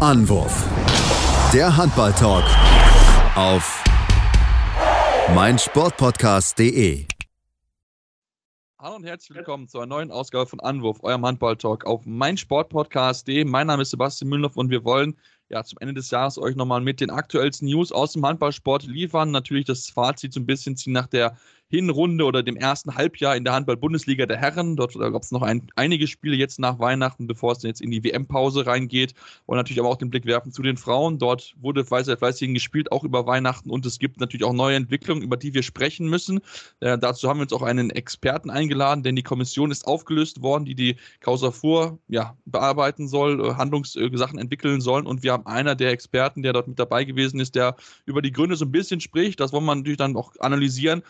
Anwurf. Der Handball-Talk auf meinsportpodcast.de. Hallo und herzlich willkommen zu einer neuen Ausgabe von Anwurf, eurem Handball-Talk auf meinsportpodcast.de. Mein Name ist Sebastian Mühlenhoff und wir wollen ja zum Ende des Jahres euch nochmal mit den aktuellsten News aus dem Handballsport liefern. Natürlich das Fazit so ein bisschen ziehen nach der Hinrunde oder dem ersten Halbjahr in der Handball-Bundesliga der Herren. Dort gab es noch ein, einige Spiele jetzt nach Weihnachten, bevor es jetzt in die WM-Pause reingeht. Und natürlich aber auch den Blick werfen zu den Frauen. Dort wurde seit fleißigen gespielt, auch über Weihnachten. Und es gibt natürlich auch neue Entwicklungen, über die wir sprechen müssen. Äh, dazu haben wir uns auch einen Experten eingeladen, denn die Kommission ist aufgelöst worden, die die Causa Fuhr ja, bearbeiten soll, äh, Handlungssachen äh, entwickeln soll. Und wir haben einer der Experten, der dort mit dabei gewesen ist, der über die Gründe so ein bisschen spricht. Das wollen wir natürlich dann auch analysieren.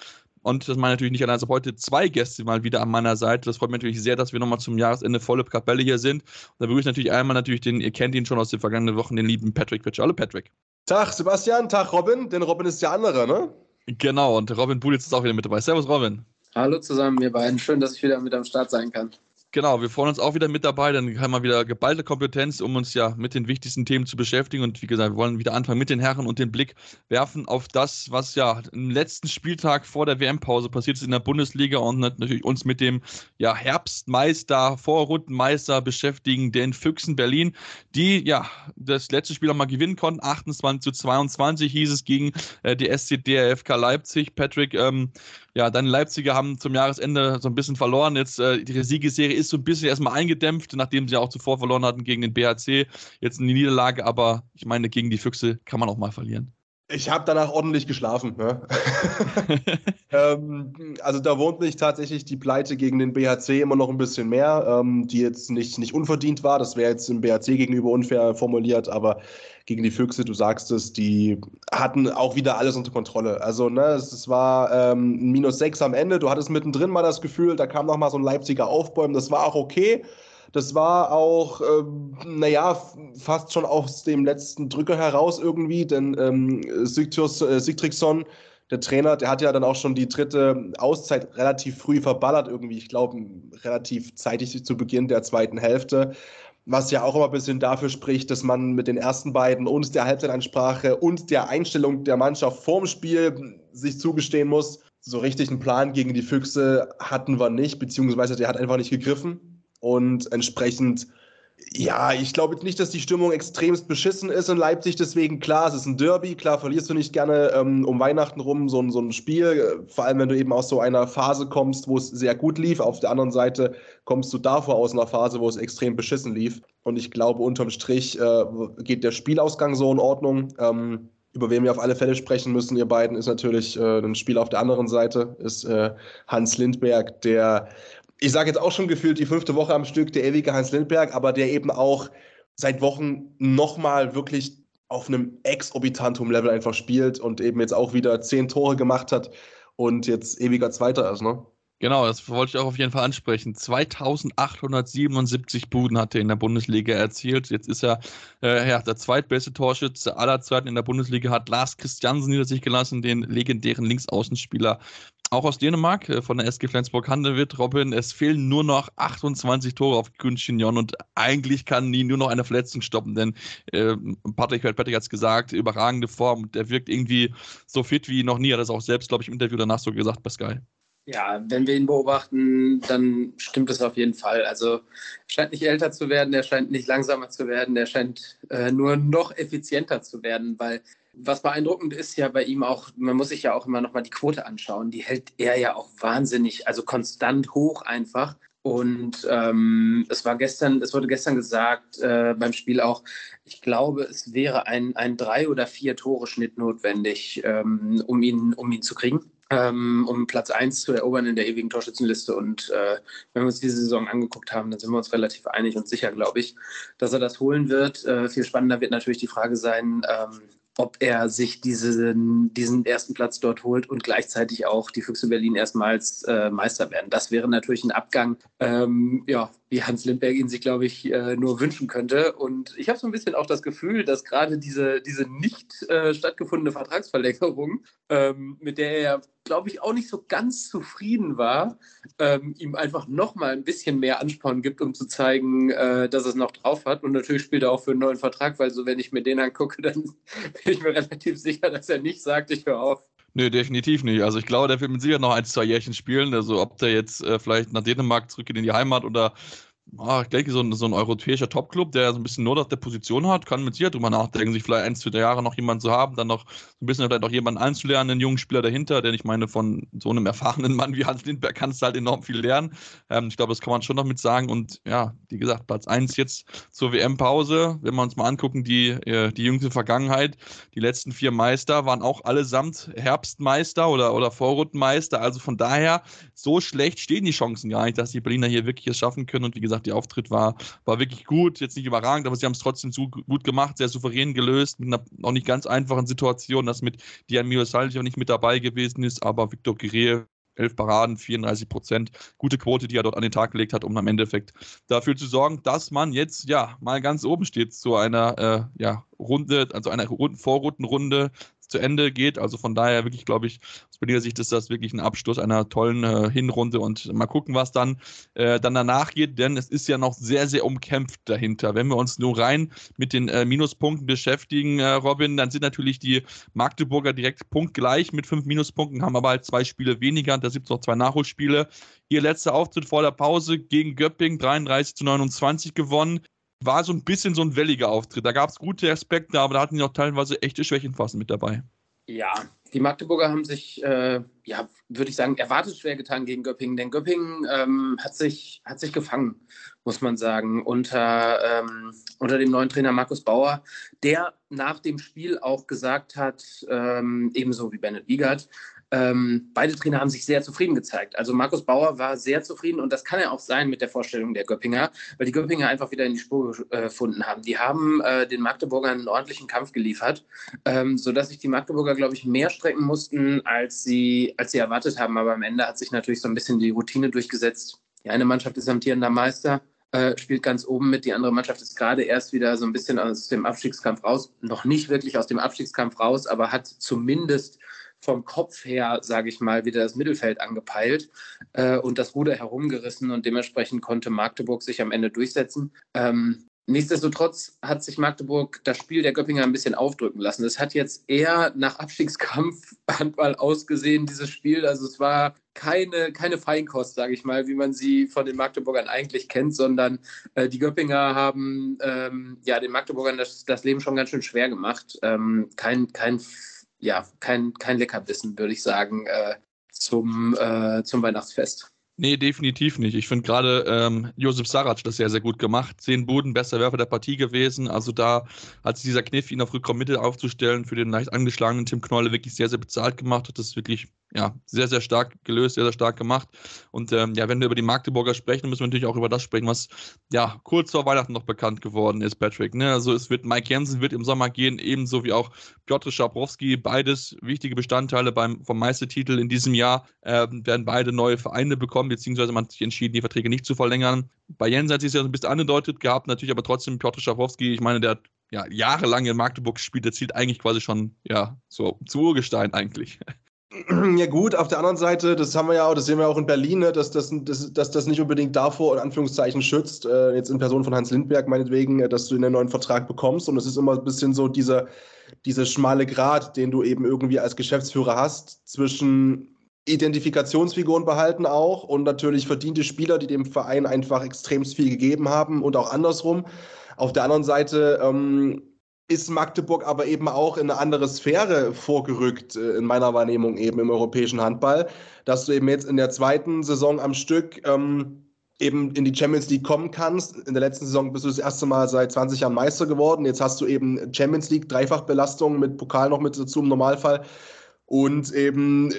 Und das meine natürlich nicht allein. Also heute zwei Gäste mal wieder an meiner Seite. Das freut mich natürlich sehr, dass wir nochmal zum Jahresende volle Kapelle hier sind. Und da begrüße ich natürlich einmal natürlich den, ihr kennt ihn schon aus den vergangenen Wochen, den lieben Patrick Fitch. Hallo Patrick. Tag Sebastian, Tag Robin, denn Robin ist der andere, ne? Genau, und Robin Bulitz ist auch wieder mit dabei. Servus Robin. Hallo zusammen, ihr beiden. Schön, dass ich wieder mit am Start sein kann. Genau, wir freuen uns auch wieder mit dabei. Dann haben wir wieder geballte Kompetenz, um uns ja mit den wichtigsten Themen zu beschäftigen. Und wie gesagt, wir wollen wieder anfangen mit den Herren und den Blick werfen auf das, was ja im letzten Spieltag vor der WM-Pause passiert ist in der Bundesliga und natürlich uns mit dem ja, Herbstmeister, Vorrundenmeister beschäftigen, den Füchsen Berlin, die ja das letzte Spiel nochmal gewinnen konnten. 28 zu 22 hieß es gegen äh, die SCDFK Leipzig. Patrick, ähm, ja, deine Leipziger haben zum Jahresende so ein bisschen verloren. Jetzt äh, die Siegesserie ist so ein bisschen erstmal eingedämpft, nachdem sie auch zuvor verloren hatten gegen den BHC. Jetzt eine Niederlage, aber ich meine, gegen die Füchse kann man auch mal verlieren. Ich habe danach ordentlich geschlafen. Ne? ähm, also da wohnt mich tatsächlich die Pleite gegen den BHC immer noch ein bisschen mehr, ähm, die jetzt nicht, nicht unverdient war. Das wäre jetzt dem BHC gegenüber unfair formuliert, aber gegen die Füchse, du sagst es, die hatten auch wieder alles unter Kontrolle. Also ne, es, es war ähm, minus sechs am Ende. Du hattest mittendrin mal das Gefühl, da kam noch mal so ein Leipziger Aufbäumen. Das war auch okay. Das war auch, ähm, naja, fast schon aus dem letzten Drücker heraus irgendwie, denn ähm, Sigturs, äh, der Trainer, der hat ja dann auch schon die dritte Auszeit relativ früh verballert irgendwie. Ich glaube, relativ zeitig zu Beginn der zweiten Hälfte. Was ja auch immer ein bisschen dafür spricht, dass man mit den ersten beiden und der Halbzeitansprache und der Einstellung der Mannschaft vorm Spiel sich zugestehen muss, so richtig einen Plan gegen die Füchse hatten wir nicht, beziehungsweise der hat einfach nicht gegriffen. Und entsprechend, ja, ich glaube nicht, dass die Stimmung extremst beschissen ist in Leipzig. Deswegen, klar, es ist ein Derby. Klar, verlierst du nicht gerne ähm, um Weihnachten rum so, so ein Spiel. Vor allem, wenn du eben aus so einer Phase kommst, wo es sehr gut lief. Auf der anderen Seite kommst du davor aus einer Phase, wo es extrem beschissen lief. Und ich glaube, unterm Strich äh, geht der Spielausgang so in Ordnung. Ähm, über wen wir auf alle Fälle sprechen müssen, ihr beiden, ist natürlich äh, ein Spiel auf der anderen Seite, ist äh, Hans Lindberg, der ich sage jetzt auch schon gefühlt die fünfte Woche am Stück, der ewige Hans Lindberg, aber der eben auch seit Wochen nochmal wirklich auf einem exorbitantum Level einfach spielt und eben jetzt auch wieder zehn Tore gemacht hat und jetzt ewiger Zweiter ist, ne? Genau, das wollte ich auch auf jeden Fall ansprechen. 2877 Buden hat er in der Bundesliga erzielt. Jetzt ist er äh, ja, der zweitbeste Torschütze aller Zeiten in der Bundesliga, hat Lars Christiansen hinter sich gelassen, den legendären Linksaußenspieler auch aus Dänemark, äh, von der SG Flensburg-Handewitt, Robin, es fehlen nur noch 28 Tore auf Günschignon und eigentlich kann nie nur noch eine Verletzung stoppen, denn äh, Patrick, Patrick hat es gesagt, überragende Form, der wirkt irgendwie so fit wie noch nie, hat das auch selbst, glaube ich, im Interview danach so gesagt Sky. Ja, wenn wir ihn beobachten, dann stimmt es auf jeden Fall. Also er scheint nicht älter zu werden, er scheint nicht langsamer zu werden, er scheint äh, nur noch effizienter zu werden, weil was beeindruckend ist ja bei ihm auch, man muss sich ja auch immer nochmal die Quote anschauen, die hält er ja auch wahnsinnig, also konstant hoch einfach. Und ähm, es war gestern, es wurde gestern gesagt äh, beim Spiel auch, ich glaube, es wäre ein, ein drei oder vier Tore Schnitt notwendig, ähm, um ihn, um ihn zu kriegen ähm, um Platz 1 zu erobern in der ewigen Torschützenliste. Und äh, wenn wir uns diese Saison angeguckt haben, dann sind wir uns relativ einig und sicher, glaube ich, dass er das holen wird. Äh, viel spannender wird natürlich die Frage sein, ähm, ob er sich diesen, diesen ersten Platz dort holt und gleichzeitig auch die Füchse Berlin erstmals äh, Meister werden. Das wäre natürlich ein Abgang, ähm, ja, wie Hans Lindberg ihn sich, glaube ich, äh, nur wünschen könnte. Und ich habe so ein bisschen auch das Gefühl, dass gerade diese, diese nicht äh, stattgefundene Vertragsverlängerung, ähm, mit der er, glaube ich, auch nicht so ganz zufrieden war, ähm, ihm einfach nochmal ein bisschen mehr Ansporn gibt, um zu zeigen, äh, dass er es noch drauf hat. Und natürlich spielt er auch für einen neuen Vertrag, weil so, wenn ich mir den angucke, dann bin ich mir relativ sicher, dass er nicht sagt, ich höre auf. Nö, definitiv nicht. Also ich glaube, der wird mit sicher noch ein, zwei Jährchen spielen. Also ob der jetzt äh, vielleicht nach Dänemark zurückgeht in die Heimat oder ah, ich denke, so ein, so ein europäischer Topclub, der so ein bisschen Not auf der Position hat, kann mit sicher drüber nachdenken, sich vielleicht ein, zwei Jahre noch jemanden zu haben, dann noch so ein bisschen vielleicht auch jemanden anzulernen, einen jungen Spieler dahinter, denn ich meine, von so einem erfahrenen Mann wie Hans Lindberg kannst du halt enorm viel lernen. Ähm, ich glaube, das kann man schon noch mit sagen. Und ja, wie gesagt, Platz 1 jetzt zur WM-Pause. Wenn wir uns mal angucken, die, äh, die jüngste Vergangenheit, die letzten vier Meister waren auch allesamt Herbstmeister oder, oder Vorrundenmeister. Also von daher, so schlecht stehen die Chancen gar nicht, dass die Berliner hier wirklich es schaffen können. Und wie gesagt, gesagt, der Auftritt war, war wirklich gut, jetzt nicht überragend, aber sie haben es trotzdem so gut gemacht, sehr souverän gelöst, mit einer auch nicht ganz einfachen Situation, dass mit Diamir Saldi auch nicht mit dabei gewesen ist, aber Victor Guerrero 11 Paraden, 34 Prozent. Gute Quote, die er dort an den Tag gelegt hat, um am Endeffekt dafür zu sorgen, dass man jetzt ja mal ganz oben steht zu einer äh, ja, Runde, also einer Vorrundenrunde zu Ende geht. Also von daher wirklich, glaube ich, aus Berliner Sicht ist das wirklich ein Abschluss einer tollen äh, Hinrunde und mal gucken, was dann, äh, dann danach geht, denn es ist ja noch sehr, sehr umkämpft dahinter. Wenn wir uns nur rein mit den äh, Minuspunkten beschäftigen, äh, Robin, dann sind natürlich die Magdeburger direkt punktgleich mit fünf Minuspunkten, haben aber halt zwei Spiele weniger. Da gibt es noch zwei Nachholspiele. Ihr letzter Auftritt vor der Pause gegen Göpping 33 zu 29 gewonnen war so ein bisschen so ein welliger Auftritt. Da gab es gute Aspekte, aber da hatten die auch teilweise echte Schwächenphasen mit dabei. Ja, die Magdeburger haben sich, äh, ja, würde ich sagen, erwartet schwer getan gegen Göppingen, denn Göppingen ähm, hat, sich, hat sich gefangen, muss man sagen, unter, ähm, unter dem neuen Trainer Markus Bauer, der nach dem Spiel auch gesagt hat, ähm, ebenso wie Bennett Wiegert, ähm, beide Trainer haben sich sehr zufrieden gezeigt. Also Markus Bauer war sehr zufrieden und das kann ja auch sein mit der Vorstellung der Göppinger, weil die Göppinger einfach wieder in die Spur äh, gefunden haben. Die haben äh, den Magdeburgern einen ordentlichen Kampf geliefert, ähm, sodass sich die Magdeburger, glaube ich, mehr strecken mussten, als sie, als sie erwartet haben. Aber am Ende hat sich natürlich so ein bisschen die Routine durchgesetzt. Die eine Mannschaft ist amtierender Meister, äh, spielt ganz oben mit. Die andere Mannschaft ist gerade erst wieder so ein bisschen aus dem Abstiegskampf raus. Noch nicht wirklich aus dem Abstiegskampf raus, aber hat zumindest vom Kopf her, sage ich mal, wieder das Mittelfeld angepeilt äh, und das Ruder herumgerissen und dementsprechend konnte Magdeburg sich am Ende durchsetzen. Ähm, Nichtsdestotrotz hat sich Magdeburg das Spiel der Göppinger ein bisschen aufdrücken lassen. Es hat jetzt eher nach Abstiegskampf Handball ausgesehen, dieses Spiel. Also es war keine, keine Feinkost, sage ich mal, wie man sie von den Magdeburgern eigentlich kennt, sondern äh, die Göppinger haben ähm, ja, den Magdeburgern das, das Leben schon ganz schön schwer gemacht. Ähm, kein, kein ja, kein, kein Leckerbissen, würde ich sagen, äh, zum, äh, zum Weihnachtsfest. Nee, definitiv nicht. Ich finde gerade ähm, Josef Sarac das sehr, sehr gut gemacht. Zehn Buden, bester Werfer der Partie gewesen. Also da hat sich dieser Kniff, ihn auf Rückraummittel aufzustellen, für den leicht angeschlagenen Tim Knolle wirklich sehr, sehr bezahlt gemacht. Hat das wirklich ja, sehr, sehr stark gelöst, sehr, sehr stark gemacht. Und ähm, ja, wenn wir über die Magdeburger sprechen, müssen wir natürlich auch über das sprechen, was ja kurz vor Weihnachten noch bekannt geworden ist, Patrick. Ne? Also es wird Mike Jensen wird im Sommer gehen, ebenso wie auch Piotr Schabrowski, beides wichtige Bestandteile beim vom Meistertitel in diesem Jahr, ähm, werden beide neue Vereine bekommen, beziehungsweise man hat sich entschieden, die Verträge nicht zu verlängern. Bei Jensen hat sich ja ein bisschen angedeutet gehabt, natürlich aber trotzdem Piotr Schabrowski, ich meine, der hat ja, jahrelang in Magdeburg gespielt, der zielt eigentlich quasi schon, ja, so zu Urgestein eigentlich. Ja gut, auf der anderen Seite, das haben wir ja auch, das sehen wir auch in Berlin, ne, dass, das, dass, dass das nicht unbedingt davor, in Anführungszeichen, schützt, äh, jetzt in Person von Hans Lindberg meinetwegen, äh, dass du einen neuen Vertrag bekommst. Und es ist immer ein bisschen so dieser, dieser schmale Grat, den du eben irgendwie als Geschäftsführer hast, zwischen Identifikationsfiguren behalten auch und natürlich verdiente Spieler, die dem Verein einfach extrem viel gegeben haben und auch andersrum. Auf der anderen Seite ähm, ist Magdeburg aber eben auch in eine andere Sphäre vorgerückt, äh, in meiner Wahrnehmung eben im europäischen Handball, dass du eben jetzt in der zweiten Saison am Stück ähm, eben in die Champions League kommen kannst. In der letzten Saison bist du das erste Mal seit 20 Jahren Meister geworden. Jetzt hast du eben Champions League, Dreifachbelastung mit Pokal noch mit dazu im Normalfall. Und eben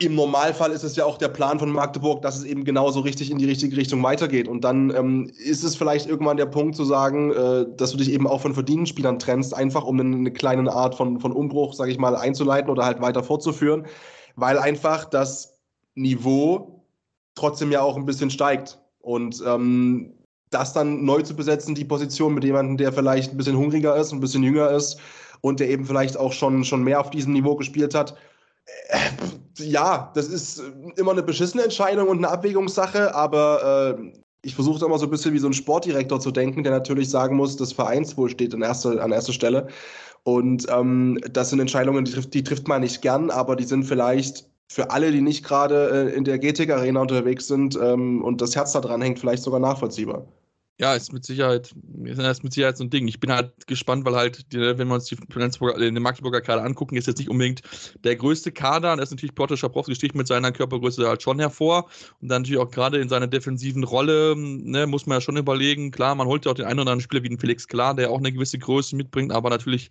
im Normalfall ist es ja auch der Plan von Magdeburg, dass es eben genauso richtig in die richtige Richtung weitergeht. Und dann ähm, ist es vielleicht irgendwann der Punkt zu sagen, äh, dass du dich eben auch von verdienenden Spielern trennst, einfach um eine, eine kleine Art von, von Umbruch, sage ich mal, einzuleiten oder halt weiter fortzuführen, weil einfach das Niveau trotzdem ja auch ein bisschen steigt. Und ähm, das dann neu zu besetzen, die Position mit jemandem, der vielleicht ein bisschen hungriger ist, ein bisschen jünger ist und der eben vielleicht auch schon, schon mehr auf diesem Niveau gespielt hat. Äh, ja, das ist immer eine beschissene Entscheidung und eine Abwägungssache, aber äh, ich versuche immer so ein bisschen wie so ein Sportdirektor zu denken, der natürlich sagen muss, das Vereinswohl steht an erster, an erster Stelle. Und ähm, das sind Entscheidungen, die trifft, die trifft man nicht gern, aber die sind vielleicht für alle, die nicht gerade äh, in der GTIC Arena unterwegs sind ähm, und das Herz da dran hängt, vielleicht sogar nachvollziehbar. Ja, ist mit Sicherheit, ist mit Sicherheit so ein Ding. Ich bin halt gespannt, weil halt, wenn wir uns die Flensburger, äh, den Magdeburger Kader angucken, ist jetzt nicht unbedingt der größte Kader. Da ist natürlich Piotr Schabrowski sticht mit seiner Körpergröße halt schon hervor. Und dann natürlich auch gerade in seiner defensiven Rolle, ne, muss man ja schon überlegen. Klar, man holt ja auch den einen oder anderen Spieler wie den Felix Klar, der auch eine gewisse Größe mitbringt, aber natürlich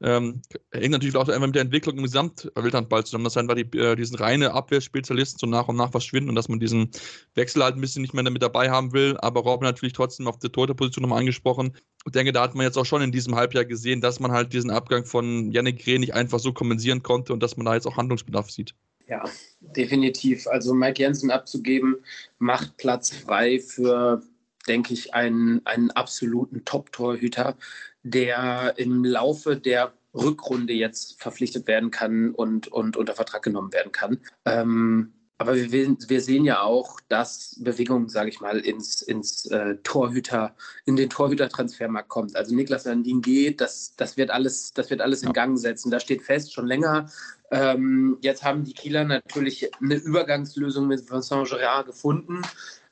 ähm, hängt natürlich auch einfach mit der Entwicklung im Gesamtwildhandball zusammen, dass einfach die, äh, diesen reine Abwehrspezialisten so nach und nach verschwinden und dass man diesen Wechsel halt ein bisschen nicht mehr damit dabei haben will. Aber Robin natürlich trotzdem auf der Torhüterposition nochmal angesprochen. Ich denke, da hat man jetzt auch schon in diesem Halbjahr gesehen, dass man halt diesen Abgang von Yannick Reh nicht einfach so kompensieren konnte und dass man da jetzt auch Handlungsbedarf sieht. Ja, definitiv. Also Mike Jensen abzugeben, macht Platz frei für, denke ich, einen, einen absoluten Top-Torhüter, der im Laufe der Rückrunde jetzt verpflichtet werden kann und, und unter Vertrag genommen werden kann. Ähm, aber wir, wir, sehen ja auch, dass Bewegung, sage ich mal, ins, ins äh, Torhüter, in den Torhütertransfermarkt kommt. Also Niklas Landin geht, das, das wird alles, das wird alles ja. in Gang setzen. Da steht fest, schon länger. Ähm, jetzt haben die Kieler natürlich eine Übergangslösung mit Vincent Gerard gefunden.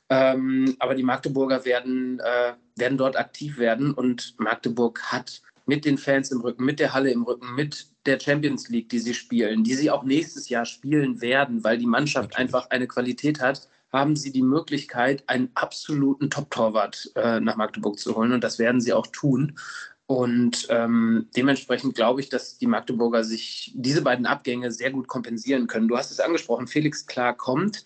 Ähm, aber die Magdeburger werden, äh, werden dort aktiv werden und Magdeburg hat mit den Fans im Rücken, mit der Halle im Rücken, mit der Champions League, die sie spielen, die sie auch nächstes Jahr spielen werden, weil die Mannschaft Natürlich. einfach eine Qualität hat, haben sie die Möglichkeit, einen absoluten Top-Torwart äh, nach Magdeburg zu holen. Und das werden sie auch tun. Und ähm, dementsprechend glaube ich, dass die Magdeburger sich diese beiden Abgänge sehr gut kompensieren können. Du hast es angesprochen, Felix Klar kommt.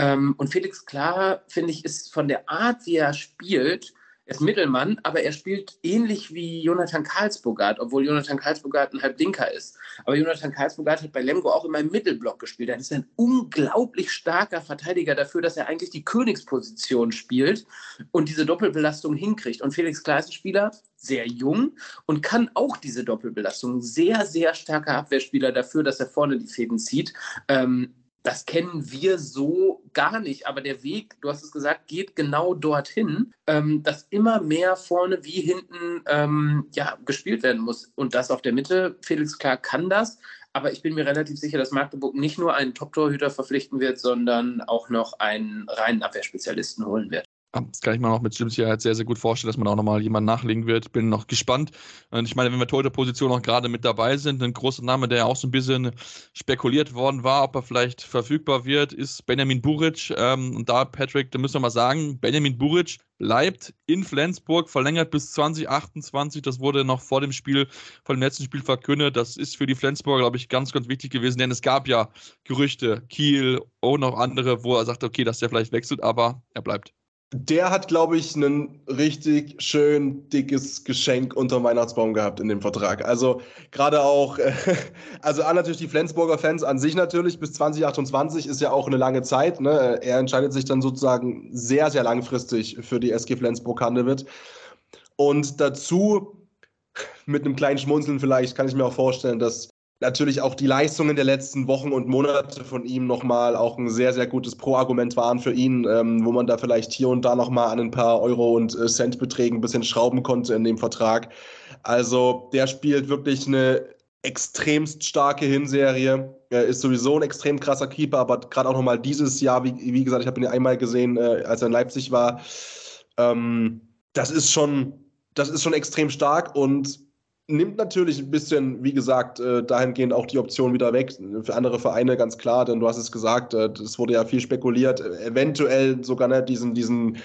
Ähm, und Felix Klar, finde ich, ist von der Art, wie er spielt, er ist Mittelmann, aber er spielt ähnlich wie Jonathan Karlsburgart, obwohl Jonathan Karlsburgart ein Halblinker ist. Aber Jonathan Karlsburgart hat bei Lemgo auch immer im Mittelblock gespielt. Er ist ein unglaublich starker Verteidiger dafür, dass er eigentlich die Königsposition spielt und diese Doppelbelastung hinkriegt. Und Felix Klar ist Spieler, sehr jung und kann auch diese Doppelbelastung. Sehr, sehr starker Abwehrspieler dafür, dass er vorne die Fäden zieht. Ähm, das kennen wir so gar nicht. Aber der Weg, du hast es gesagt, geht genau dorthin, ähm, dass immer mehr vorne wie hinten ähm, ja, gespielt werden muss. Und das auf der Mitte, Felix Klar kann das. Aber ich bin mir relativ sicher, dass Magdeburg nicht nur einen Top-Torhüter verpflichten wird, sondern auch noch einen reinen Abwehrspezialisten holen wird. Das kann ich mir noch mit Sicherheit sehr, sehr gut vorstellen, dass man auch nochmal jemanden nachlegen wird. Bin noch gespannt. Und ich meine, wenn wir Torhüter-Position auch gerade mit dabei sind, ein großer Name, der auch so ein bisschen spekuliert worden war, ob er vielleicht verfügbar wird, ist Benjamin Buric. Ähm, und da, Patrick, da müssen wir mal sagen, Benjamin Buric bleibt in Flensburg, verlängert bis 2028. Das wurde noch vor dem Spiel, vor dem letzten Spiel verkündet. Das ist für die Flensburger, glaube ich, ganz, ganz wichtig gewesen, denn es gab ja Gerüchte, Kiel und noch andere, wo er sagt, okay, dass der vielleicht wechselt, aber er bleibt. Der hat, glaube ich, ein richtig schön dickes Geschenk unter Weihnachtsbaum gehabt in dem Vertrag. Also gerade auch, äh, also natürlich die Flensburger Fans an sich natürlich, bis 2028 ist ja auch eine lange Zeit. Ne? Er entscheidet sich dann sozusagen sehr, sehr langfristig für die SG Flensburg-Handewitt. Und dazu, mit einem kleinen Schmunzeln vielleicht, kann ich mir auch vorstellen, dass natürlich auch die Leistungen der letzten Wochen und Monate von ihm nochmal auch ein sehr, sehr gutes Pro-Argument waren für ihn, ähm, wo man da vielleicht hier und da nochmal an ein paar Euro- und äh, Centbeträgen ein bisschen schrauben konnte in dem Vertrag. Also der spielt wirklich eine extremst starke Hinserie. Er ist sowieso ein extrem krasser Keeper, aber gerade auch nochmal dieses Jahr, wie, wie gesagt, ich habe ihn ja einmal gesehen, äh, als er in Leipzig war. Ähm, das ist schon, das ist schon extrem stark und nimmt natürlich ein bisschen, wie gesagt, äh, dahingehend auch die Option wieder weg. Für andere Vereine ganz klar, denn du hast es gesagt, äh, es wurde ja viel spekuliert, eventuell sogar ne, diesen, diesen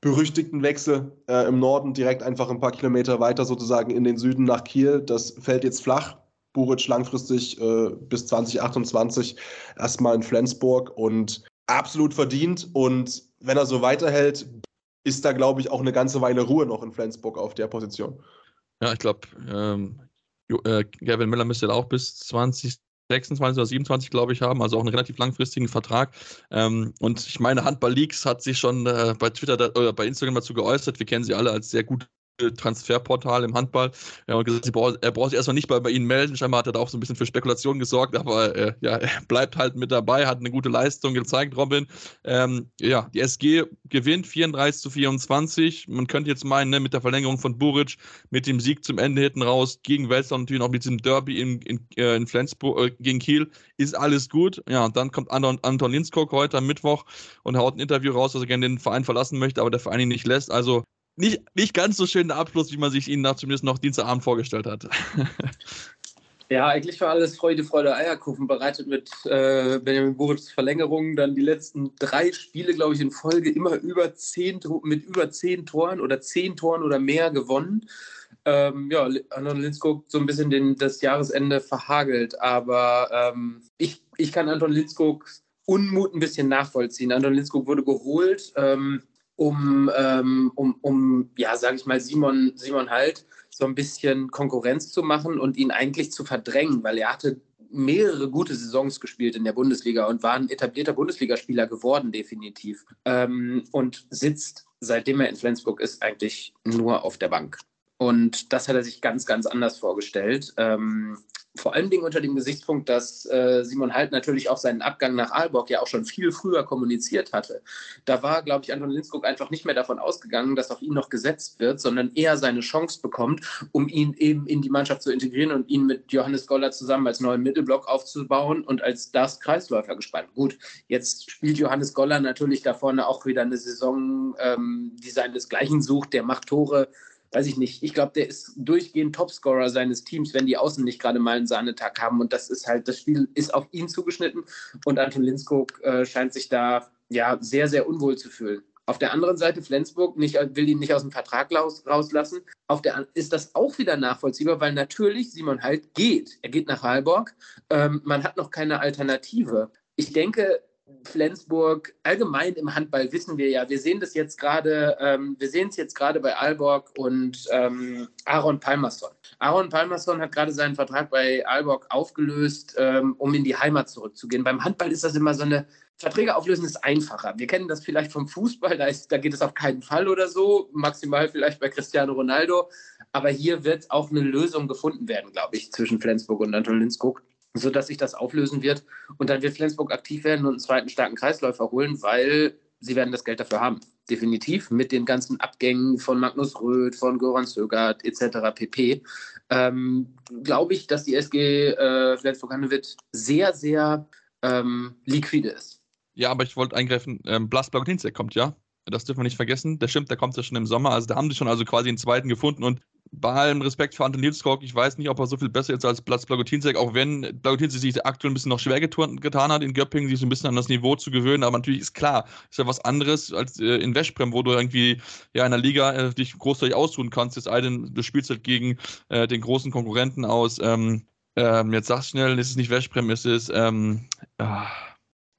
berüchtigten Wechsel äh, im Norden direkt einfach ein paar Kilometer weiter sozusagen in den Süden nach Kiel. Das fällt jetzt flach. Buric langfristig äh, bis 2028 erstmal in Flensburg und absolut verdient. Und wenn er so weiterhält, ist da, glaube ich, auch eine ganze Weile Ruhe noch in Flensburg auf der Position. Ja, ich glaube, ähm, äh, Gavin Miller müsste auch bis 20 26 oder 27, glaube ich, haben, also auch einen relativ langfristigen Vertrag. Ähm, und ich meine, Handball Leaks hat sich schon äh, bei Twitter da, oder bei Instagram dazu geäußert. Wir kennen sie alle als sehr gut Transferportal im Handball. Er hat gesagt, er braucht sich erstmal nicht bei, bei ihnen melden. Scheinbar hat er da auch so ein bisschen für Spekulationen gesorgt, aber äh, ja, er bleibt halt mit dabei, hat eine gute Leistung gezeigt, Robin. Ähm, ja, die SG gewinnt 34 zu 24. Man könnte jetzt meinen, ne, mit der Verlängerung von Buric, mit dem Sieg zum Ende hinten raus, gegen Welser natürlich auch mit diesem Derby in, in, äh, in Flensburg, äh, gegen Kiel, ist alles gut. Ja, und dann kommt Anton, Anton Linskog heute am Mittwoch und haut ein Interview raus, dass er gerne den Verein verlassen möchte, aber der Verein ihn nicht lässt. Also nicht, nicht ganz so schöner Abschluss, wie man sich ihn nach zumindest noch Dienstagabend vorgestellt hat. Ja, eigentlich war alles Freude, Freude, Eierkuchen bereitet mit äh, Benjamin Boris Verlängerung. Dann die letzten drei Spiele, glaube ich, in Folge immer über zehn, mit über zehn Toren oder zehn Toren oder mehr gewonnen. Ähm, ja, Anton Linskog so ein bisschen den, das Jahresende verhagelt. Aber ähm, ich, ich kann Anton Linskogs Unmut ein bisschen nachvollziehen. Anton Linskog wurde geholt. Ähm, um, ähm, um, um ja, sage ich mal, Simon, Simon Halt so ein bisschen Konkurrenz zu machen und ihn eigentlich zu verdrängen, weil er hatte mehrere gute Saisons gespielt in der Bundesliga und war ein etablierter Bundesligaspieler geworden, definitiv. Ähm, und sitzt, seitdem er in Flensburg ist, eigentlich nur auf der Bank. Und das hat er sich ganz, ganz anders vorgestellt. Ähm, vor allen Dingen unter dem Gesichtspunkt, dass äh, Simon Halt natürlich auch seinen Abgang nach Aalborg ja auch schon viel früher kommuniziert hatte. Da war, glaube ich, Anton Linskog einfach nicht mehr davon ausgegangen, dass auf ihn noch gesetzt wird, sondern eher seine Chance bekommt, um ihn eben in die Mannschaft zu integrieren und ihn mit Johannes Goller zusammen als neuen Mittelblock aufzubauen und als das Kreisläufer gespannt. Gut, jetzt spielt Johannes Goller natürlich da vorne auch wieder eine Saison, ähm, die seinesgleichen sucht, der macht Tore weiß ich nicht, ich glaube, der ist durchgehend Topscorer seines Teams, wenn die Außen nicht gerade mal einen Sahnetag haben. Und das ist halt, das Spiel ist auf ihn zugeschnitten und Anton Linskog äh, scheint sich da ja sehr, sehr unwohl zu fühlen. Auf der anderen Seite, Flensburg nicht, will ihn nicht aus dem Vertrag raus, rauslassen. Auf der ist das auch wieder nachvollziehbar, weil natürlich Simon Halt geht. Er geht nach Heilborg. Ähm, man hat noch keine Alternative. Ich denke, Flensburg, allgemein im Handball wissen wir ja, wir sehen das jetzt gerade, ähm, wir sehen es jetzt gerade bei Aalborg und ähm, Aaron Palmerson. Aaron Palmerson hat gerade seinen Vertrag bei Aalborg aufgelöst, ähm, um in die Heimat zurückzugehen. Beim Handball ist das immer so eine, Verträge auflösen ist einfacher. Wir kennen das vielleicht vom Fußball, da, ist, da geht es auf keinen Fall oder so, maximal vielleicht bei Cristiano Ronaldo. Aber hier wird auch eine Lösung gefunden werden, glaube ich, zwischen Flensburg und Anton Linskog sodass sich das auflösen wird. Und dann wird Flensburg aktiv werden und einen zweiten starken Kreisläufer holen, weil sie werden das Geld dafür haben. Definitiv mit den ganzen Abgängen von Magnus Röth, von Goran Sögert etc. pp. Ähm, Glaube ich, dass die SG äh, Flensburg-Handewitt sehr, sehr ähm, liquide ist. Ja, aber ich wollte eingreifen, ähm, Blas Blagotinzek kommt ja. Das dürfen wir nicht vergessen. Der stimmt, der kommt ja schon im Sommer. Also da haben sie schon also quasi einen zweiten gefunden und bei allem Respekt für Anton Nilskog, ich weiß nicht, ob er so viel besser ist als Platz Blagotinzek, auch wenn Blagotinzek sich aktuell ein bisschen noch schwer getan hat, in Göppingen sich so ein bisschen an das Niveau zu gewöhnen, aber natürlich ist klar, ist ja was anderes als äh, in Westbrem, wo du irgendwie ja in der Liga äh, dich großartig ausruhen kannst, jetzt einen, du spielst halt gegen äh, den großen Konkurrenten aus, ähm, ähm, jetzt sag's schnell, ist es nicht Westbrem, ist es, ähm, ah,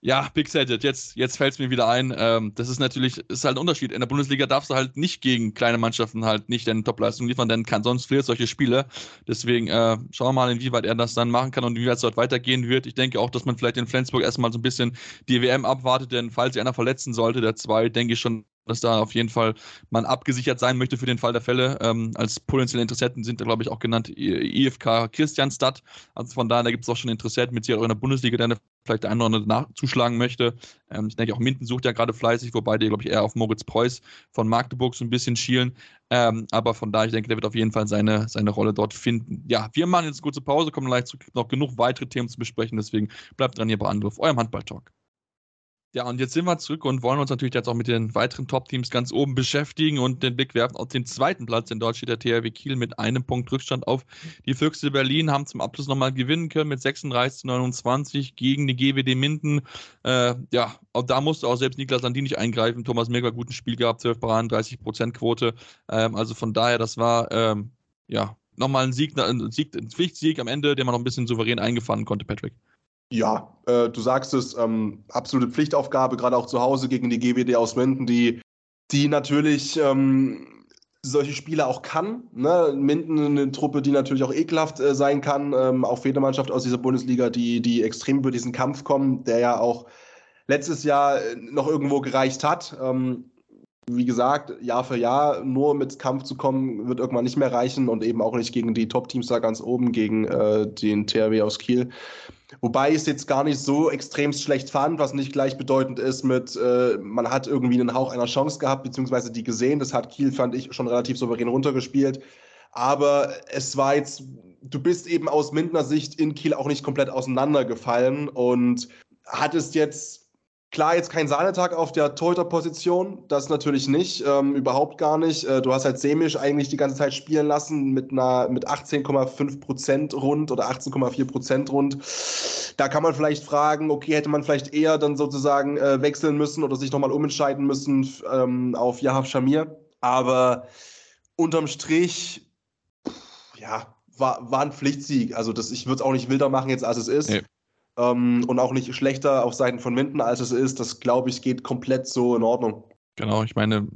ja, Big Set, jetzt, jetzt fällt es mir wieder ein. Ähm, das ist natürlich, ist halt ein Unterschied. In der Bundesliga darfst du halt nicht gegen kleine Mannschaften halt nicht deine Topleistung liefern, denn kann sonst fehlt solche Spiele. Deswegen äh, schauen wir mal, inwieweit er das dann machen kann und wie es dort weitergehen wird. Ich denke auch, dass man vielleicht in Flensburg erstmal so ein bisschen die WM abwartet, denn falls sich einer verletzen sollte, der zwei, denke ich schon, dass da auf jeden Fall man abgesichert sein möchte für den Fall der Fälle. Ähm, als potenzielle Interessenten sind da, glaube ich, auch genannt IFK Christianstadt. Also von daher, da gibt es auch schon Interessenten mit sich auch in der Bundesliga, der vielleicht der eine oder andere zuschlagen möchte. Ähm, ich denke, auch Minden sucht ja gerade fleißig, wobei die, glaube ich, eher auf Moritz Preuß von Magdeburg so ein bisschen schielen. Ähm, aber von daher, ich denke, der wird auf jeden Fall seine, seine Rolle dort finden. Ja, wir machen jetzt eine kurze Pause, kommen gleich zurück, noch genug weitere Themen zu besprechen. Deswegen bleibt dran hier bei Anruf, eurem Handball-Talk. Ja, und jetzt sind wir zurück und wollen uns natürlich jetzt auch mit den weiteren Top-Teams ganz oben beschäftigen und den Blick werfen auf den zweiten Platz. In dort steht der THW Kiel mit einem Punkt Rückstand auf die Füchse Berlin, haben zum Abschluss nochmal gewinnen können mit 36 zu 29 gegen die GWD Minden. Äh, ja, auch da musste auch selbst Niklas Landin nicht eingreifen. Thomas Mirk gutes Spiel gehabt, 12 Paraden, 30 Prozent Quote. Ähm, also von daher, das war, ähm, ja, nochmal ein Sieg, ein Sieg, ein Pflichtsieg am Ende, den man noch ein bisschen souverän eingefahren konnte, Patrick. Ja, äh, du sagst es, ähm, absolute Pflichtaufgabe, gerade auch zu Hause gegen die GWD aus Menden, die, die natürlich ähm, solche Spiele auch kann. Ne? Minden eine Truppe, die natürlich auch ekelhaft äh, sein kann. Ähm, auch für Mannschaft aus dieser Bundesliga, die, die extrem über diesen Kampf kommen, der ja auch letztes Jahr äh, noch irgendwo gereicht hat. Ähm, wie gesagt, Jahr für Jahr nur mit Kampf zu kommen, wird irgendwann nicht mehr reichen und eben auch nicht gegen die Top-Teams da ganz oben, gegen äh, den THW aus Kiel. Wobei ich es jetzt gar nicht so extrem schlecht fand, was nicht gleichbedeutend ist mit, äh, man hat irgendwie einen Hauch einer Chance gehabt, beziehungsweise die gesehen. Das hat Kiel, fand ich, schon relativ souverän runtergespielt. Aber es war jetzt, du bist eben aus Mindner Sicht in Kiel auch nicht komplett auseinandergefallen und hattest jetzt Klar, jetzt kein Sahnetag auf der Torhüter-Position, das natürlich nicht, ähm, überhaupt gar nicht. Äh, du hast halt Semisch eigentlich die ganze Zeit spielen lassen mit einer mit 18,5 Prozent rund oder 18,4 Prozent rund. Da kann man vielleicht fragen, okay, hätte man vielleicht eher dann sozusagen äh, wechseln müssen oder sich nochmal umentscheiden müssen ähm, auf Yahaf Shamir. Aber unterm Strich, ja, war, war ein Pflichtsieg. Also das, ich würde es auch nicht wilder machen jetzt, als es ist. Nee ähm, und auch nicht schlechter auf Seiten von Minden, als es ist. Das glaube ich geht komplett so in Ordnung. Genau, ich meine,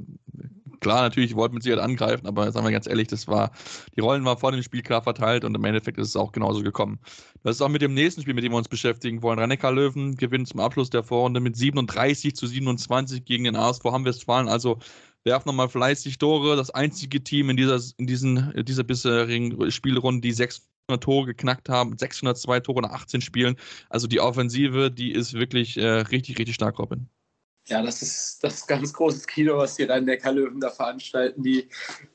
klar, natürlich wollten wir sie halt angreifen, aber sagen wir ganz ehrlich, das war, die Rollen waren vor dem Spiel klar verteilt und im Endeffekt ist es auch genauso gekommen. Das ist auch mit dem nächsten Spiel, mit dem wir uns beschäftigen wollen. rhein löwen gewinnt zum Abschluss der Vorrunde mit 37 zu 27 gegen den ASV Hamm-Westfalen. Also werft nochmal fleißig Tore. Das einzige Team in dieser, in diesen, dieser bisherigen Spielrunde, die sechs Tore geknackt haben, 602 Tore nach 18 Spielen. Also die Offensive, die ist wirklich äh, richtig, richtig stark, Robin. Ja, das ist das ganz großes Kino, was die Rhein-Neckar-Löwen da veranstalten. Die,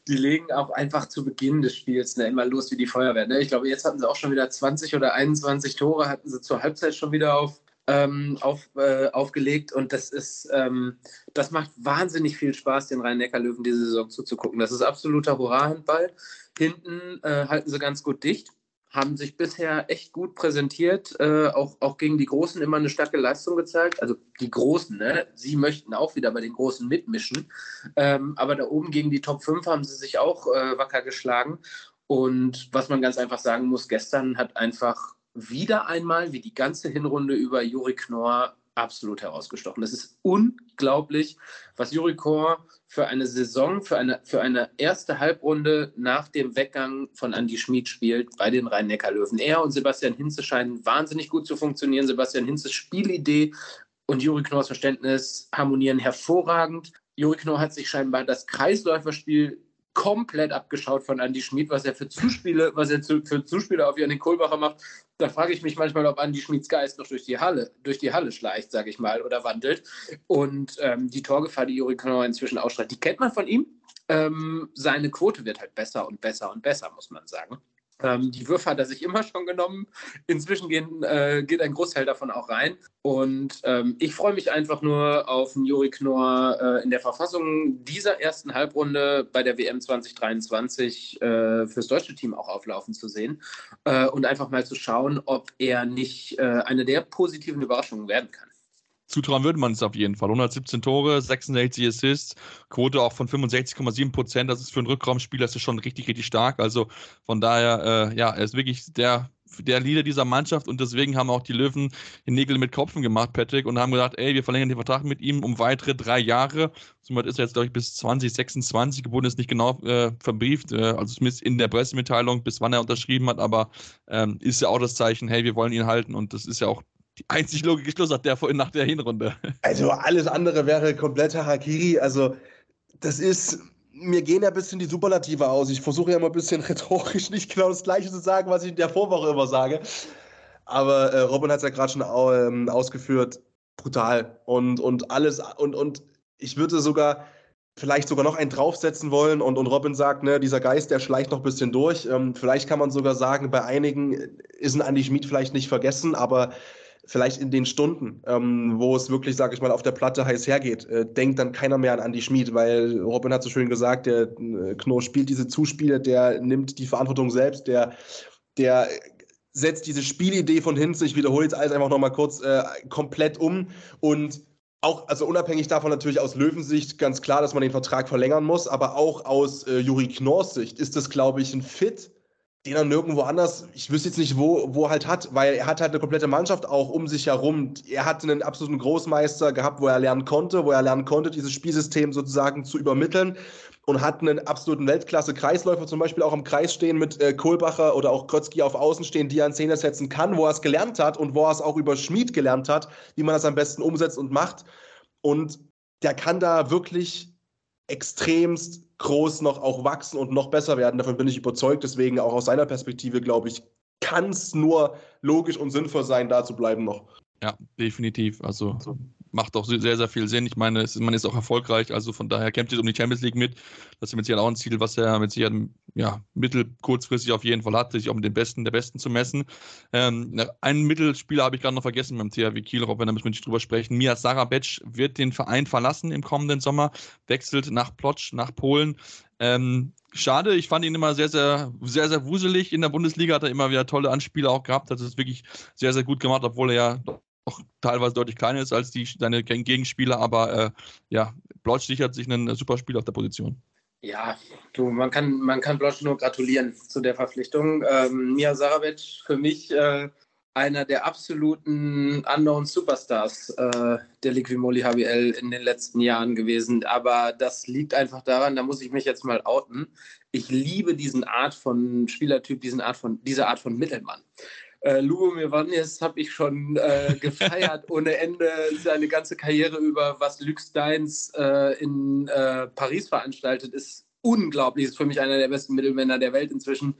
die legen auch einfach zu Beginn des Spiels ne, immer los wie die Feuerwehr. Ne? Ich glaube, jetzt hatten sie auch schon wieder 20 oder 21 Tore, hatten sie zur Halbzeit schon wieder auf, ähm, auf, äh, aufgelegt. Und das ist, ähm, das macht wahnsinnig viel Spaß, den Rhein-Neckar-Löwen diese Saison zuzugucken. Das ist absoluter Hurra-Handball. Hinten äh, halten sie ganz gut dicht haben sich bisher echt gut präsentiert, äh, auch, auch gegen die Großen immer eine starke Leistung gezeigt. Also die Großen, ne? sie möchten auch wieder bei den Großen mitmischen. Ähm, aber da oben gegen die Top 5 haben sie sich auch äh, wacker geschlagen. Und was man ganz einfach sagen muss, gestern hat einfach wieder einmal, wie die ganze Hinrunde über, Juri Knorr absolut herausgestochen. Es ist unglaublich, was Juri Knorr für eine Saison, für eine, für eine erste Halbrunde nach dem Weggang von Andy Schmid spielt bei den Rhein-Neckar-Löwen. Er und Sebastian Hinze scheinen wahnsinnig gut zu funktionieren. Sebastian Hinzes Spielidee und Juri Knorrs Verständnis harmonieren hervorragend. Juri Knorr hat sich scheinbar das Kreisläuferspiel komplett abgeschaut von Andy Schmid, was er für Zuspiele, was er zu, für Zuspiele auf Janik Kohlbacher macht. Da frage ich mich manchmal, ob Andy Schmids Geist noch durch die Halle, durch die Halle schleicht, sage ich mal, oder wandelt. Und ähm, die Torgefahr, die Juri Knauer inzwischen ausstrahlt, die kennt man von ihm. Ähm, seine Quote wird halt besser und besser und besser, muss man sagen. Ähm, die Würfe hat er sich immer schon genommen. Inzwischen gehen, äh, geht ein Großteil davon auch rein. Und ähm, ich freue mich einfach nur auf Juri Knorr äh, in der Verfassung dieser ersten Halbrunde bei der WM 2023 äh, fürs deutsche Team auch auflaufen zu sehen äh, und einfach mal zu schauen, ob er nicht äh, eine der positiven Überraschungen werden kann zutrauen würde man es auf jeden Fall. 117 Tore, 66 Assists, Quote auch von 65,7 Prozent. Das ist für einen Rückraumspieler ist schon richtig, richtig stark. Also von daher, äh, ja, er ist wirklich der der Leader dieser Mannschaft und deswegen haben auch die Löwen den Nägel mit Kopfen gemacht, Patrick, und haben gesagt, ey, wir verlängern den Vertrag mit ihm um weitere drei Jahre. Somit ist er jetzt, glaube ich, bis 2026 gebunden, ist nicht genau äh, verbrieft, äh, also zumindest in der Pressemitteilung, bis wann er unterschrieben hat, aber ähm, ist ja auch das Zeichen, hey, wir wollen ihn halten und das ist ja auch die einzig logische Schluss hat der vorhin nach der Hinrunde. Also alles andere wäre komplett Harakiri. Also das ist, mir gehen ja ein bisschen die Superlative aus. Ich versuche ja immer ein bisschen rhetorisch nicht genau das Gleiche zu sagen, was ich in der Vorwoche immer sage. Aber äh, Robin hat es ja gerade schon ähm, ausgeführt. Brutal. Und, und alles, und, und ich würde sogar vielleicht sogar noch einen draufsetzen wollen und, und Robin sagt, ne, dieser Geist, der schleicht noch ein bisschen durch. Ähm, vielleicht kann man sogar sagen, bei einigen ist ein Andy Schmid vielleicht nicht vergessen, aber vielleicht in den Stunden, ähm, wo es wirklich, sag ich mal, auf der Platte heiß hergeht, äh, denkt dann keiner mehr an Andy Schmid, weil Robin hat so schön gesagt, der äh, Kno spielt diese Zuspiele, der nimmt die Verantwortung selbst, der, der setzt diese Spielidee von Hinze, ich wiederhole jetzt alles einfach nochmal kurz, äh, komplett um. Und auch, also unabhängig davon natürlich aus Löwensicht ganz klar, dass man den Vertrag verlängern muss, aber auch aus äh, Juri Knorrs Sicht ist das, glaube ich, ein Fit, den er nirgendwo anders, ich wüsste jetzt nicht, wo, wo halt hat, weil er hat halt eine komplette Mannschaft auch um sich herum. Er hat einen absoluten Großmeister gehabt, wo er lernen konnte, wo er lernen konnte, dieses Spielsystem sozusagen zu übermitteln und hat einen absoluten Weltklasse-Kreisläufer zum Beispiel auch im Kreis stehen mit äh, Kohlbacher oder auch Krötzky auf Außen stehen, die er in Szene setzen kann, wo er es gelernt hat und wo er es auch über Schmied gelernt hat, wie man das am besten umsetzt und macht. Und der kann da wirklich extremst groß noch auch wachsen und noch besser werden. Davon bin ich überzeugt. Deswegen auch aus seiner Perspektive, glaube ich, kann es nur logisch und sinnvoll sein, da zu bleiben noch. Ja, definitiv. Also macht auch sehr, sehr viel Sinn. Ich meine, ist, man ist auch erfolgreich, also von daher kämpft jetzt um die Champions League mit. Das ist mit Sicherheit auch ein Ziel, was er mit Sicherheit ja, mittel-, kurzfristig auf jeden Fall hat, sich auch mit den Besten der Besten zu messen. Ähm, einen Mittelspieler habe ich gerade noch vergessen beim THW Kiel, auch wenn da müssen wir nicht drüber sprechen. Mia Sarabec wird den Verein verlassen im kommenden Sommer, wechselt nach Plotsch, nach Polen. Ähm, schade, ich fand ihn immer sehr, sehr, sehr, sehr wuselig in der Bundesliga, hat er immer wieder tolle Anspieler auch gehabt, hat es wirklich sehr, sehr gut gemacht, obwohl er ja auch teilweise deutlich kleiner ist als die, seine Gegenspieler, aber äh, ja, Blotsch sichert sich einen super Spiel auf der Position. Ja, du, man kann, man kann Blotsch nur gratulieren zu der Verpflichtung. Ähm, Mia Sarabec für mich äh, einer der absoluten Unknown Superstars äh, der Liquimoli HBL in den letzten Jahren gewesen. Aber das liegt einfach daran, da muss ich mich jetzt mal outen. Ich liebe diesen Art von Spielertyp, diesen Art von, diese Art von Mittelmann. Äh, Lubomir Vanjes habe ich schon äh, gefeiert ohne Ende seine ganze Karriere über, was Luc Steins äh, in äh, Paris veranstaltet, ist unglaublich. Ist für mich einer der besten Mittelmänner der Welt inzwischen.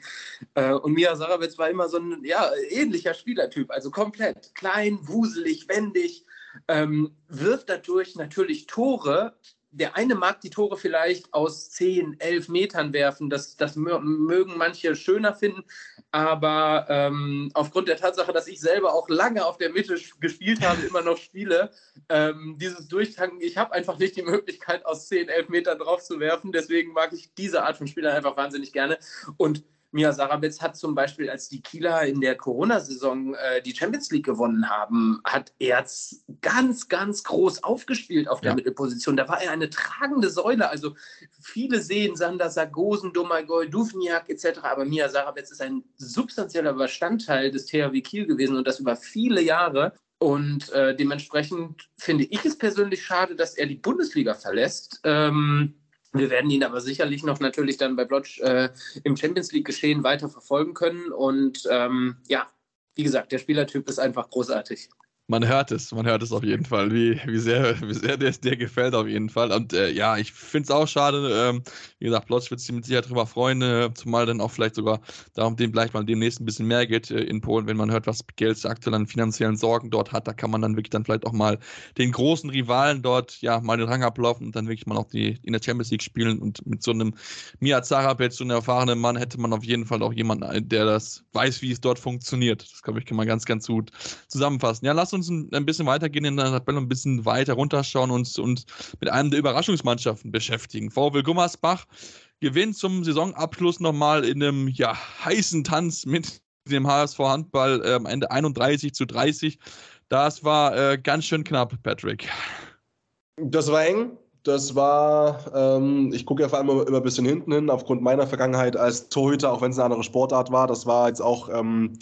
Äh, und Mia Sarabetz war immer so ein ja, ähnlicher Spielertyp, also komplett klein, wuselig, wendig, ähm, wirft dadurch natürlich Tore, der eine mag die Tore vielleicht aus 10, 11 Metern werfen. Das, das mögen manche schöner finden. Aber ähm, aufgrund der Tatsache, dass ich selber auch lange auf der Mitte gespielt habe, immer noch spiele, ähm, dieses Durchtanken, ich habe einfach nicht die Möglichkeit, aus 10, 11 Metern drauf zu werfen. Deswegen mag ich diese Art von Spielern einfach wahnsinnig gerne. Und Mia Sarabetz hat zum Beispiel, als die Kieler in der Corona-Saison äh, die Champions League gewonnen haben, hat Erz ganz, ganz groß aufgespielt auf der ja. Mittelposition. Da war er eine tragende Säule. Also viele sehen Sander Sargosen, Domagoj, Duvniak etc. Aber Mia Sarabetz ist ein substanzieller Bestandteil des THW Kiel gewesen und das über viele Jahre. Und äh, dementsprechend finde ich es persönlich schade, dass er die Bundesliga verlässt. Ähm, wir werden ihn aber sicherlich noch natürlich dann bei Blotch äh, im Champions League geschehen weiter verfolgen können. Und ähm, ja, wie gesagt, der Spielertyp ist einfach großartig. Man hört es, man hört es auf jeden Fall, wie, wie sehr, wie sehr der, der gefällt auf jeden Fall. Und äh, ja, ich finde es auch schade. Ähm, wie gesagt, Plotz wird sich mit Sicherheit drüber freuen, äh, zumal dann auch vielleicht sogar darum dem vielleicht mal demnächst ein bisschen mehr geht äh, in Polen, wenn man hört, was Geld aktuell an finanziellen Sorgen dort hat. Da kann man dann wirklich dann vielleicht auch mal den großen Rivalen dort ja mal den Rang ablaufen und dann wirklich mal auch die in der Champions League spielen. Und mit so einem Mia Zarabet, so einem erfahrenen Mann, hätte man auf jeden Fall auch jemanden, äh, der das weiß, wie es dort funktioniert. Das glaube ich, kann man ganz, ganz gut zusammenfassen. Ja, lass uns uns ein, bisschen weitergehen in der Tabelle, ein bisschen weiter runterschauen und uns mit einem der Überraschungsmannschaften beschäftigen. VW Gummersbach gewinnt zum Saisonabschluss nochmal in einem ja, heißen Tanz mit dem HSV Handball äh, am Ende 31 zu 30. Das war äh, ganz schön knapp, Patrick. Das war eng. Das war, ähm, ich gucke ja vor allem immer, immer ein bisschen hinten hin, aufgrund meiner Vergangenheit als Torhüter, auch wenn es eine andere Sportart war. Das war jetzt auch ähm,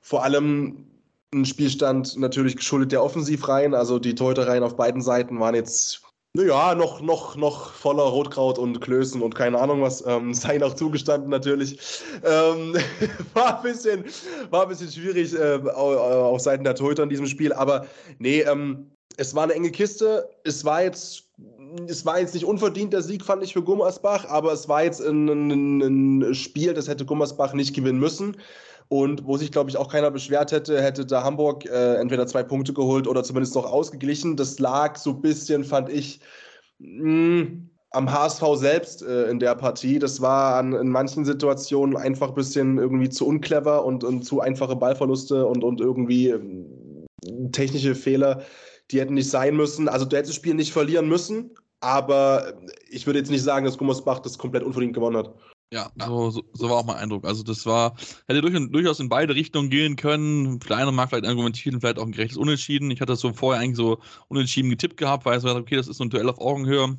vor allem ein Spielstand natürlich geschuldet der Offensivreihen. Also die Torhüterreihen auf beiden Seiten waren jetzt, naja, noch, noch, noch voller Rotkraut und Klößen und keine Ahnung was. Ähm, sei noch zugestanden natürlich. Ähm, war, ein bisschen, war ein bisschen schwierig äh, auf Seiten der Torhüter in diesem Spiel. Aber nee, ähm, es war eine enge Kiste. Es war jetzt es war jetzt nicht unverdient der Sieg, fand ich für Gummersbach, aber es war jetzt ein, ein, ein Spiel, das hätte Gummersbach nicht gewinnen müssen. Und wo sich, glaube ich, auch keiner beschwert hätte, hätte da Hamburg äh, entweder zwei Punkte geholt oder zumindest noch ausgeglichen. Das lag so ein bisschen, fand ich, mh, mm, am HSV selbst äh, in der Partie. Das war an, in manchen Situationen einfach ein bisschen irgendwie zu unclever und, und zu einfache Ballverluste und, und irgendwie äh, technische Fehler, die hätten nicht sein müssen. Also du hättest das Spiel nicht verlieren müssen, aber ich würde jetzt nicht sagen, dass Gummersbach das komplett unverdient gewonnen hat. Ja, so, so, so, war auch mein Eindruck. Also das war, hätte durch, durchaus in beide Richtungen gehen können. Eine mag vielleicht argumentieren, vielleicht auch ein gerechtes Unentschieden. Ich hatte das so vorher eigentlich so unentschieden getippt gehabt, weil ich so okay, das ist so ein Duell auf Augenhöhe.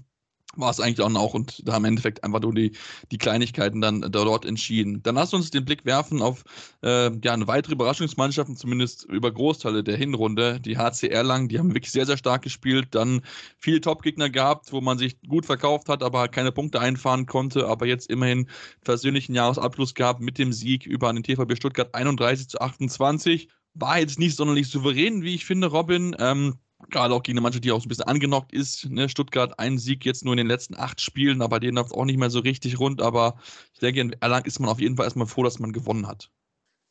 War es eigentlich auch noch und da haben im Endeffekt einfach nur die, die Kleinigkeiten dann dort entschieden. Dann lass uns den Blick werfen auf äh, ja, eine weitere Überraschungsmannschaft, zumindest über Großteile der Hinrunde. Die HCR lang, die haben wirklich sehr, sehr stark gespielt, dann viele Top-Gegner gehabt, wo man sich gut verkauft hat, aber keine Punkte einfahren konnte, aber jetzt immerhin persönlichen Jahresabschluss gehabt mit dem Sieg über den TVB Stuttgart 31 zu 28. War jetzt nicht sonderlich souverän, wie ich finde, Robin. Ähm, Gerade auch gegen eine Mannschaft, die auch so ein bisschen angenockt ist. Ne? Stuttgart ein Sieg jetzt nur in den letzten acht Spielen, aber denen läuft auch nicht mehr so richtig rund. Aber ich denke, in Erlangen ist man auf jeden Fall erstmal froh, dass man gewonnen hat.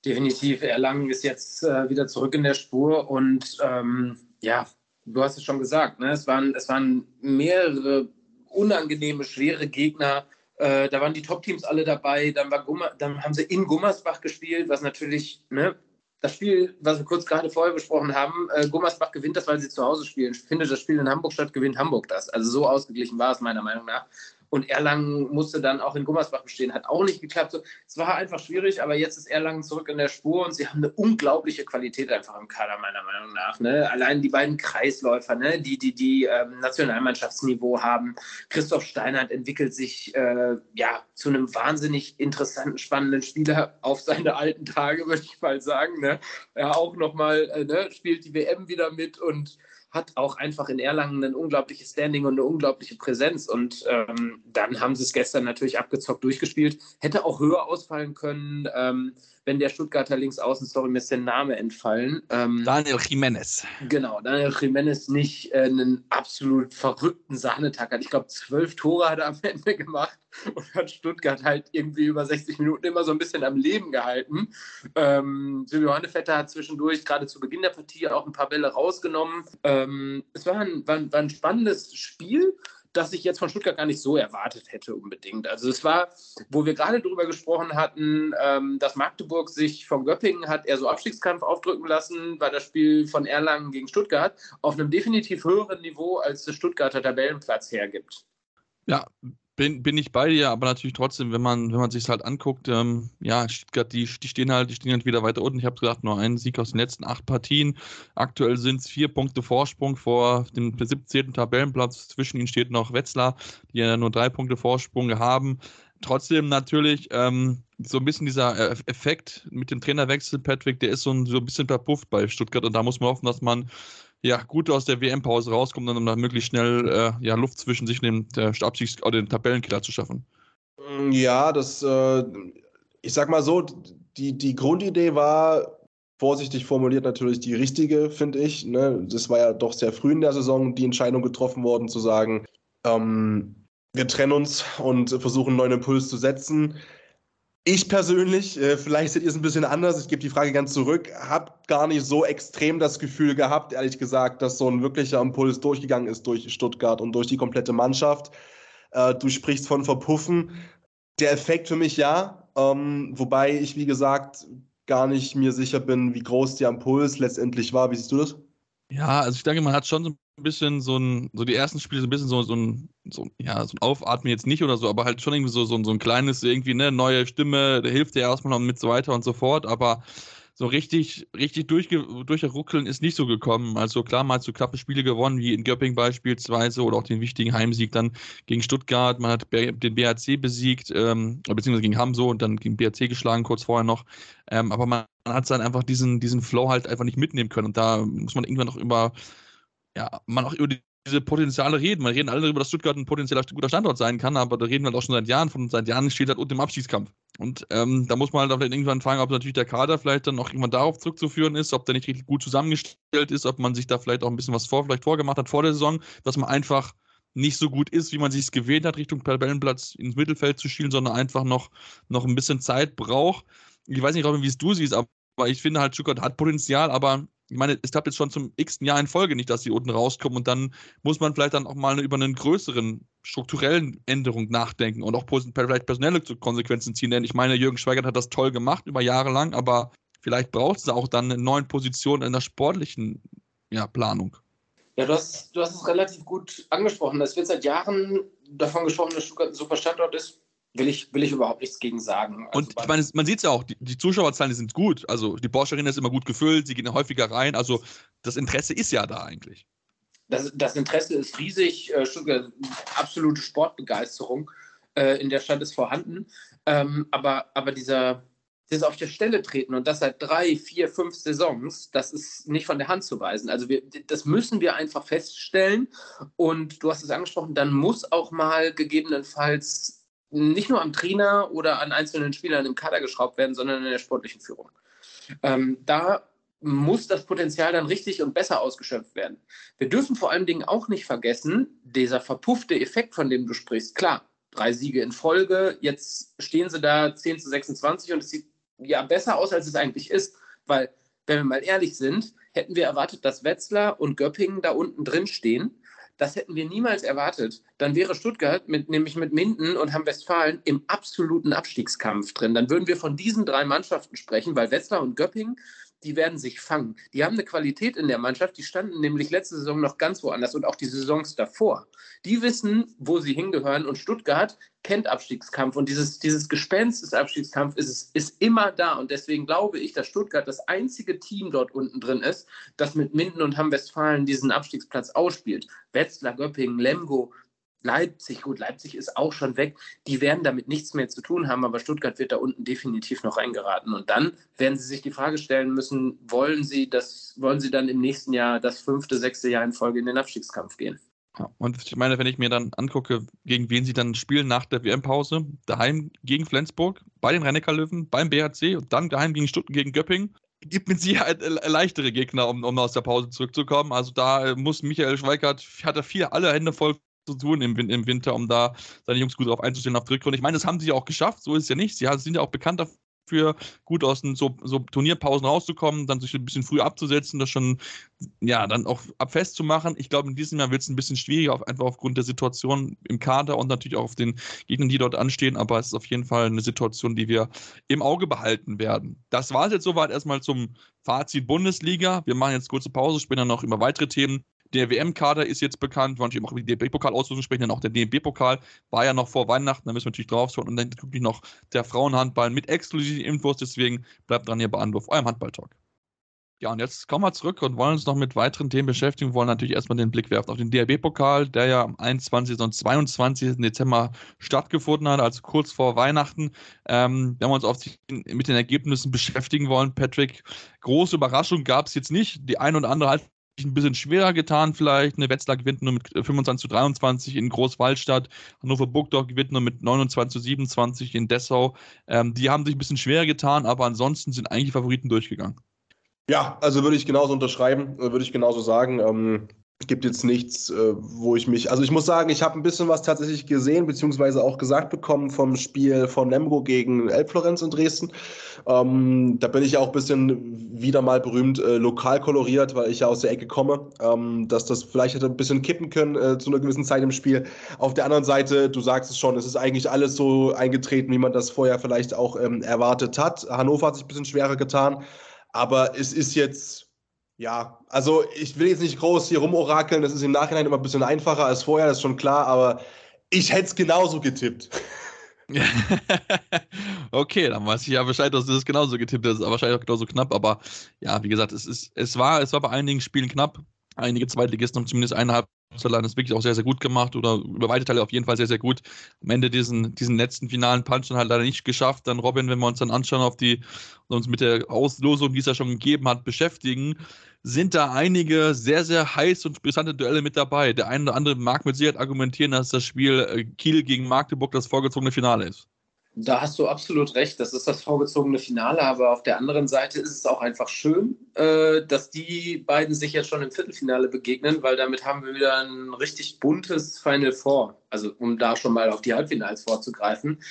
Definitiv. Erlangen ist jetzt äh, wieder zurück in der Spur und ähm, ja, du hast es schon gesagt, ne? es, waren, es waren mehrere unangenehme, schwere Gegner. Äh, da waren die Top-Teams alle dabei. Dann, war Gummer, dann haben sie in Gummersbach gespielt, was natürlich ne, das Spiel, was wir kurz gerade vorher besprochen haben, äh, Gummersbach gewinnt das, weil sie zu Hause spielen. Ich finde, das Spiel in Hamburg statt, gewinnt Hamburg das. Also so ausgeglichen war es meiner Meinung nach. Und Erlangen musste dann auch in Gummersbach bestehen. Hat auch nicht geklappt. So, es war einfach schwierig, aber jetzt ist Erlangen zurück in der Spur und sie haben eine unglaubliche Qualität einfach im Kader, meiner Meinung nach. Ne? Allein die beiden Kreisläufer, ne? die die, die ähm, Nationalmannschaftsniveau haben. Christoph Steinert entwickelt sich äh, ja, zu einem wahnsinnig interessanten, spannenden Spieler auf seine alten Tage, würde ich mal sagen. Ne? Er auch nochmal äh, ne? spielt die WM wieder mit und hat auch einfach in Erlangen ein unglaubliches Standing und eine unglaubliche Präsenz. Und ähm, dann haben sie es gestern natürlich abgezockt durchgespielt. Hätte auch höher ausfallen können. Ähm, wenn der Stuttgarter Linksaußen, sorry, mir ist der Name entfallen. Ähm, Daniel Jiménez. Genau, Daniel Jiménez nicht äh, einen absolut verrückten Sahnetag hat. Ich glaube, zwölf Tore hat er am Ende gemacht und hat Stuttgart halt irgendwie über 60 Minuten immer so ein bisschen am Leben gehalten. Ähm, Silvio Hannevetter hat zwischendurch gerade zu Beginn der Partie auch ein paar Bälle rausgenommen. Ähm, es war ein, war, war ein spannendes Spiel das ich jetzt von Stuttgart gar nicht so erwartet hätte unbedingt. Also es war, wo wir gerade darüber gesprochen hatten, ähm, dass Magdeburg sich von Göppingen hat eher so Abstiegskampf aufdrücken lassen, war das Spiel von Erlangen gegen Stuttgart auf einem definitiv höheren Niveau, als der Stuttgarter Tabellenplatz hergibt. Ja, bin, bin ich bei dir, aber natürlich trotzdem, wenn man, wenn man sich halt anguckt, ähm, ja, Stuttgart, die, die stehen halt, die stehen halt wieder weiter unten. Ich habe gesagt, nur einen Sieg aus den letzten acht Partien. Aktuell sind es vier Punkte Vorsprung vor dem 17. Tabellenplatz. Zwischen ihnen steht noch Wetzlar, die ja nur drei Punkte Vorsprung haben. Trotzdem natürlich ähm, so ein bisschen dieser Effekt mit dem Trainerwechsel, Patrick, der ist so ein, so ein bisschen verpufft bei Stuttgart und da muss man hoffen, dass man ja, gut aus der WM-Pause rauskommt, um dann möglichst schnell äh, ja, Luft zwischen sich und dem Abstiegs- oder den Tabellenkiller zu schaffen. Mm, ja, das, äh, ich sag mal so, die, die Grundidee war, vorsichtig formuliert natürlich die richtige, finde ich. Ne? Das war ja doch sehr früh in der Saison die Entscheidung getroffen worden, zu sagen, ähm, wir trennen uns und versuchen einen neuen Impuls zu setzen. Ich persönlich, äh, vielleicht seht ihr es ein bisschen anders, ich gebe die Frage ganz zurück, habe gar nicht so extrem das Gefühl gehabt, ehrlich gesagt, dass so ein wirklicher Impuls durchgegangen ist durch Stuttgart und durch die komplette Mannschaft. Äh, du sprichst von Verpuffen. Der Effekt für mich ja, ähm, wobei ich, wie gesagt, gar nicht mir sicher bin, wie groß der Impuls letztendlich war. Wie siehst du das? Ja, also ich denke, man hat schon so ein bisschen so ein, so die ersten Spiele so ein bisschen so, so ein, so, ja, so ein Aufatmen jetzt nicht oder so, aber halt schon irgendwie so, so, so ein kleines, irgendwie, ne, neue Stimme, der hilft dir erstmal noch mit so weiter und so fort, aber so richtig, richtig durchge durchruckeln ist nicht so gekommen. Also klar, hat so knappe Spiele gewonnen, wie in Göpping beispielsweise, oder auch den wichtigen Heimsieg dann gegen Stuttgart. Man hat den BHC besiegt, ähm, beziehungsweise gegen Hamso und dann gegen BHC geschlagen, kurz vorher noch. Ähm, aber man, man hat dann einfach diesen, diesen Flow halt einfach nicht mitnehmen können. Und da muss man irgendwann noch über, ja, man auch über die diese Potenziale reden. Wir reden alle darüber, dass Stuttgart ein potenzieller guter Standort sein kann, aber da reden wir halt auch schon seit Jahren von. Seit Jahren steht halt unten im Abschiedskampf. Und ähm, da muss man halt vielleicht irgendwann fragen, ob natürlich der Kader vielleicht dann auch irgendwann darauf zurückzuführen ist, ob der nicht richtig gut zusammengestellt ist, ob man sich da vielleicht auch ein bisschen was vor, vielleicht vorgemacht hat vor der Saison, dass man einfach nicht so gut ist, wie man sich es gewählt hat, Richtung Tabellenplatz ins Mittelfeld zu schielen, sondern einfach noch, noch ein bisschen Zeit braucht. Ich weiß nicht, Robin, wie es du siehst, aber ich finde halt, Stuttgart hat Potenzial, aber ich meine, es klappt jetzt schon zum x Jahr in Folge nicht, dass sie unten rauskommen und dann muss man vielleicht dann auch mal über einen größeren strukturellen Änderung nachdenken und auch vielleicht personelle Konsequenzen ziehen. Denn ich meine, Jürgen Schweigert hat das toll gemacht über Jahre lang, aber vielleicht braucht es auch dann eine neue Position in der sportlichen ja, Planung. Ja, du hast, du hast es relativ gut angesprochen. Es wird seit Jahren davon gesprochen, dass Stuttgart ein super Standort ist will ich, will ich überhaupt nichts gegen sagen. Also und ich meine, man sieht es ja auch, die, die, Zuschauerzahlen die sind gut. Also die Porsche Arena ist immer gut gefüllt, sie gehen häufiger rein. Also das Interesse ist ja da eigentlich. das, das Interesse ist riesig, äh, absolute Sportbegeisterung äh, in der Stadt ist vorhanden. Ähm, aber, aber dieser, dieses auf der Stelle treten und das seit drei, vier, fünf Saisons, das ist nicht von der Hand zu weisen. Also wir, das müssen wir einfach feststellen. Und du hast es angesprochen, dann muss auch mal gegebenenfalls nicht nur am Trainer oder an einzelnen Spielern im Kader geschraubt werden, sondern in der sportlichen Führung. Ähm, da muss das Potenzial dann richtig und besser ausgeschöpft werden. Wir dürfen vor allen Dingen auch nicht vergessen, dieser verpuffte Effekt, von dem du sprichst. Klar, drei Siege in Folge, jetzt stehen sie da 10 zu 26 und es sieht ja besser aus, als es eigentlich ist, weil, wenn wir mal ehrlich sind, hätten wir erwartet, dass Wetzlar und Göppingen da unten drin stehen. Das hätten wir niemals erwartet. Dann wäre Stuttgart mit, nämlich mit Minden und Hamm Westfalen im absoluten Abstiegskampf drin. Dann würden wir von diesen drei Mannschaften sprechen, weil Wetzlar und Göppingen die werden sich fangen. Die haben eine Qualität in der Mannschaft, die standen nämlich letzte Saison noch ganz woanders und auch die Saisons davor. Die wissen, wo sie hingehören und Stuttgart kennt Abstiegskampf und dieses, dieses Gespenst des Abstiegskampfs ist, ist immer da und deswegen glaube ich, dass Stuttgart das einzige Team dort unten drin ist, das mit Minden und Hamm-Westfalen diesen Abstiegsplatz ausspielt. Wetzlar, Göppingen, Lemgo, Leipzig, gut, Leipzig ist auch schon weg. Die werden damit nichts mehr zu tun haben, aber Stuttgart wird da unten definitiv noch reingeraten. Und dann werden sie sich die Frage stellen müssen, wollen sie das, wollen sie dann im nächsten Jahr das fünfte, sechste Jahr in Folge in den Abstiegskampf gehen? Und ich meine, wenn ich mir dann angucke, gegen wen sie dann spielen nach der WM-Pause, daheim gegen Flensburg, bei den rhein löwen beim BHC und dann daheim gegen Stuttgart gegen Göppingen, gibt mit Sicherheit leichtere Gegner, um, um aus der Pause zurückzukommen. Also da muss Michael Schweikert, hat er vier alle Hände voll zu tun im, im Winter, um da seine Jungs gut darauf einzustellen auf Rückrunde. Ich meine, das haben sie ja auch geschafft, so ist es ja nicht. Sie sind ja auch bekannt dafür, gut aus den so, so, Turnierpausen rauszukommen, dann sich ein bisschen früher abzusetzen, das schon, ja, dann auch ab festzumachen. Ich glaube, in diesem Jahr wird es ein bisschen schwieriger, auf, einfach aufgrund der Situation im Kader und natürlich auch auf den Gegnern, die dort anstehen, aber es ist auf jeden Fall eine Situation, die wir im Auge behalten werden. Das war es jetzt soweit erstmal zum Fazit Bundesliga. Wir machen jetzt kurze Pause, später noch über weitere Themen. Der WM-Kader ist jetzt bekannt, wollen wir auch über die DFB-Pokal-Auslosung sprechen, denn auch der DFB-Pokal war ja noch vor Weihnachten, da müssen wir natürlich drauf schauen. Und dann natürlich noch der Frauenhandball mit exklusiven Infos, deswegen bleibt dran hier bei Anwurf, eurem Handball-Talk. Ja, und jetzt kommen wir zurück und wollen uns noch mit weiteren Themen beschäftigen. Wir wollen natürlich erstmal den Blick werfen auf den DRB-Pokal, der ja am 21. und 22. Dezember stattgefunden hat, also kurz vor Weihnachten. Ähm, wenn wir uns auf die, mit den Ergebnissen beschäftigen wollen, Patrick, große Überraschung gab es jetzt nicht. Die ein oder andere ein bisschen schwerer getan vielleicht. Eine Wetzlar gewinnt nur mit 25 äh, zu 23 in Großwaldstadt. Hannover Burgdorf gewinnt nur mit 29 zu 27 in Dessau. Ähm, die haben sich ein bisschen schwerer getan, aber ansonsten sind eigentlich Favoriten durchgegangen. Ja, also würde ich genauso unterschreiben, äh, würde ich genauso sagen. Ähm, gibt jetzt nichts, äh, wo ich mich. Also ich muss sagen, ich habe ein bisschen was tatsächlich gesehen, beziehungsweise auch gesagt bekommen vom Spiel von Lemgo gegen Elbflorenz in Dresden. Ähm, da bin ich ja auch ein bisschen wieder mal berühmt äh, lokal koloriert, weil ich ja aus der Ecke komme, ähm, dass das vielleicht hätte ein bisschen kippen können äh, zu einer gewissen Zeit im Spiel. Auf der anderen Seite, du sagst es schon, es ist eigentlich alles so eingetreten, wie man das vorher vielleicht auch ähm, erwartet hat. Hannover hat sich ein bisschen schwerer getan, aber es ist jetzt ja, also ich will jetzt nicht groß hier rumorakeln, das ist im Nachhinein immer ein bisschen einfacher als vorher, das ist schon klar, aber ich hätte es genauso getippt. okay, dann weiß ich ja Bescheid, dass du das genauso getippt hast, aber wahrscheinlich auch genauso knapp, aber ja, wie gesagt, es, ist, es, war, es war bei einigen Spielen knapp. Einige Zweitligisten haben zumindest eineinhalb Saarland ist wirklich auch sehr, sehr gut gemacht oder über weite Teile auf jeden Fall sehr, sehr gut. Am Ende diesen, diesen letzten finalen Punch dann halt leider nicht geschafft. Dann Robin, wenn wir uns dann anschauen auf die, uns mit der Auslosung, die es ja schon gegeben hat, beschäftigen, sind da einige sehr, sehr heiß und brisante Duelle mit dabei. Der eine oder andere mag mit Sicherheit argumentieren, dass das Spiel äh, Kiel gegen Magdeburg das vorgezogene Finale ist. Da hast du absolut recht, das ist das vorgezogene Finale, aber auf der anderen Seite ist es auch einfach schön, äh, dass die beiden sich jetzt schon im Viertelfinale begegnen, weil damit haben wir wieder ein richtig buntes Final Four. Also um da schon mal auf die Halbfinals vorzugreifen,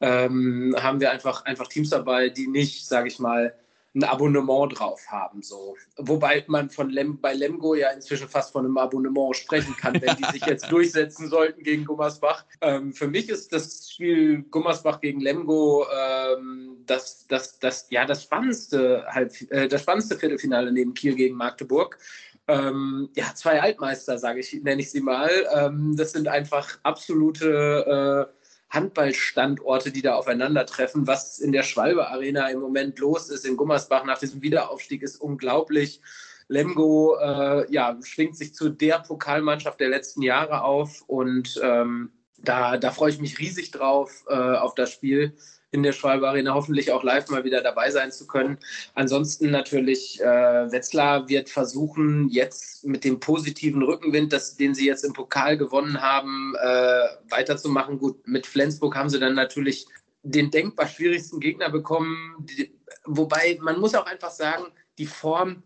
ähm, haben wir einfach, einfach Teams dabei, die nicht, sage ich mal, ein Abonnement drauf haben. So. Wobei man von Lem bei Lemgo ja inzwischen fast von einem Abonnement sprechen kann, wenn die sich jetzt durchsetzen sollten gegen Gummersbach. Ähm, für mich ist das Spiel Gummersbach gegen Lemgo ähm, das, das, das, ja, das, spannendste, Halb äh, das spannendste Viertelfinale neben Kiel gegen Magdeburg. Ähm, ja, zwei Altmeister, sage ich, nenne ich sie mal. Ähm, das sind einfach absolute äh, Handballstandorte, die da aufeinandertreffen. Was in der Schwalbe Arena im Moment los ist in Gummersbach nach diesem Wiederaufstieg ist unglaublich. Lemgo äh, ja, schwingt sich zu der Pokalmannschaft der letzten Jahre auf und ähm, da, da freue ich mich riesig drauf, äh, auf das Spiel in der Schwalbe Arena hoffentlich auch live mal wieder dabei sein zu können. Ansonsten natürlich, äh, Wetzlar wird versuchen, jetzt mit dem positiven Rückenwind, das, den sie jetzt im Pokal gewonnen haben, äh, weiterzumachen. Gut, mit Flensburg haben sie dann natürlich den denkbar schwierigsten Gegner bekommen. Die, wobei man muss auch einfach sagen, die Form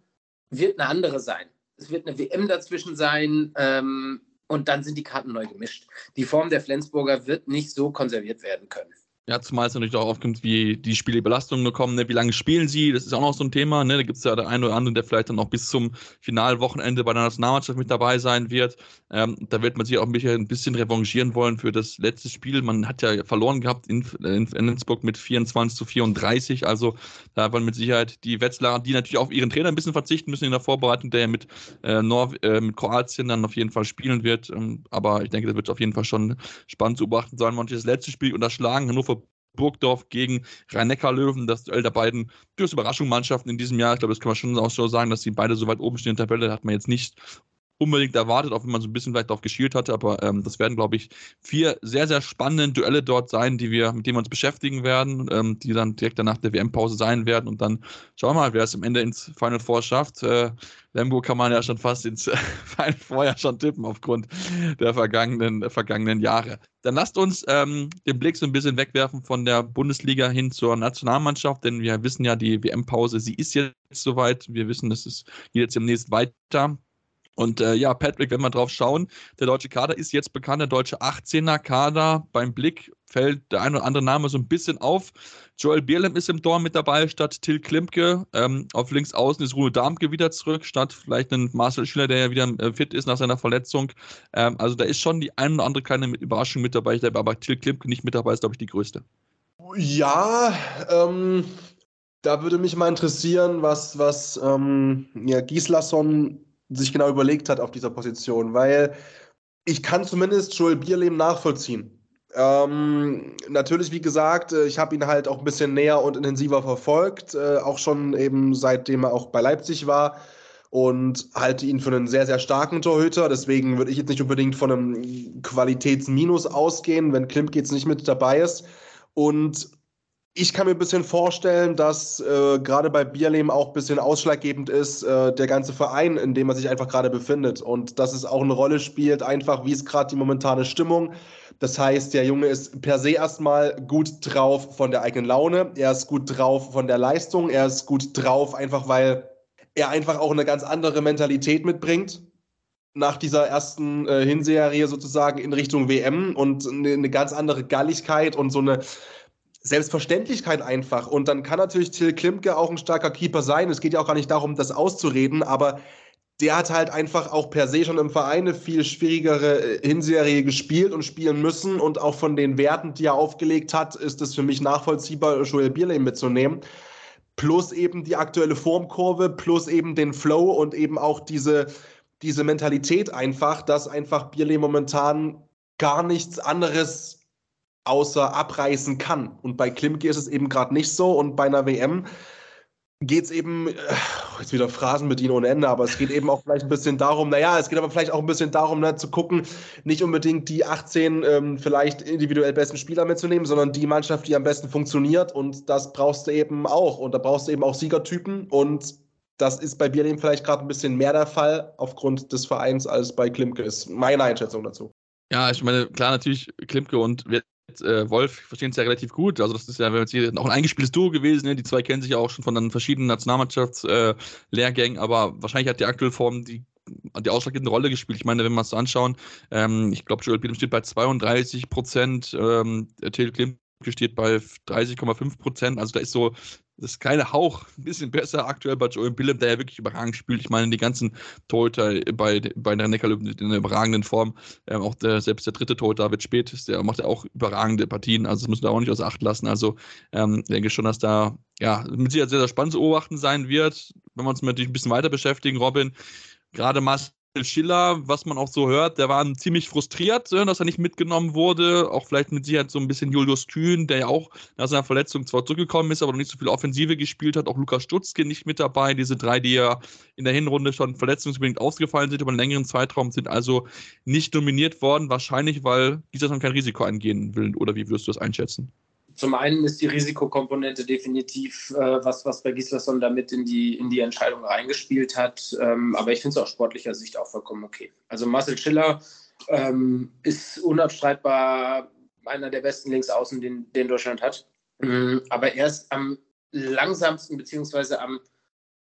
wird eine andere sein. Es wird eine WM dazwischen sein. Ähm, und dann sind die Karten neu gemischt. Die Form der Flensburger wird nicht so konserviert werden können. Ja, zumal es natürlich auch aufkommt, wie die Spielebelastungen kommen, ne? wie lange spielen sie, das ist auch noch so ein Thema. Ne? Da gibt es ja der eine oder andere, der vielleicht dann auch bis zum Finalwochenende bei der Nationalmannschaft mit dabei sein wird. Ähm, da wird man sich auch ein bisschen revanchieren wollen für das letzte Spiel. Man hat ja verloren gehabt in, in, in Innsbruck mit 24 zu 34. Also da wollen mit Sicherheit die Wetzlarer, die natürlich auf ihren Trainer ein bisschen verzichten müssen in der Vorbereitung, der ja mit, äh, äh, mit Kroatien dann auf jeden Fall spielen wird. Ähm, aber ich denke, das wird auf jeden Fall schon spannend zu beobachten sein. Man das letzte Spiel unterschlagen, Hannover Burgdorf gegen Rhein-Neckar-Löwen, das Duell der beiden durchaus Überraschungsmannschaften in diesem Jahr. Ich glaube, das kann man schon auch so sagen, dass sie beide so weit oben stehen in der Tabelle, hat man jetzt nicht unbedingt erwartet, auch wenn man so ein bisschen vielleicht darauf geschielt hatte. Aber ähm, das werden, glaube ich, vier sehr, sehr spannende Duelle dort sein, die wir, mit denen wir uns beschäftigen werden, ähm, die dann direkt danach der WM-Pause sein werden. Und dann schauen wir mal, wer es am Ende ins Final Four schafft. Äh, Lemgo kann man ja schon fast ins Final Four ja schon tippen aufgrund der vergangenen, der vergangenen Jahre. Dann lasst uns ähm, den Blick so ein bisschen wegwerfen von der Bundesliga hin zur Nationalmannschaft, denn wir wissen ja, die WM-Pause, sie ist jetzt soweit. Wir wissen, es geht jetzt demnächst weiter. Und äh, ja, Patrick, wenn wir drauf schauen, der deutsche Kader ist jetzt bekannt, der deutsche 18er Kader. Beim Blick fällt der ein oder andere Name so ein bisschen auf. Joel Bierlem ist im Tor mit dabei, statt Till Klimke. Ähm, auf links außen ist Ruhe Darmke wieder zurück, statt vielleicht ein Marcel Schiller, der ja wieder äh, fit ist nach seiner Verletzung. Ähm, also da ist schon die ein oder andere kleine Überraschung mit dabei. Ich glaube, aber Till Klimke nicht mit dabei ist, glaube ich, die größte. Ja, ähm, da würde mich mal interessieren, was, was ähm, ja, Gislason sich genau überlegt hat auf dieser Position, weil ich kann zumindest Joel Bierlehm nachvollziehen. Ähm, natürlich, wie gesagt, äh, ich habe ihn halt auch ein bisschen näher und intensiver verfolgt, äh, auch schon eben seitdem er auch bei Leipzig war und halte ihn für einen sehr, sehr starken Torhüter. Deswegen würde ich jetzt nicht unbedingt von einem Qualitätsminus ausgehen, wenn Klimt jetzt nicht mit dabei ist. Und ich kann mir ein bisschen vorstellen, dass äh, gerade bei Bierlehm auch ein bisschen ausschlaggebend ist, äh, der ganze Verein, in dem er sich einfach gerade befindet. Und dass es auch eine Rolle spielt, einfach wie ist gerade die momentane Stimmung. Das heißt, der Junge ist per se erstmal gut drauf von der eigenen Laune. Er ist gut drauf von der Leistung. Er ist gut drauf, einfach weil er einfach auch eine ganz andere Mentalität mitbringt nach dieser ersten äh, Hinserie sozusagen in Richtung WM und eine, eine ganz andere Galligkeit und so eine Selbstverständlichkeit einfach. Und dann kann natürlich Till Klimke auch ein starker Keeper sein. Es geht ja auch gar nicht darum, das auszureden, aber der hat halt einfach auch per se schon im Verein eine viel schwierigere äh, Hinserie gespielt und spielen müssen. Und auch von den Werten, die er aufgelegt hat, ist es für mich nachvollziehbar, Joel Bierlein mitzunehmen. Plus eben die aktuelle Formkurve, plus eben den Flow und eben auch diese, diese Mentalität einfach, dass einfach Bierlein momentan gar nichts anderes außer abreißen kann. Und bei Klimke ist es eben gerade nicht so. Und bei einer WM geht es eben, äh, jetzt wieder Phrasen mit ihnen ohne Ende, aber es geht eben auch vielleicht ein bisschen darum, naja, es geht aber vielleicht auch ein bisschen darum, ne, zu gucken, nicht unbedingt die 18 ähm, vielleicht individuell besten Spieler mitzunehmen, sondern die Mannschaft, die am besten funktioniert und das brauchst du eben auch und da brauchst du eben auch Siegertypen und das ist bei Bierlehm vielleicht gerade ein bisschen mehr der Fall aufgrund des Vereins als bei Klimke, ist meine Einschätzung dazu. Ja, ich meine, klar, natürlich Klimke und äh, Wolf verstehen es ja relativ gut. Also, das ist ja auch ein eingespieltes Duo gewesen. Ne? Die zwei kennen sich ja auch schon von den verschiedenen Nationalmannschaftslehrgängen, äh, aber wahrscheinlich hat die aktuelle Form die die ausschlaggebende Rolle gespielt. Ich meine, wenn wir es so anschauen, ähm, ich glaube, Joel Biedem steht bei 32 Prozent, ähm, Till Klim steht bei 30,5 Prozent. Also da ist so das kleine Hauch ein bisschen besser aktuell bei Joel Billem, der ja wirklich überragend spielt. Ich meine, die ganzen Torhüter bei, bei der Neckarlöwen in einer überragenden Form. Ähm, auch der, selbst der dritte Torhüter, David Spät, der macht ja auch überragende Partien. Also das müssen wir auch nicht außer Acht lassen. Also ähm, denke schon, dass da ja mit Sicherheit sehr, sehr spannend zu beobachten sein wird. Wenn wir uns natürlich ein bisschen weiter beschäftigen, Robin, gerade Schiller, was man auch so hört, der war ziemlich frustriert, ne, dass er nicht mitgenommen wurde. Auch vielleicht mit Sicherheit so ein bisschen Julius Kühn, der ja auch nach seiner Verletzung zwar zurückgekommen ist, aber noch nicht so viel Offensive gespielt hat. Auch Lukas Stutzke nicht mit dabei. Diese drei, die ja in der Hinrunde schon verletzungsbedingt ausgefallen sind über einen längeren Zeitraum, sind also nicht nominiert worden. Wahrscheinlich, weil dieser dann kein Risiko eingehen will. Oder wie würdest du das einschätzen? Zum einen ist die Risikokomponente definitiv äh, was, was bei Gislason damit in die, in die Entscheidung reingespielt hat. Ähm, aber ich finde es aus sportlicher Sicht auch vollkommen okay. Also Marcel Schiller ähm, ist unabstreitbar einer der besten Linksaußen, den, den Deutschland hat. Ähm, aber er ist am langsamsten beziehungsweise am,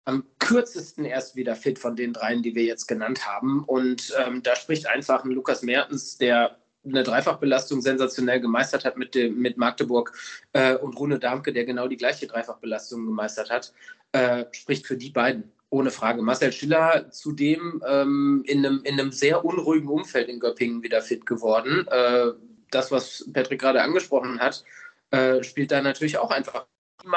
am kürzesten erst wieder fit von den dreien, die wir jetzt genannt haben. Und ähm, da spricht einfach ein Lukas Mertens, der eine Dreifachbelastung sensationell gemeistert hat mit, dem, mit Magdeburg äh, und Rune Darmke, der genau die gleiche Dreifachbelastung gemeistert hat, äh, spricht für die beiden. Ohne Frage. Marcel Schiller zudem ähm, in, einem, in einem sehr unruhigen Umfeld in Göppingen wieder fit geworden. Äh, das, was Patrick gerade angesprochen hat, äh, spielt da natürlich auch einfach, wie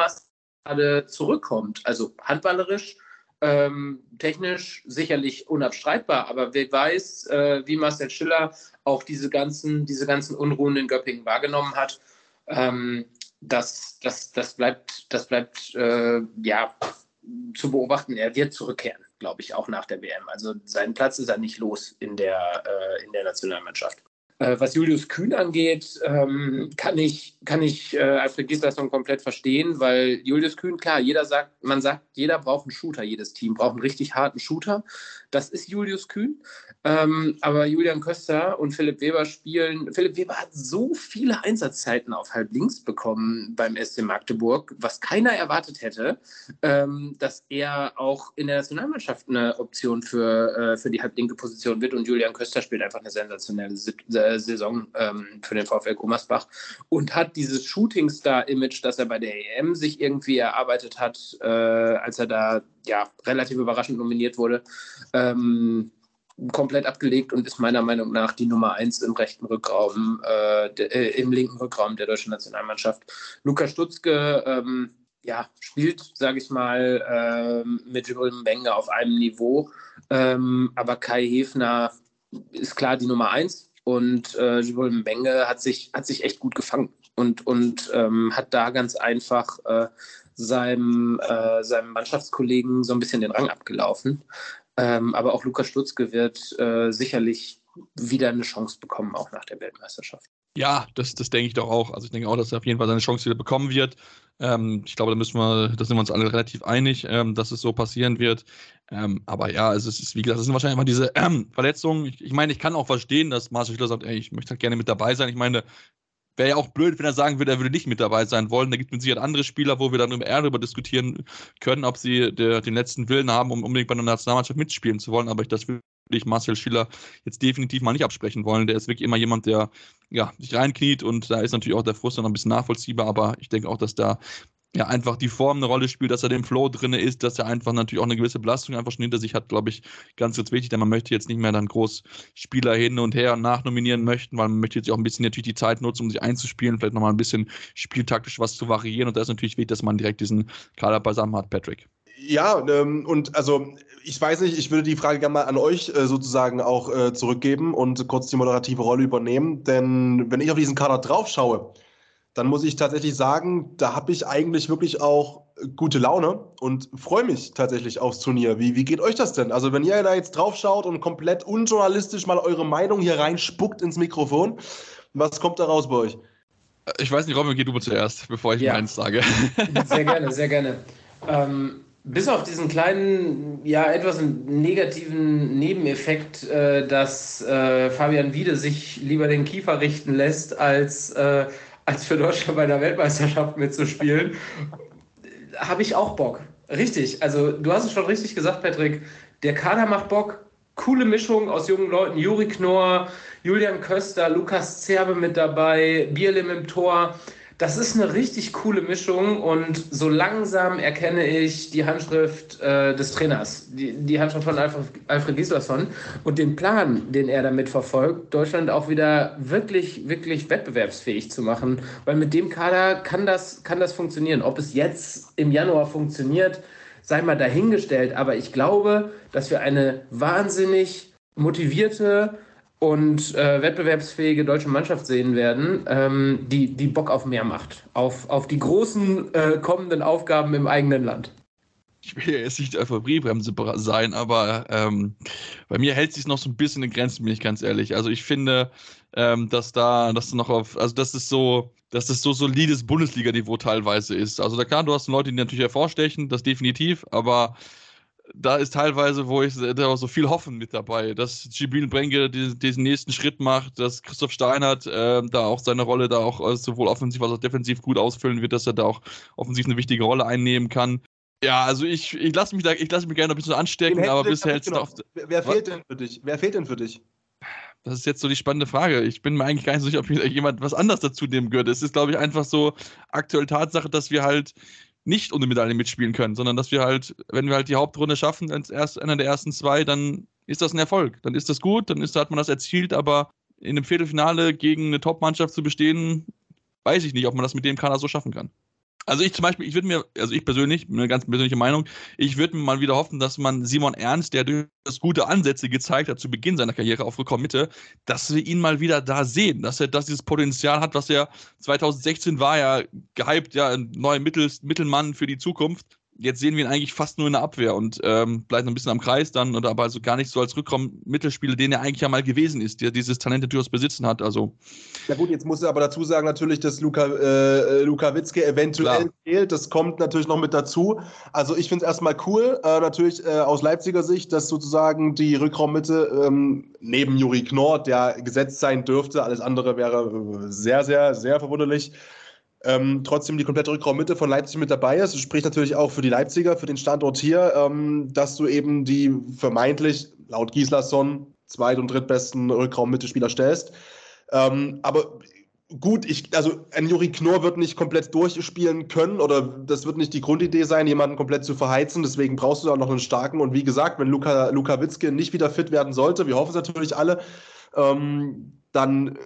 gerade zurückkommt. Also handballerisch, ähm, technisch sicherlich unabstreitbar, aber wer weiß, äh, wie Marcel Schiller auch diese ganzen, diese ganzen Unruhen in Göppingen wahrgenommen hat. Ähm, das, das, das bleibt, das bleibt äh, ja zu beobachten. Er wird zurückkehren, glaube ich, auch nach der WM. Also seinen Platz ist er nicht los in der, äh, in der Nationalmannschaft. Äh, was Julius Kühn angeht, ähm, kann ich, kann ich äh, Alfred komplett verstehen, weil Julius Kühn, klar, jeder sagt, man sagt, jeder braucht einen Shooter, jedes Team braucht einen richtig harten Shooter. Das ist Julius Kühn. Ähm, aber Julian Köster und Philipp Weber spielen. Philipp Weber hat so viele Einsatzzeiten auf halb links bekommen beim SC Magdeburg, was keiner erwartet hätte, ähm, dass er auch in der Nationalmannschaft eine Option für, äh, für die halblinke Position wird. Und Julian Köster spielt einfach eine sensationelle äh, Saison ähm, für den VfL Gummersbach und hat dieses Shooting-Star-Image, das er bei der EM sich irgendwie erarbeitet hat, äh, als er da ja relativ überraschend nominiert wurde. Ähm, komplett abgelegt und ist meiner Meinung nach die Nummer eins im rechten Rückraum, äh, de, äh, im linken Rückraum der deutschen Nationalmannschaft. Lukas Stutzke ähm, ja, spielt, sage ich mal, ähm, mit Jürgen Wenger auf einem Niveau, ähm, aber Kai Hefner ist klar die Nummer eins und äh, Jürgen Benge hat sich, hat sich echt gut gefangen und, und ähm, hat da ganz einfach äh, seinem, äh, seinem Mannschaftskollegen so ein bisschen den Rang abgelaufen. Ähm, aber auch Lukas Stutzke wird äh, sicherlich wieder eine Chance bekommen, auch nach der Weltmeisterschaft. Ja, das, das denke ich doch auch. Also ich denke auch, dass er auf jeden Fall seine Chance wieder bekommen wird. Ähm, ich glaube, da müssen wir, da sind wir uns alle relativ einig, ähm, dass es so passieren wird. Ähm, aber ja, es ist, wie gesagt, das sind wahrscheinlich immer diese ähm, Verletzungen. Ich, ich, meine, ich kann auch verstehen, dass Marcel Schiller sagt, ey, ich möchte halt gerne mit dabei sein. Ich meine, wäre ja auch blöd, wenn er sagen würde, er würde nicht mit dabei sein wollen. Da gibt es mit Sicherheit andere Spieler, wo wir dann eher darüber diskutieren können, ob sie der, den letzten Willen haben, um unbedingt bei einer Nationalmannschaft mitspielen zu wollen. Aber ich, das würde ich Marcel Schiller jetzt definitiv mal nicht absprechen wollen. Der ist wirklich immer jemand, der ja, sich reinkniet und da ist natürlich auch der Frust noch ein bisschen nachvollziehbar, aber ich denke auch, dass da ja einfach die Form eine Rolle spielt, dass er dem Flow drin ist, dass er einfach natürlich auch eine gewisse Belastung einfach schon hinter sich hat, glaube ich, ganz, ganz wichtig, denn man möchte jetzt nicht mehr dann groß Spieler hin und her nachnominieren möchten, weil man möchte jetzt auch ein bisschen natürlich die Zeit nutzen, um sich einzuspielen, vielleicht nochmal ein bisschen spieltaktisch was zu variieren und da ist natürlich wichtig, dass man direkt diesen Kader beisammen hat, Patrick. Ja, ähm, und also ich weiß nicht, ich würde die Frage gerne mal an euch äh, sozusagen auch äh, zurückgeben und kurz die moderative Rolle übernehmen, denn wenn ich auf diesen Kader drauf schaue, dann muss ich tatsächlich sagen, da habe ich eigentlich wirklich auch gute Laune und freue mich tatsächlich aufs Turnier. Wie, wie geht euch das denn? Also, wenn ihr da jetzt drauf schaut und komplett unjournalistisch mal eure Meinung hier reinspuckt ins Mikrofon, was kommt da raus bei euch? Ich weiß nicht, Robin, geh du zuerst, bevor ich ja. meins sage. Sehr gerne, sehr gerne. Ähm, bis auf diesen kleinen, ja, etwas negativen Nebeneffekt, äh, dass äh, Fabian Wiede sich lieber den Kiefer richten lässt, als äh, als für Deutschland bei der Weltmeisterschaft mitzuspielen, habe ich auch Bock. Richtig. Also, du hast es schon richtig gesagt, Patrick. Der Kader macht Bock. Coole Mischung aus jungen Leuten. Juri Knorr, Julian Köster, Lukas Zerbe mit dabei, Bierlim im Tor das ist eine richtig coole Mischung und so langsam erkenne ich die Handschrift äh, des Trainers, die, die Handschrift von Alfred, Alfred Gislason und den Plan, den er damit verfolgt, Deutschland auch wieder wirklich, wirklich wettbewerbsfähig zu machen. Weil mit dem Kader kann das, kann das funktionieren. Ob es jetzt im Januar funktioniert, sei mal dahingestellt. Aber ich glaube, dass wir eine wahnsinnig motivierte und äh, wettbewerbsfähige deutsche Mannschaft sehen werden, ähm, die, die Bock auf mehr macht, auf, auf die großen äh, kommenden Aufgaben im eigenen Land. Ich will ja jetzt nicht Euphoriebremse sein, aber ähm, bei mir hält sich noch so ein bisschen in Grenzen, bin ich ganz ehrlich. Also ich finde, ähm, dass da, dass noch auf, also das ist so, dass das so solides Bundesliga-Niveau teilweise ist. Also da klar, du hast Leute, die natürlich hervorstechen, das definitiv, aber da ist teilweise, wo ich da so viel Hoffen mit dabei, dass Gibril Brenke diesen, diesen, nächsten Schritt macht, dass Christoph Steinert äh, da auch seine Rolle da auch äh, sowohl offensiv als auch defensiv gut ausfüllen wird, dass er da auch offensiv eine wichtige Rolle einnehmen kann. Ja, also ich, ich lasse mich da, ich lasse mich gerne ein bisschen anstecken, aber bisher hältst genau. Wer, wer fehlt denn für dich? Wer fehlt denn für dich? Das ist jetzt so die spannende Frage. Ich bin mir eigentlich gar nicht so sicher, ob jemand was anderes dazu nehmen würde. Es ist, glaube ich, einfach so aktuell Tatsache, dass wir halt nicht die Medaille mitspielen können, sondern dass wir halt, wenn wir halt die Hauptrunde schaffen, einer der ersten zwei, dann ist das ein Erfolg. Dann ist das gut, dann ist, hat man das erzielt, aber in einem Viertelfinale gegen eine Top-Mannschaft zu bestehen, weiß ich nicht, ob man das mit dem Kader so schaffen kann. Also ich zum Beispiel, ich würde mir, also ich persönlich, eine ganz persönliche Meinung, ich würde mir mal wieder hoffen, dass man Simon Ernst, der durchaus gute Ansätze gezeigt hat zu Beginn seiner Karriere auf Rückraum-Mitte, dass wir ihn mal wieder da sehen, dass er dass dieses Potenzial hat, was er 2016 war, ja gehypt, ja, ein neuer Mittel, Mittelmann für die Zukunft jetzt sehen wir ihn eigentlich fast nur in der Abwehr und ähm, bleibt ein bisschen am Kreis dann, oder aber also gar nicht so als Rückraum-Mittelspieler, den er eigentlich ja mal gewesen ist, der dieses Talent durchaus besitzen hat. Also. Ja gut, jetzt muss er aber dazu sagen natürlich, dass Luka, äh, Luka Witzke eventuell Klar. fehlt. Das kommt natürlich noch mit dazu. Also ich finde es erstmal cool, äh, natürlich äh, aus Leipziger Sicht, dass sozusagen die Rückraummitte ähm, neben Juri Knorr, der gesetzt sein dürfte, alles andere wäre äh, sehr, sehr, sehr verwunderlich ähm, trotzdem die komplette Rückraummitte von Leipzig mit dabei ist. Das spricht natürlich auch für die Leipziger, für den Standort hier, ähm, dass du eben die vermeintlich, laut Gislason, zweit- und drittbesten Rückraummittelspieler stellst. Ähm, aber gut, ich, also ein Juri Knorr wird nicht komplett durchspielen können oder das wird nicht die Grundidee sein, jemanden komplett zu verheizen. Deswegen brauchst du da noch einen starken. Und wie gesagt, wenn Luka, Luka Witzke nicht wieder fit werden sollte, wir hoffen es natürlich alle, ähm, dann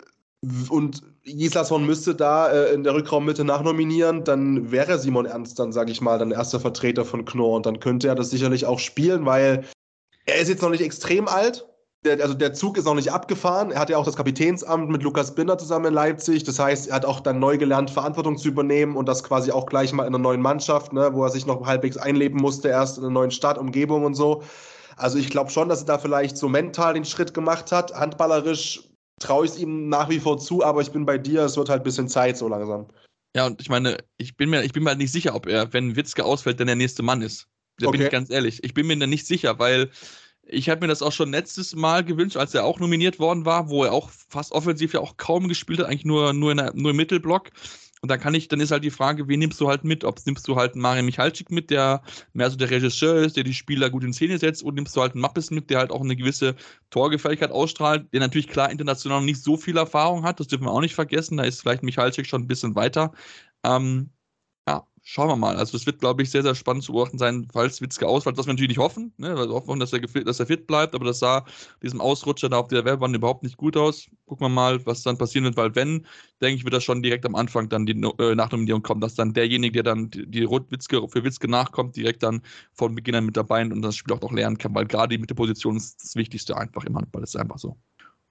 und Gislason müsste da äh, in der Rückraummitte nachnominieren, dann wäre Simon Ernst dann, sage ich mal, dann erster Vertreter von Knorr und dann könnte er das sicherlich auch spielen, weil er ist jetzt noch nicht extrem alt. Der, also der Zug ist noch nicht abgefahren. Er hat ja auch das Kapitänsamt mit Lukas Binder zusammen in Leipzig. Das heißt, er hat auch dann neu gelernt, Verantwortung zu übernehmen und das quasi auch gleich mal in einer neuen Mannschaft, ne, wo er sich noch halbwegs einleben musste, erst in einer neuen Stadt, Umgebung und so. Also ich glaube schon, dass er da vielleicht so mental den Schritt gemacht hat. Handballerisch traue ich es ihm nach wie vor zu, aber ich bin bei dir, es wird halt ein bisschen Zeit so langsam. Ja, und ich meine, ich bin mir, ich bin mir halt nicht sicher, ob er, wenn Witzke ausfällt, dann der nächste Mann ist. Da okay. bin ich ganz ehrlich. Ich bin mir da nicht sicher, weil ich habe mir das auch schon letztes Mal gewünscht, als er auch nominiert worden war, wo er auch fast offensiv ja auch kaum gespielt hat, eigentlich nur, nur, in der, nur im Mittelblock. Und dann kann ich, dann ist halt die Frage, wen nimmst du halt mit? Ob nimmst du halt einen Mario Michalczyk mit, der mehr so der Regisseur ist, der die Spieler gut in Szene setzt, und nimmst du halt einen Mappes mit, der halt auch eine gewisse Torgefährlichkeit ausstrahlt, der natürlich klar international noch nicht so viel Erfahrung hat, das dürfen wir auch nicht vergessen. Da ist vielleicht Michalczyk schon ein bisschen weiter. Ähm, schauen wir mal. Also das wird, glaube ich, sehr, sehr spannend zu beobachten sein, falls Witzke ausfällt, was wir natürlich nicht hoffen, ne? weil wir hoffen, dass er, dass er fit bleibt, aber das sah diesem Ausrutscher da auf der Werbebahn überhaupt nicht gut aus. Gucken wir mal, was dann passieren wird, weil wenn, denke ich, wird das schon direkt am Anfang dann die äh, Nachnominierung kommen, dass dann derjenige, der dann die, die Witzke, für Witzke nachkommt, direkt dann von Beginn an mit dabei und das Spiel auch noch lernen kann, weil gerade die Mittelposition ist das Wichtigste einfach im Handball, das ist einfach so.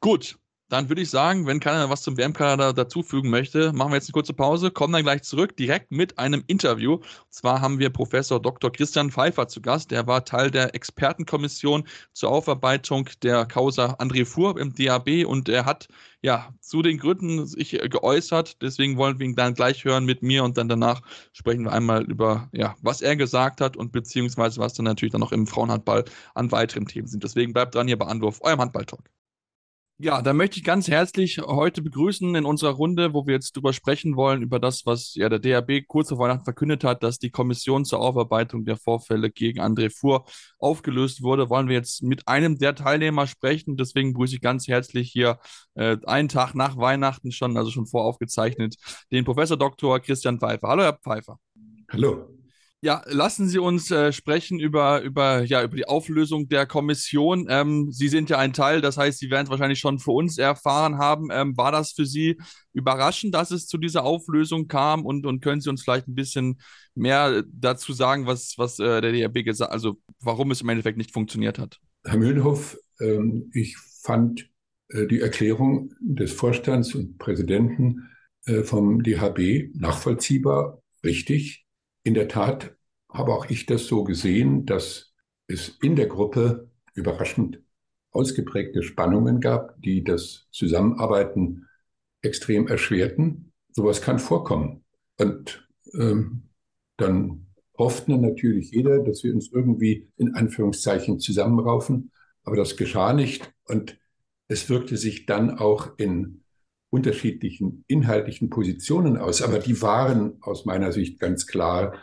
Gut, dann würde ich sagen, wenn keiner was zum WM-Kader dazufügen möchte, machen wir jetzt eine kurze Pause, kommen dann gleich zurück, direkt mit einem Interview. Und zwar haben wir Professor Dr. Christian Pfeiffer zu Gast. Der war Teil der Expertenkommission zur Aufarbeitung der Causa André Fuhr im DAB und er hat ja zu den Gründen sich geäußert. Deswegen wollen wir ihn dann gleich hören mit mir und dann danach sprechen wir einmal über, ja, was er gesagt hat und beziehungsweise was dann natürlich dann noch im Frauenhandball an weiteren Themen sind. Deswegen bleibt dran hier bei Anwurf, eurem Handball-Talk. Ja, da möchte ich ganz herzlich heute begrüßen in unserer Runde, wo wir jetzt drüber sprechen wollen, über das, was ja der DAB kurz vor Weihnachten verkündet hat, dass die Kommission zur Aufarbeitung der Vorfälle gegen André Fuhr aufgelöst wurde, wollen wir jetzt mit einem der Teilnehmer sprechen. Deswegen begrüße ich ganz herzlich hier äh, einen Tag nach Weihnachten schon, also schon voraufgezeichnet, den Professor Dr. Christian Pfeiffer. Hallo, Herr Pfeiffer. Hallo. Ja, lassen Sie uns äh, sprechen über, über, ja, über die Auflösung der Kommission. Ähm, Sie sind ja ein Teil, das heißt, Sie werden es wahrscheinlich schon für uns erfahren haben. Ähm, war das für Sie überraschend, dass es zu dieser Auflösung kam? Und, und können Sie uns vielleicht ein bisschen mehr dazu sagen, was, was äh, der DRB gesagt also warum es im Endeffekt nicht funktioniert hat? Herr Mühlenhoff, Ähm, ich fand äh, die Erklärung des Vorstands und Präsidenten äh, vom DHB nachvollziehbar, richtig. In der Tat habe auch ich das so gesehen, dass es in der Gruppe überraschend ausgeprägte Spannungen gab, die das Zusammenarbeiten extrem erschwerten. Sowas kann vorkommen. Und ähm, dann hoffte natürlich jeder, dass wir uns irgendwie in Anführungszeichen zusammenraufen. Aber das geschah nicht. Und es wirkte sich dann auch in unterschiedlichen inhaltlichen Positionen aus. Aber die waren aus meiner Sicht ganz klar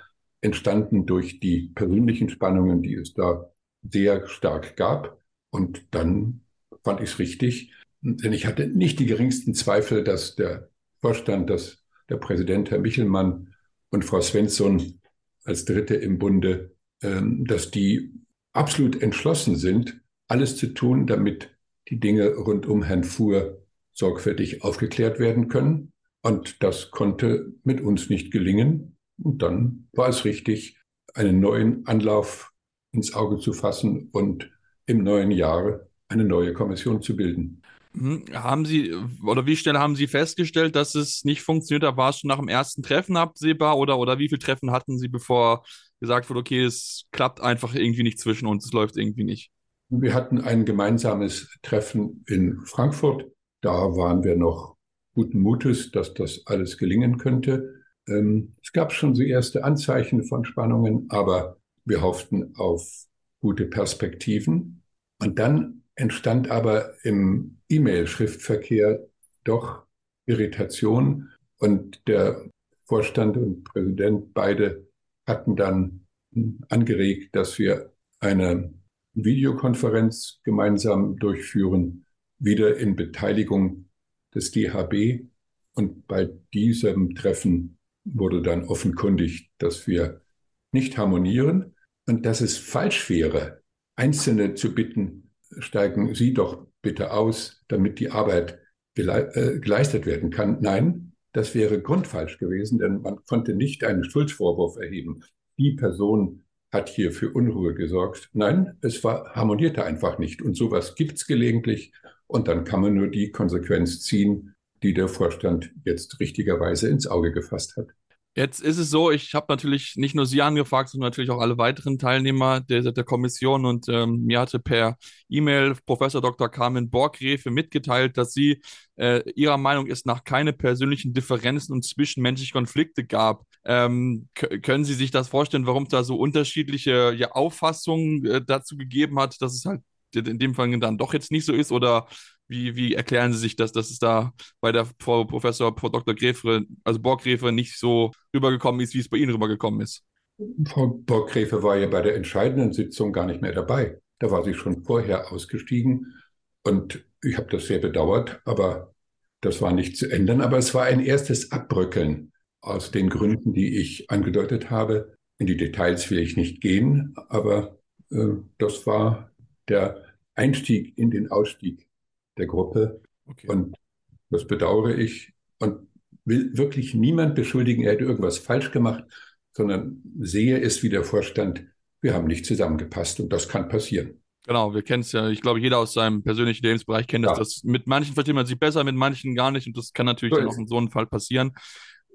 entstanden durch die persönlichen Spannungen, die es da sehr stark gab. Und dann fand ich es richtig, denn ich hatte nicht die geringsten Zweifel, dass der Vorstand, dass der Präsident Herr Michelmann und Frau Svensson als Dritte im Bunde, ähm, dass die absolut entschlossen sind, alles zu tun, damit die Dinge rund um Herrn Fuhr sorgfältig aufgeklärt werden können. Und das konnte mit uns nicht gelingen. Und dann war es richtig, einen neuen Anlauf ins Auge zu fassen und im neuen Jahr eine neue Kommission zu bilden. Hm, haben Sie, oder wie schnell haben Sie festgestellt, dass es nicht funktioniert hat? War es schon nach dem ersten Treffen absehbar oder, oder wie viele Treffen hatten Sie, bevor gesagt wurde, okay, es klappt einfach irgendwie nicht zwischen uns, es läuft irgendwie nicht? Wir hatten ein gemeinsames Treffen in Frankfurt. Da waren wir noch guten Mutes, dass das alles gelingen könnte. Ähm, es gab schon so erste Anzeichen von Spannungen, aber wir hofften auf gute Perspektiven. Und dann entstand aber im E-Mail-Schriftverkehr doch Irritation und der Vorstand und Präsident beide hatten dann angeregt, dass wir eine Videokonferenz gemeinsam durchführen, wieder in Beteiligung des DHB. Und bei diesem Treffen wurde dann offenkundig, dass wir nicht harmonieren und dass es falsch wäre, Einzelne zu bitten, steigen Sie doch bitte aus, damit die Arbeit äh, geleistet werden kann. Nein, das wäre grundfalsch gewesen, denn man konnte nicht einen Schuldvorwurf erheben. Die Person hat hier für Unruhe gesorgt. Nein, es war, harmonierte einfach nicht. Und sowas gibt's gelegentlich. Und dann kann man nur die Konsequenz ziehen, die der Vorstand jetzt richtigerweise ins Auge gefasst hat. Jetzt ist es so, ich habe natürlich nicht nur Sie angefragt, sondern natürlich auch alle weiteren Teilnehmer der, der Kommission und ähm, mir hatte per E-Mail Professor Dr. Carmen Borgrefe mitgeteilt, dass sie äh, ihrer Meinung ist nach keine persönlichen Differenzen und zwischenmenschliche Konflikte gab. Ähm, können Sie sich das vorstellen, warum es da so unterschiedliche ja, Auffassungen äh, dazu gegeben hat, dass es halt in dem Fall dann doch jetzt nicht so ist? Oder wie, wie erklären Sie sich das, dass es da bei der Frau Professor Frau Dr. Gräfe, also Borggräfe, nicht so rübergekommen ist, wie es bei Ihnen rübergekommen ist? Frau Borggräfe war ja bei der entscheidenden Sitzung gar nicht mehr dabei. Da war sie schon vorher ausgestiegen und ich habe das sehr bedauert, aber das war nicht zu ändern. Aber es war ein erstes Abbröckeln aus den Gründen, die ich angedeutet habe. In die Details will ich nicht gehen, aber äh, das war der Einstieg in den Ausstieg der Gruppe. Okay. Und das bedauere ich und will wirklich niemand beschuldigen, er hätte irgendwas falsch gemacht, sondern sehe es wie der Vorstand, wir haben nicht zusammengepasst und das kann passieren. Genau, wir kennen es ja, ich glaube, jeder aus seinem persönlichen Lebensbereich kennt ja. das. mit manchen versteht man sich besser, mit manchen gar nicht und das kann natürlich so dann auch in so einem Fall passieren.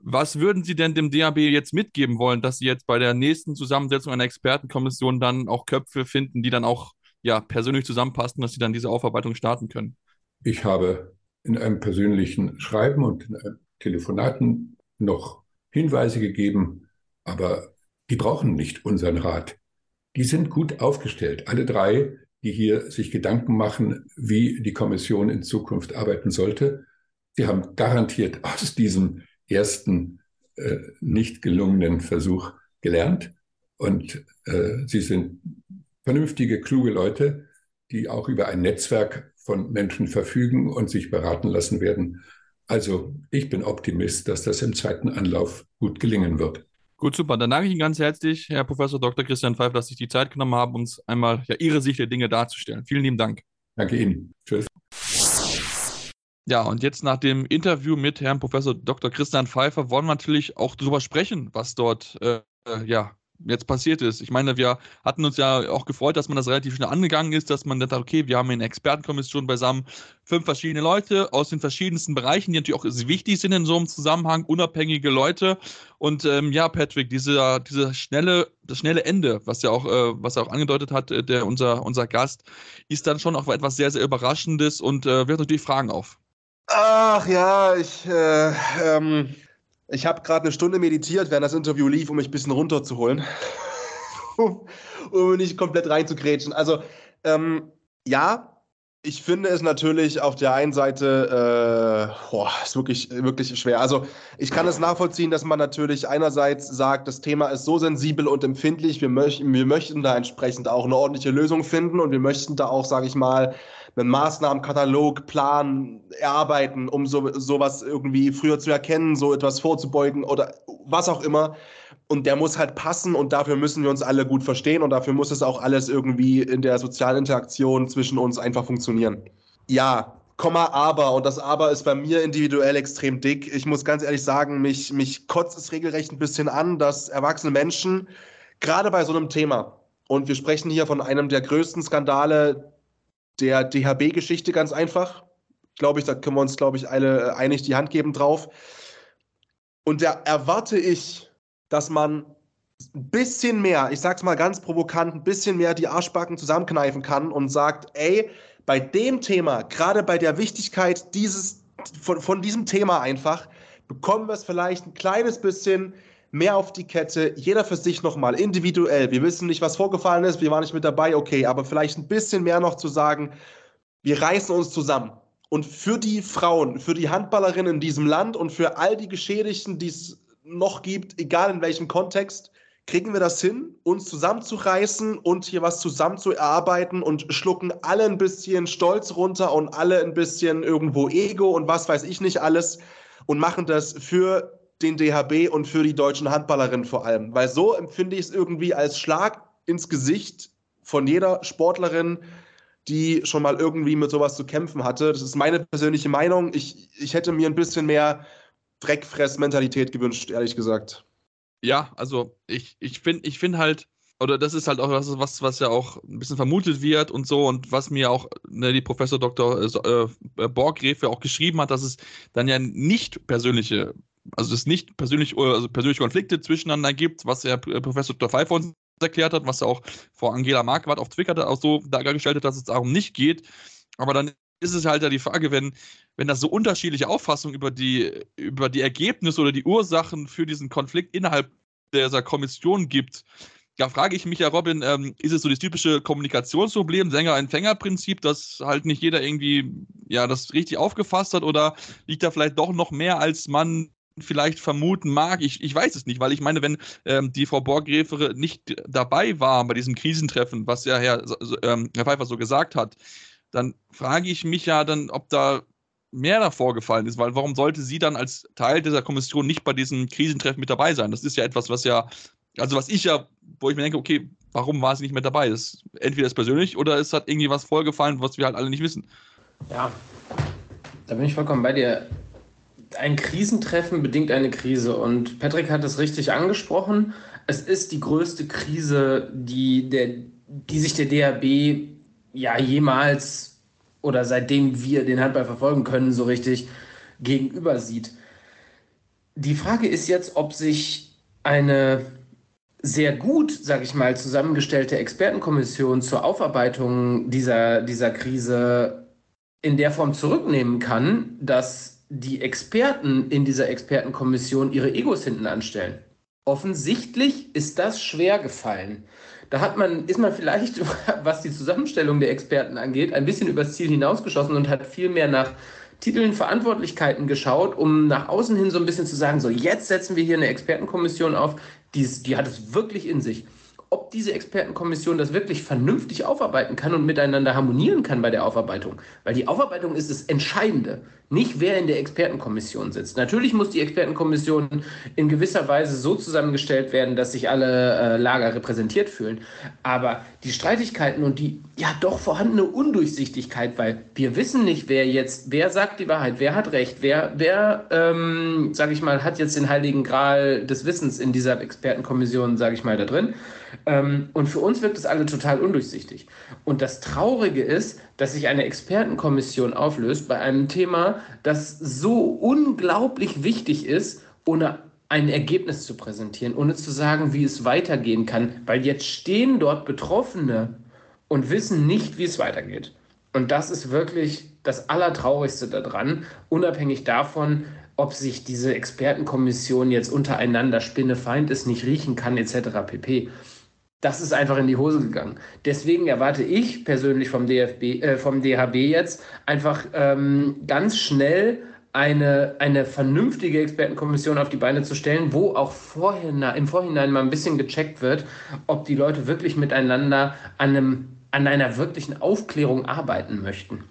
Was würden Sie denn dem DAB jetzt mitgeben wollen, dass Sie jetzt bei der nächsten Zusammensetzung einer Expertenkommission dann auch Köpfe finden, die dann auch ja, persönlich zusammenpassen, dass Sie dann diese Aufarbeitung starten können? Ich habe in einem persönlichen Schreiben und in einem Telefonaten noch Hinweise gegeben, aber die brauchen nicht unseren Rat. Die sind gut aufgestellt. Alle drei, die hier sich Gedanken machen, wie die Kommission in Zukunft arbeiten sollte, sie haben garantiert aus diesem ersten äh, nicht gelungenen Versuch gelernt. Und äh, sie sind vernünftige, kluge Leute, die auch über ein Netzwerk von Menschen verfügen und sich beraten lassen werden. Also ich bin Optimist, dass das im zweiten Anlauf gut gelingen wird. Gut, super. Dann danke ich Ihnen ganz herzlich, Herr Professor Dr. Christian Pfeiffer, dass Sie sich die Zeit genommen haben, uns einmal ja, Ihre Sicht der Dinge darzustellen. Vielen lieben Dank. Danke Ihnen. Tschüss. Ja, und jetzt nach dem Interview mit Herrn Professor Dr. Christian Pfeiffer wollen wir natürlich auch darüber sprechen, was dort äh, ja, jetzt passiert ist. Ich meine, wir hatten uns ja auch gefreut, dass man das relativ schnell angegangen ist, dass man dachte, okay, wir haben eine Expertenkommission beisammen, fünf verschiedene Leute aus den verschiedensten Bereichen, die natürlich auch wichtig sind in so einem Zusammenhang, unabhängige Leute. Und ähm, ja, Patrick, diese, diese schnelle, das schnelle Ende, was ja auch, äh, was er auch angedeutet hat, äh, der unser, unser Gast, ist dann schon auch etwas sehr, sehr Überraschendes und äh, wirft natürlich Fragen auf. Ach ja, ich, äh, ähm, ich habe gerade eine Stunde meditiert, während das Interview lief, um mich ein bisschen runterzuholen. um nicht komplett reinzugrätschen. Also, ähm, ja, ich finde es natürlich auf der einen Seite, äh, boah, ist wirklich, wirklich schwer. Also ich kann es nachvollziehen, dass man natürlich einerseits sagt, das Thema ist so sensibel und empfindlich, wir, möch wir möchten da entsprechend auch eine ordentliche Lösung finden und wir möchten da auch, sage ich mal, einen Maßnahmenkatalog, Plan erarbeiten, um so, sowas irgendwie früher zu erkennen, so etwas vorzubeugen oder was auch immer. Und der muss halt passen und dafür müssen wir uns alle gut verstehen und dafür muss es auch alles irgendwie in der sozialen Interaktion zwischen uns einfach funktionieren. Ja, Komma, aber, und das aber ist bei mir individuell extrem dick. Ich muss ganz ehrlich sagen, mich, mich kotzt es regelrecht ein bisschen an, dass erwachsene Menschen, gerade bei so einem Thema, und wir sprechen hier von einem der größten Skandale der DHB-Geschichte ganz einfach. Glaube ich, da können wir uns, glaube ich, alle äh, einig die Hand geben drauf. Und da erwarte ich, dass man ein bisschen mehr, ich sag's mal ganz provokant, ein bisschen mehr die Arschbacken zusammenkneifen kann und sagt, ey, bei dem Thema, gerade bei der Wichtigkeit dieses, von, von diesem Thema einfach, bekommen wir es vielleicht ein kleines bisschen mehr auf die Kette, jeder für sich nochmal, individuell. Wir wissen nicht, was vorgefallen ist, wir waren nicht mit dabei, okay, aber vielleicht ein bisschen mehr noch zu sagen, wir reißen uns zusammen. Und für die Frauen, für die Handballerinnen in diesem Land und für all die Geschädigten, die es noch gibt, egal in welchem Kontext, kriegen wir das hin, uns zusammenzureißen und hier was zusammen zu erarbeiten und schlucken alle ein bisschen Stolz runter und alle ein bisschen irgendwo Ego und was weiß ich nicht alles und machen das für den DHB und für die deutschen Handballerinnen vor allem. Weil so empfinde ich es irgendwie als Schlag ins Gesicht von jeder Sportlerin, die schon mal irgendwie mit sowas zu kämpfen hatte. Das ist meine persönliche Meinung. Ich, ich hätte mir ein bisschen mehr Dreckfress-Mentalität gewünscht, ehrlich gesagt. Ja, also ich, ich finde ich find halt, oder das ist halt auch was, was, was ja auch ein bisschen vermutet wird und so und was mir auch ne, die Professor Dr. Äh, äh Borgrefe auch geschrieben hat, dass es dann ja nicht persönliche also es nicht persönlich, also persönliche Konflikte zwischeneinander gibt, was ja Professor Dr. Pfeiffer uns erklärt hat, was er auch vor Angela Marquardt auf Twitter auch so dargestellt hat, dass es darum nicht geht. Aber dann ist es halt ja die Frage, wenn, wenn das so unterschiedliche Auffassungen über die, über die Ergebnisse oder die Ursachen für diesen Konflikt innerhalb dieser Kommission gibt, ja, frage ich mich ja, Robin, ähm, ist es so das typische Kommunikationsproblem, Sänger-Empfänger-Prinzip, dass halt nicht jeder irgendwie ja das richtig aufgefasst hat oder liegt da vielleicht doch noch mehr, als man vielleicht vermuten mag. Ich, ich weiß es nicht, weil ich meine, wenn ähm, die Frau Borggräfe nicht dabei war bei diesem Krisentreffen, was ja Herr, ähm, Herr Pfeiffer so gesagt hat, dann frage ich mich ja dann, ob da mehr davor gefallen ist, weil warum sollte sie dann als Teil dieser Kommission nicht bei diesem Krisentreffen mit dabei sein? Das ist ja etwas, was ja, also was ich ja, wo ich mir denke, okay, warum war sie nicht mit dabei? Das, entweder ist persönlich oder es hat irgendwie was vorgefallen, was wir halt alle nicht wissen. Ja, da bin ich vollkommen bei dir ein Krisentreffen bedingt eine Krise. Und Patrick hat es richtig angesprochen. Es ist die größte Krise, die, der, die sich der DHB ja jemals oder seitdem wir den Handball verfolgen können, so richtig gegenüber sieht. Die Frage ist jetzt, ob sich eine sehr gut, sage ich mal, zusammengestellte Expertenkommission zur Aufarbeitung dieser, dieser Krise in der Form zurücknehmen kann, dass die Experten in dieser Expertenkommission ihre Egos hinten anstellen. Offensichtlich ist das schwer gefallen. Da hat man, ist man vielleicht, was die Zusammenstellung der Experten angeht, ein bisschen übers Ziel hinausgeschossen und hat viel mehr nach Titeln, Verantwortlichkeiten geschaut, um nach außen hin so ein bisschen zu sagen, so jetzt setzen wir hier eine Expertenkommission auf, die, die hat es wirklich in sich ob diese Expertenkommission das wirklich vernünftig aufarbeiten kann und miteinander harmonieren kann bei der Aufarbeitung. Weil die Aufarbeitung ist das Entscheidende. Nicht wer in der Expertenkommission sitzt. Natürlich muss die Expertenkommission in gewisser Weise so zusammengestellt werden, dass sich alle äh, Lager repräsentiert fühlen. Aber die Streitigkeiten und die ja doch vorhandene Undurchsichtigkeit, weil wir wissen nicht, wer jetzt, wer sagt die Wahrheit, wer hat recht, wer, wer, ähm, sage ich mal, hat jetzt den heiligen Gral des Wissens in dieser Expertenkommission, sage ich mal, da drin. Ähm, und für uns wirkt es alle total undurchsichtig. Und das Traurige ist, dass sich eine Expertenkommission auflöst bei einem Thema, das so unglaublich wichtig ist, ohne ein Ergebnis zu präsentieren, ohne zu sagen, wie es weitergehen kann. Weil jetzt stehen dort Betroffene und wissen nicht, wie es weitergeht. Und das ist wirklich das Allertraurigste daran, unabhängig davon, ob sich diese Expertenkommission jetzt untereinander Spinnefeind ist, nicht riechen kann, etc. pp das ist einfach in die Hose gegangen. Deswegen erwarte ich persönlich vom DFB, äh, vom DHB jetzt einfach ähm, ganz schnell eine, eine vernünftige Expertenkommission auf die Beine zu stellen, wo auch vorhin, im Vorhinein mal ein bisschen gecheckt wird, ob die Leute wirklich miteinander an, einem, an einer wirklichen Aufklärung arbeiten möchten.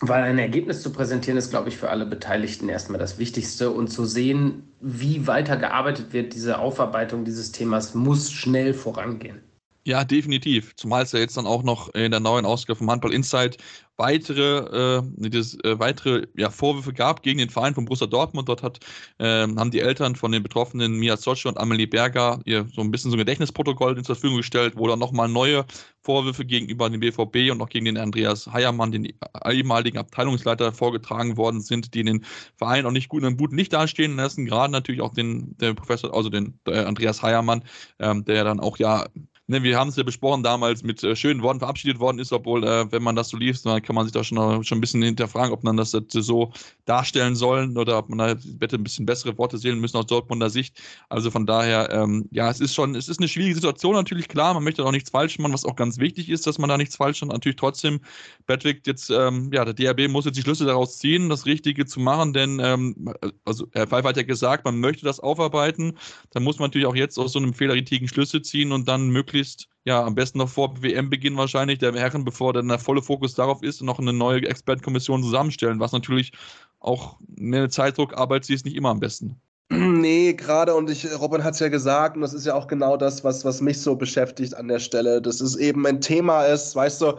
Weil ein Ergebnis zu präsentieren ist, glaube ich, für alle Beteiligten erstmal das Wichtigste. Und zu sehen, wie weiter gearbeitet wird, diese Aufarbeitung dieses Themas, muss schnell vorangehen. Ja, definitiv. Zumal es ja jetzt dann auch noch in der neuen Ausgabe vom Handball Insight weitere, äh, das, äh, weitere ja, Vorwürfe gab gegen den Verein von Borussia Dortmund. Dort hat, äh, haben die Eltern von den Betroffenen Mia Zocce und Amelie Berger ihr so ein bisschen so ein Gedächtnisprotokoll zur Verfügung gestellt, wo dann nochmal neue Vorwürfe gegenüber dem BVB und auch gegen den Andreas Heiermann, den ehemaligen Abteilungsleiter, vorgetragen worden sind, die den Verein auch nicht gut in einem guten Licht dastehen lassen. Gerade natürlich auch den, den Professor, also den äh, Andreas Heiermann, ähm, der dann auch ja ne, wir haben es ja besprochen damals, mit äh, schönen Worten verabschiedet worden ist, obwohl, äh, wenn man das so liest, dann kann man sich da schon, schon ein bisschen hinterfragen, ob man das so darstellen sollen oder ob man da bitte ein bisschen bessere Worte sehen müssen aus Dortmunder Sicht. Also von daher, ähm, ja, es ist schon, es ist eine schwierige Situation natürlich, klar, man möchte auch nichts falsch machen, was auch ganz wichtig ist, dass man da nichts falsch macht. Natürlich trotzdem, Patrick, jetzt, ähm, ja, der DRB muss jetzt die Schlüsse daraus ziehen, das Richtige zu machen, denn, ähm, also Herr Pfeiffer hat ja gesagt, man möchte das aufarbeiten, dann muss man natürlich auch jetzt aus so einem Fehler richtigen Schlüsse ziehen und dann möglichst möglichst, ja, am besten noch vor WM-Beginn wahrscheinlich der Herren, bevor dann der volle Fokus darauf ist, noch eine neue Expertenkommission zusammenstellen, was natürlich auch eine Zeitdruckarbeit sie ist nicht immer am besten. Nee, gerade und ich, Robin hat es ja gesagt, und das ist ja auch genau das, was, was mich so beschäftigt an der Stelle, dass es eben ein Thema ist, weißt du,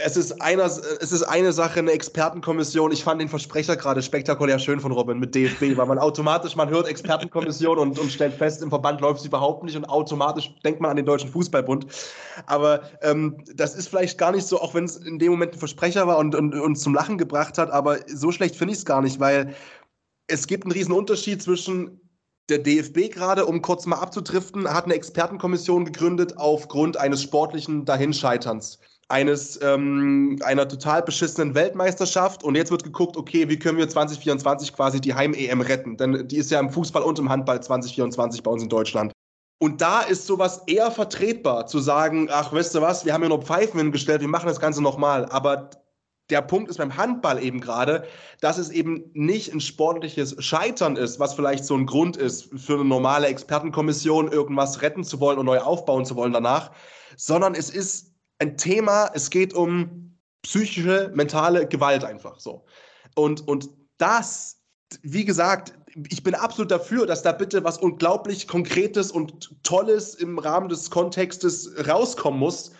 es ist, einer, es ist eine Sache, eine Expertenkommission. Ich fand den Versprecher gerade spektakulär schön von Robin mit DFB, weil man automatisch, man hört Expertenkommission und, und stellt fest, im Verband läuft es überhaupt nicht und automatisch denkt man an den Deutschen Fußballbund. Aber ähm, das ist vielleicht gar nicht so, auch wenn es in dem Moment ein Versprecher war und, uns zum Lachen gebracht hat, aber so schlecht finde ich es gar nicht, weil es gibt einen riesen Unterschied zwischen der DFB gerade, um kurz mal abzudriften, hat eine Expertenkommission gegründet aufgrund eines sportlichen Dahinscheiterns eines ähm, einer total beschissenen Weltmeisterschaft und jetzt wird geguckt, okay, wie können wir 2024 quasi die Heim-EM retten? Denn die ist ja im Fußball und im Handball 2024 bei uns in Deutschland. Und da ist sowas eher vertretbar, zu sagen, ach, weißt du was, wir haben ja nur Pfeifen hingestellt, wir machen das Ganze nochmal. Aber der Punkt ist beim Handball eben gerade, dass es eben nicht ein sportliches Scheitern ist, was vielleicht so ein Grund ist für eine normale Expertenkommission, irgendwas retten zu wollen und neu aufbauen zu wollen danach, sondern es ist ein Thema, es geht um psychische, mentale Gewalt einfach so. Und, und das, wie gesagt, ich bin absolut dafür, dass da bitte was unglaublich Konkretes und Tolles im Rahmen des Kontextes rauskommen muss,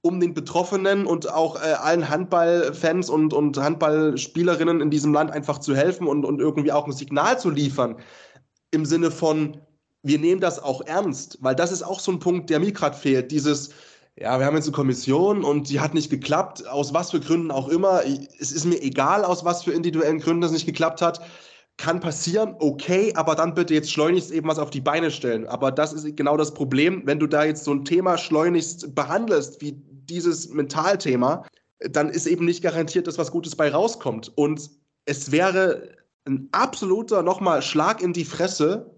um den Betroffenen und auch äh, allen Handballfans und, und Handballspielerinnen in diesem Land einfach zu helfen und, und irgendwie auch ein Signal zu liefern. Im Sinne von, wir nehmen das auch ernst, weil das ist auch so ein Punkt, der mir gerade fehlt. Dieses, ja, wir haben jetzt eine Kommission und die hat nicht geklappt, aus was für Gründen auch immer. Es ist mir egal, aus was für individuellen Gründen es nicht geklappt hat. Kann passieren, okay, aber dann bitte jetzt schleunigst eben was auf die Beine stellen. Aber das ist genau das Problem, wenn du da jetzt so ein Thema schleunigst behandelst, wie dieses Mentalthema, dann ist eben nicht garantiert, dass was Gutes bei rauskommt. Und es wäre ein absoluter nochmal Schlag in die Fresse,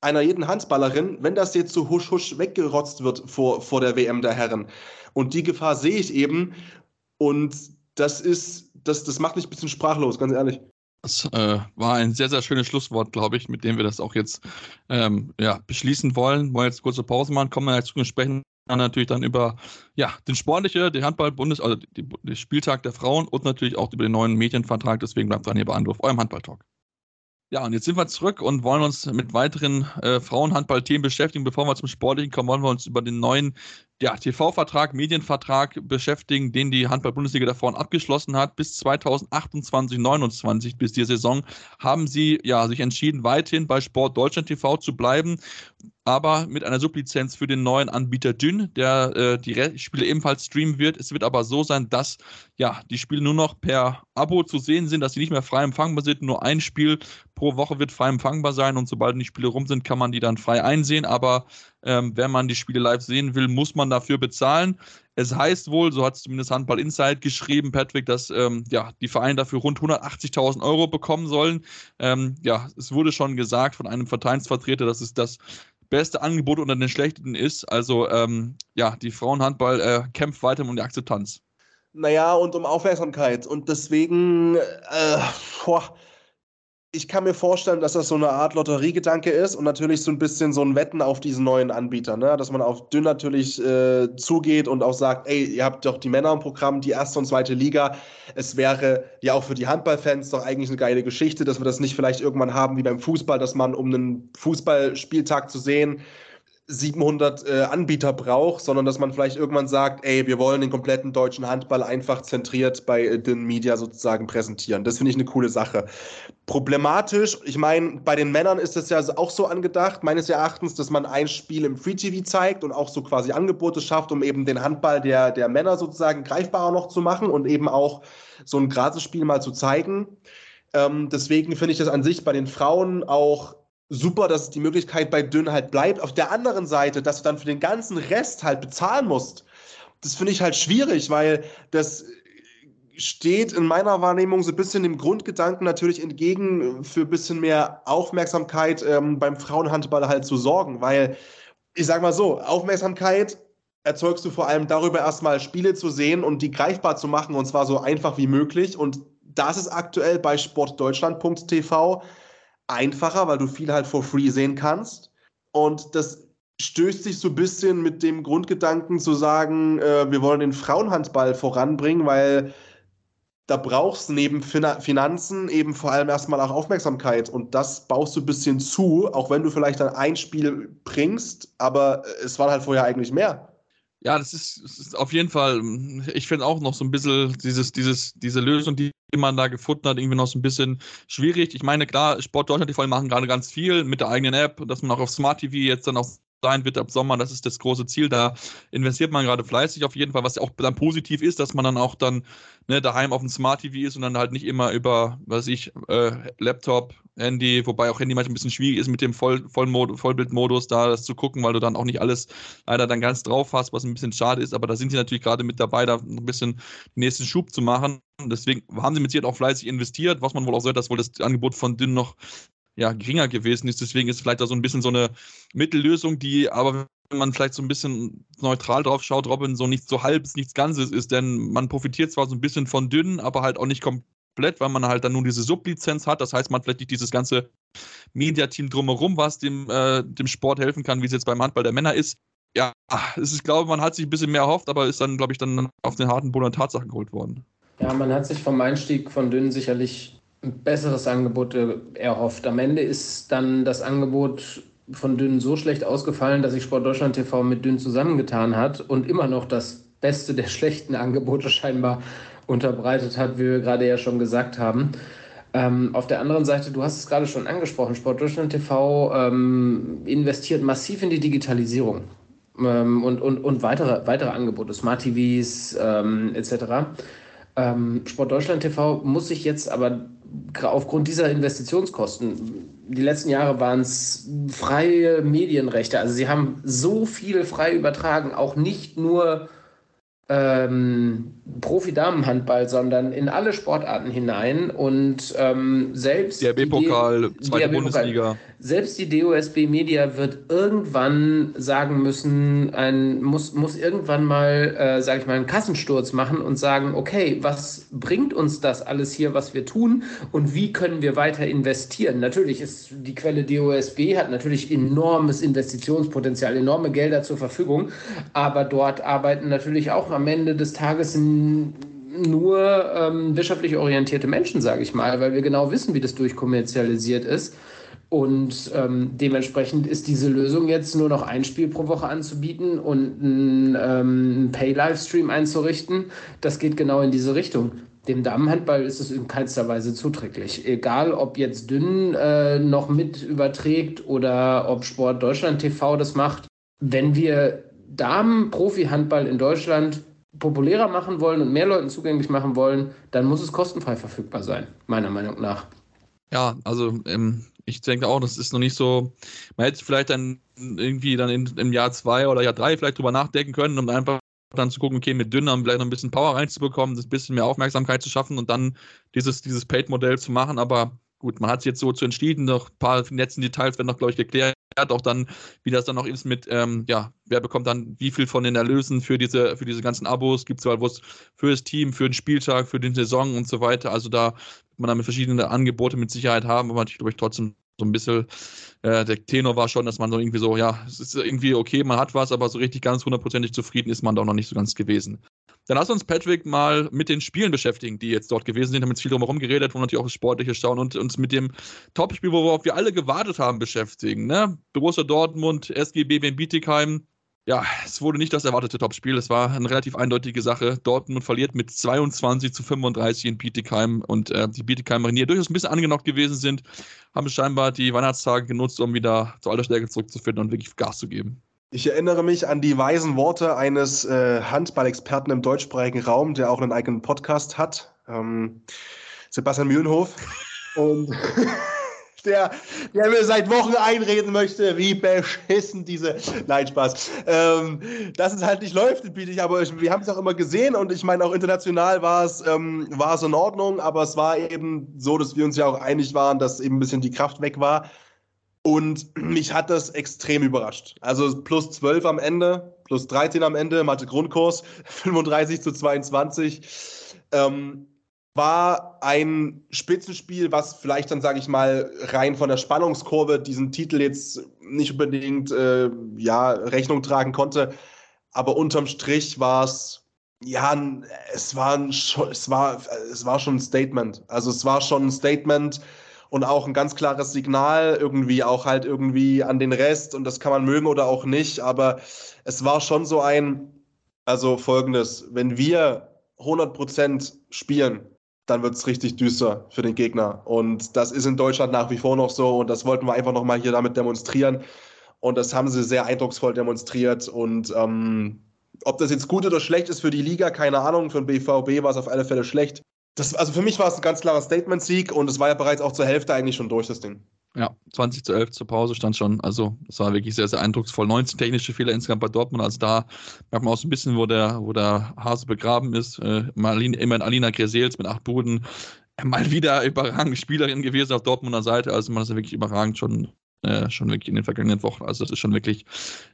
einer jeden Handballerin, wenn das jetzt so husch husch weggerotzt wird vor, vor der WM der Herren. Und die Gefahr sehe ich eben. Und das ist, das, das macht mich ein bisschen sprachlos, ganz ehrlich. Das äh, war ein sehr, sehr schönes Schlusswort, glaube ich, mit dem wir das auch jetzt ähm, ja, beschließen wollen. Wollen jetzt kurze Pause machen, kommen wir zu sprechen natürlich dann über ja, den sportliche, den Handball-Bundes, also den Spieltag der Frauen und natürlich auch über den neuen Medienvertrag. Deswegen bleibt dran hier bei Anruf, eurem Handball-Talk. Ja, und jetzt sind wir zurück und wollen uns mit weiteren äh, Frauenhandball-Themen beschäftigen. Bevor wir zum Sportlichen kommen, wollen wir uns über den neuen ja, TV-Vertrag, Medienvertrag beschäftigen, den die Handball-Bundesliga davor abgeschlossen hat. Bis 2028, 29 bis die Saison haben sie ja sich entschieden, weiterhin bei Sport Deutschland TV zu bleiben aber mit einer Sublizenz für den neuen Anbieter Dyn, der äh, die Spiele ebenfalls streamen wird. Es wird aber so sein, dass ja die Spiele nur noch per Abo zu sehen sind, dass sie nicht mehr frei empfangbar sind. Nur ein Spiel pro Woche wird frei empfangbar sein und sobald die Spiele rum sind, kann man die dann frei einsehen. Aber ähm, wenn man die Spiele live sehen will, muss man dafür bezahlen. Es heißt wohl, so hat es zumindest Handball Insight geschrieben, Patrick, dass ähm, ja, die Vereine dafür rund 180.000 Euro bekommen sollen. Ähm, ja, es wurde schon gesagt von einem Vereinsvertreter, dass es das beste Angebot unter den schlechten ist. Also ähm, ja, die Frauenhandball äh, kämpft weiter um die Akzeptanz. Naja, und um Aufmerksamkeit. Und deswegen, äh, boah, ich kann mir vorstellen, dass das so eine Art Lotteriegedanke ist und natürlich so ein bisschen so ein Wetten auf diesen neuen Anbieter, ne? dass man auf Dünn natürlich äh, zugeht und auch sagt, ey, ihr habt doch die Männer im Programm, die erste und zweite Liga. Es wäre ja auch für die Handballfans doch eigentlich eine geile Geschichte, dass wir das nicht vielleicht irgendwann haben wie beim Fußball, dass man, um einen Fußballspieltag zu sehen, 700 äh, Anbieter braucht, sondern dass man vielleicht irgendwann sagt, ey, wir wollen den kompletten deutschen Handball einfach zentriert bei äh, den Media sozusagen präsentieren. Das finde ich eine coole Sache. Problematisch, ich meine, bei den Männern ist das ja auch so angedacht, meines Erachtens, dass man ein Spiel im Free TV zeigt und auch so quasi Angebote schafft, um eben den Handball der, der Männer sozusagen greifbarer noch zu machen und eben auch so ein Gratisspiel mal zu zeigen. Ähm, deswegen finde ich das an sich bei den Frauen auch super, dass die Möglichkeit bei Dünn halt bleibt. Auf der anderen Seite, dass du dann für den ganzen Rest halt bezahlen musst, das finde ich halt schwierig, weil das steht in meiner Wahrnehmung so ein bisschen dem Grundgedanken natürlich entgegen, für ein bisschen mehr Aufmerksamkeit ähm, beim Frauenhandball halt zu sorgen, weil ich sag mal so, Aufmerksamkeit erzeugst du vor allem darüber erstmal Spiele zu sehen und die greifbar zu machen und zwar so einfach wie möglich und das ist aktuell bei sportdeutschland.tv einfacher, weil du viel halt for free sehen kannst. Und das stößt sich so ein bisschen mit dem Grundgedanken zu sagen, äh, wir wollen den Frauenhandball voranbringen, weil da brauchst du neben fin Finanzen eben vor allem erstmal auch Aufmerksamkeit. Und das baust du ein bisschen zu, auch wenn du vielleicht dann ein Spiel bringst, aber es waren halt vorher eigentlich mehr. Ja, das ist, das ist auf jeden Fall, ich finde auch noch so ein bisschen dieses, dieses, diese Lösung, die man da gefunden hat, irgendwie noch so ein bisschen schwierig. Ich meine, klar, Sport Deutschland TV machen gerade ganz viel mit der eigenen App, dass man auch auf Smart TV jetzt dann auch sein wird ab Sommer. Das ist das große Ziel. Da investiert man gerade fleißig auf jeden Fall, was auch dann positiv ist, dass man dann auch dann ne, daheim auf dem Smart TV ist und dann halt nicht immer über, was ich, äh, Laptop, Handy, wobei auch Handy manchmal ein bisschen schwierig ist mit dem Voll, Vollmod Vollbildmodus da das zu gucken, weil du dann auch nicht alles leider dann ganz drauf hast, was ein bisschen schade ist. Aber da sind sie natürlich gerade mit dabei, da ein bisschen den nächsten Schub zu machen. Deswegen haben sie mit Sicherheit auch fleißig investiert, was man wohl auch sagt, dass wohl das Angebot von Dünn noch ja, geringer gewesen ist. Deswegen ist vielleicht da so ein bisschen so eine Mittellösung, die aber wenn man vielleicht so ein bisschen neutral drauf schaut, Robin, so nicht so halbes, nichts Ganzes ist, denn man profitiert zwar so ein bisschen von dünn, aber halt auch nicht komplett, weil man halt dann nur diese Sublizenz hat. Das heißt, man hat vielleicht nicht dieses ganze Mediateam drumherum, was dem, äh, dem Sport helfen kann, wie es jetzt beim Handball der Männer ist. Ja, ist, ich glaube, man hat sich ein bisschen mehr erhofft, aber ist dann, glaube ich, dann auf den harten Boden der Tatsachen geholt worden. Ja, man hat sich vom Einstieg von Dünn sicherlich ein besseres Angebot äh, erhofft. Am Ende ist dann das Angebot von Dünn so schlecht ausgefallen, dass sich Sport Deutschland TV mit Dünn zusammengetan hat und immer noch das Beste der schlechten Angebote scheinbar unterbreitet hat, wie wir gerade ja schon gesagt haben. Ähm, auf der anderen Seite, du hast es gerade schon angesprochen, Sport Deutschland TV ähm, investiert massiv in die Digitalisierung ähm, und, und, und weitere, weitere Angebote, Smart TVs ähm, etc. Ähm, Sport Deutschland TV muss sich jetzt aber aufgrund dieser Investitionskosten, die letzten Jahre waren es freie Medienrechte, also sie haben so viel frei übertragen, auch nicht nur ähm, Profi-Damenhandball, sondern in alle Sportarten hinein und ähm, selbst DRB-Pokal, zweite Bundesliga. Selbst die DOSB Media wird irgendwann sagen müssen, ein, muss, muss irgendwann mal, äh, sage ich mal, einen Kassensturz machen und sagen, okay, was bringt uns das alles hier, was wir tun und wie können wir weiter investieren? Natürlich ist die Quelle DOSB, hat natürlich enormes Investitionspotenzial, enorme Gelder zur Verfügung, aber dort arbeiten natürlich auch am Ende des Tages nur ähm, wirtschaftlich orientierte Menschen, sage ich mal, weil wir genau wissen, wie das durchkommerzialisiert ist. Und ähm, dementsprechend ist diese Lösung jetzt nur noch ein Spiel pro Woche anzubieten und einen ähm, Pay-Livestream einzurichten. Das geht genau in diese Richtung. Dem Damenhandball ist es in keinster Weise zuträglich. Egal, ob jetzt Dünn äh, noch mit überträgt oder ob Sport Deutschland TV das macht. Wenn wir Damen-Profi-Handball in Deutschland populärer machen wollen und mehr Leuten zugänglich machen wollen, dann muss es kostenfrei verfügbar sein, meiner Meinung nach. Ja, also ähm, ich denke auch, das ist noch nicht so. Man hätte vielleicht dann irgendwie dann in, im Jahr zwei oder Jahr drei vielleicht drüber nachdenken können, um einfach dann zu gucken, okay, mit dünner vielleicht noch ein bisschen Power reinzubekommen, das bisschen mehr Aufmerksamkeit zu schaffen und dann dieses, dieses Paid-Modell zu machen. Aber gut, man hat es jetzt so zu entschieden, noch ein paar letzten Details werden noch, glaube ich, geklärt auch dann, wie das dann noch ist mit, ähm, ja, wer bekommt dann wie viel von den Erlösen für diese, für diese ganzen Abos, gibt es halt was für das Team, für den Spieltag, für den Saison und so weiter. Also da wird man dann mit verschiedenen Angebote mit Sicherheit haben, aber natürlich, glaube ich, trotzdem so ein bisschen, äh, der Tenor war schon, dass man so irgendwie so, ja, es ist irgendwie okay, man hat was, aber so richtig ganz hundertprozentig zufrieden ist man da auch noch nicht so ganz gewesen. Dann lass uns, Patrick, mal mit den Spielen beschäftigen, die jetzt dort gewesen sind. Haben jetzt viel drumherum geredet, wo natürlich auch das Sportliche schauen und uns mit dem Topspiel, worauf wir alle gewartet haben, beschäftigen. Ne? Borussia Dortmund, SGB in Bietigheim. Ja, es wurde nicht das erwartete Topspiel. Es war eine relativ eindeutige Sache. Dortmund verliert mit 22 zu 35 in Bietigheim und äh, die Bietigheimer, die durchaus ein bisschen angenockt gewesen sind, haben scheinbar die Weihnachtstage genutzt, um wieder zur alter Stärke zurückzufinden und wirklich Gas zu geben. Ich erinnere mich an die weisen Worte eines äh, Handballexperten im deutschsprachigen Raum, der auch einen eigenen Podcast hat, ähm, Sebastian Mühlenhof. Und der, der mir seit Wochen einreden möchte, wie beschissen diese. Nein, Spaß. Ähm, dass es halt nicht läuft, biete ich, aber wir haben es auch immer gesehen und ich meine, auch international war es, ähm, war es in Ordnung, aber es war eben so, dass wir uns ja auch einig waren, dass eben ein bisschen die Kraft weg war. Und mich hat das extrem überrascht. Also plus 12 am Ende, plus 13 am Ende, Mathe Grundkurs, 35 zu 22. Ähm, war ein Spitzenspiel, was vielleicht dann, sage ich mal, rein von der Spannungskurve diesen Titel jetzt nicht unbedingt äh, ja, Rechnung tragen konnte. Aber unterm Strich war es, ja, es war, ein, es, war, es war schon ein Statement. Also es war schon ein Statement, und auch ein ganz klares Signal irgendwie auch halt irgendwie an den Rest und das kann man mögen oder auch nicht, aber es war schon so ein, also folgendes, wenn wir 100% spielen, dann wird es richtig düster für den Gegner. Und das ist in Deutschland nach wie vor noch so und das wollten wir einfach nochmal hier damit demonstrieren. Und das haben sie sehr eindrucksvoll demonstriert. Und ähm, ob das jetzt gut oder schlecht ist für die Liga, keine Ahnung. Für den BVB war es auf alle Fälle schlecht das, also für mich war es ein ganz klarer Statement-Sieg und es war ja bereits auch zur Hälfte eigentlich schon durch, das Ding. Ja, 20 zu 11 zur Pause stand schon. Also, das war wirklich sehr, sehr eindrucksvoll. 19 technische Fehler insgesamt bei Dortmund. Also, da merkt man auch so ein bisschen, wo der, wo der Hase begraben ist. Äh, immerhin Alina Gresels mit acht Buden. Mal wieder überragend Spielerin gewesen auf Dortmunder Seite. Also, man ist ja wirklich überragend schon äh, schon wirklich in den vergangenen Wochen. Also das ist schon wirklich,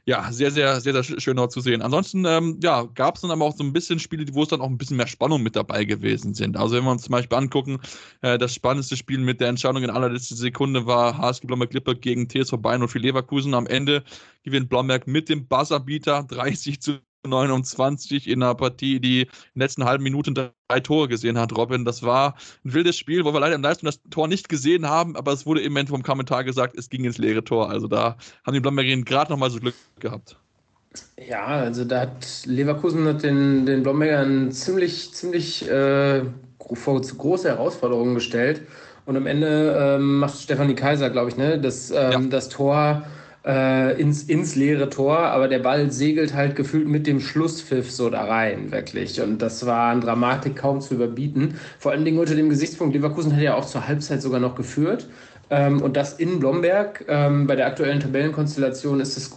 ja, sehr, sehr, sehr, sehr schön dort zu sehen. Ansonsten, ähm, ja, gab es dann aber auch so ein bisschen Spiele, wo es dann auch ein bisschen mehr Spannung mit dabei gewesen sind. Also wenn wir uns zum Beispiel angucken, äh, das spannendste Spiel mit der Entscheidung in allerletzter Sekunde war HSG Blomberg Lippe gegen TSV Bayern und für Leverkusen. Am Ende gewinnt Blomberg mit dem Buzzerbeater 30 zu 29 in einer Partie, die in den letzten halben Minuten drei Tore gesehen hat, Robin. Das war ein wildes Spiel, wo wir leider im Leistung das Tor nicht gesehen haben, aber es wurde im Moment vom Kommentar gesagt, es ging ins leere Tor. Also da haben die Blombergien gerade nochmal so Glück gehabt. Ja, also da hat Leverkusen hat den, den Blombergern ziemlich, ziemlich äh, vor große Herausforderungen gestellt. Und am Ende ähm, macht Stefanie Kaiser, glaube ich, ne, das, ähm, ja. das Tor äh, ins, ins leere Tor, aber der Ball segelt halt gefühlt mit dem Schlusspfiff so da rein, wirklich. Und das war an Dramatik kaum zu überbieten. Vor allen Dingen unter dem Gesichtspunkt, Leverkusen hat ja auch zur Halbzeit sogar noch geführt. Ähm, und das in Blomberg. Ähm, bei der aktuellen Tabellenkonstellation ist es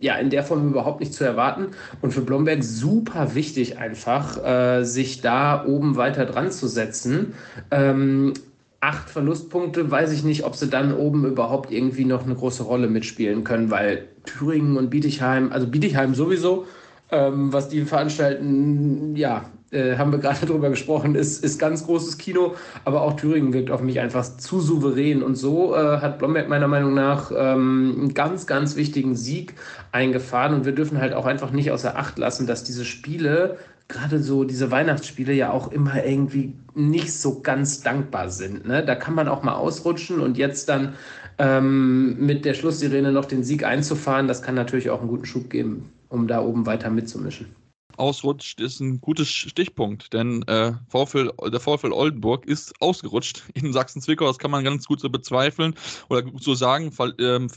ja, in der Form überhaupt nicht zu erwarten. Und für Blomberg super wichtig einfach, äh, sich da oben weiter dran zu setzen. Ähm, acht Verlustpunkte, weiß ich nicht, ob sie dann oben überhaupt irgendwie noch eine große Rolle mitspielen können, weil Thüringen und Bietigheim, also Bietigheim sowieso, ähm, was die veranstalten, ja, äh, haben wir gerade drüber gesprochen, ist, ist ganz großes Kino, aber auch Thüringen wirkt auf mich einfach zu souverän. Und so äh, hat Blomberg meiner Meinung nach ähm, einen ganz, ganz wichtigen Sieg eingefahren. Und wir dürfen halt auch einfach nicht außer Acht lassen, dass diese Spiele gerade so diese Weihnachtsspiele ja auch immer irgendwie nicht so ganz dankbar sind. Ne? Da kann man auch mal ausrutschen und jetzt dann ähm, mit der Schlusssirene noch den Sieg einzufahren, das kann natürlich auch einen guten Schub geben, um da oben weiter mitzumischen ausrutscht, ist ein gutes Stichpunkt, denn äh, VfL, der VfL Oldenburg ist ausgerutscht in Sachsen-Zwickau. Das kann man ganz gut so bezweifeln oder so sagen. Ähm,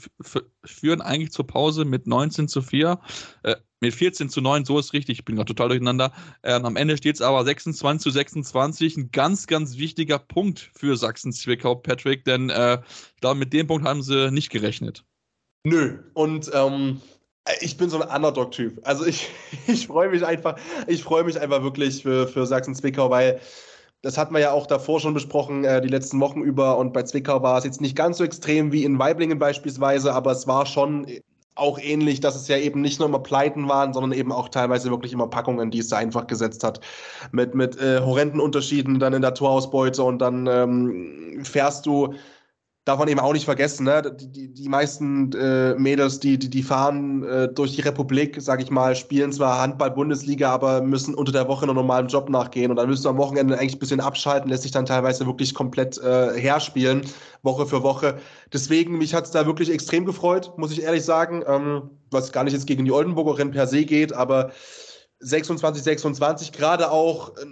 führen eigentlich zur Pause mit 19 zu 4, äh, mit 14 zu 9, so ist richtig. Ich bin gerade total durcheinander. Ähm, am Ende steht es aber 26 zu 26. Ein ganz, ganz wichtiger Punkt für Sachsen-Zwickau, Patrick, denn äh, glaube, mit dem Punkt haben sie nicht gerechnet. Nö, und ähm, ich bin so ein Underdog-Typ. Also ich, ich freue mich einfach, ich freue mich einfach wirklich für, für Sachsen-Zwickau, weil das hatten wir ja auch davor schon besprochen, äh, die letzten Wochen über. Und bei Zwickau war es jetzt nicht ganz so extrem wie in Weiblingen beispielsweise, aber es war schon auch ähnlich, dass es ja eben nicht nur immer Pleiten waren, sondern eben auch teilweise wirklich immer Packungen, die es da einfach gesetzt hat. Mit, mit äh, horrenden Unterschieden dann in der Torausbeute und dann ähm, fährst du darf man eben auch nicht vergessen, ne? die, die, die meisten äh, Mädels, die, die, die fahren äh, durch die Republik, sag ich mal, spielen zwar Handball-Bundesliga, aber müssen unter der Woche noch normalen Job nachgehen und dann müsst du am Wochenende eigentlich ein bisschen abschalten, lässt sich dann teilweise wirklich komplett äh, herspielen, Woche für Woche. Deswegen, mich hat's da wirklich extrem gefreut, muss ich ehrlich sagen, ähm, was gar nicht jetzt gegen die Oldenburgerin per se geht, aber 26, 26, gerade auch äh,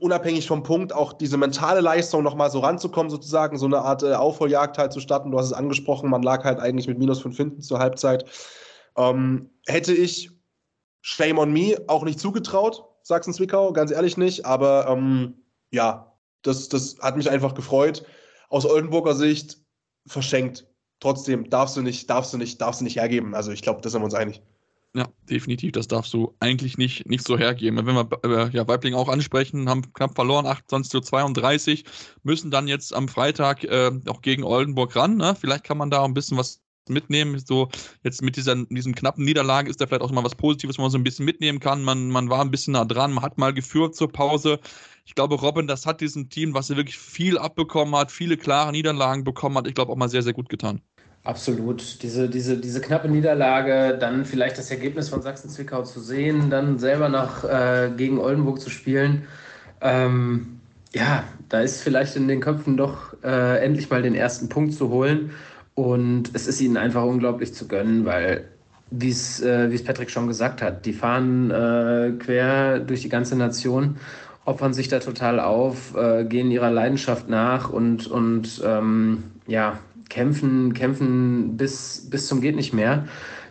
unabhängig vom Punkt, auch diese mentale Leistung nochmal so ranzukommen, sozusagen, so eine Art äh, Aufholjagd halt zu starten. Du hast es angesprochen, man lag halt eigentlich mit minus fünf hinten zur Halbzeit. Ähm, hätte ich Shame on me auch nicht zugetraut, Sachsen-Zwickau, ganz ehrlich nicht, aber ähm, ja, das, das hat mich einfach gefreut. Aus Oldenburger Sicht verschenkt. Trotzdem darfst du nicht, darfst du nicht, darfst du nicht hergeben. Also ich glaube, da sind wir uns einig. Ja, definitiv. Das darfst du eigentlich nicht, nicht so hergeben. Wenn wir äh, ja, Weibling auch ansprechen, haben knapp verloren, 28 zu 32, müssen dann jetzt am Freitag äh, auch gegen Oldenburg ran. Ne? Vielleicht kann man da ein bisschen was mitnehmen. So jetzt mit dieser diesem knappen Niederlage ist da vielleicht auch mal was Positives, wo man so ein bisschen mitnehmen kann. Man, man war ein bisschen nah dran, man hat mal geführt zur Pause. Ich glaube, Robin, das hat diesem Team, was er wirklich viel abbekommen hat, viele klare Niederlagen bekommen hat, ich glaube auch mal sehr, sehr gut getan. Absolut. Diese, diese, diese knappe Niederlage, dann vielleicht das Ergebnis von Sachsen-Zwickau zu sehen, dann selber nach, äh, gegen Oldenburg zu spielen. Ähm, ja, da ist vielleicht in den Köpfen doch äh, endlich mal den ersten Punkt zu holen. Und es ist ihnen einfach unglaublich zu gönnen, weil, wie es äh, Patrick schon gesagt hat, die fahren äh, quer durch die ganze Nation, opfern sich da total auf, äh, gehen ihrer Leidenschaft nach und, und ähm, ja, kämpfen, kämpfen bis, bis zum geht nicht mehr.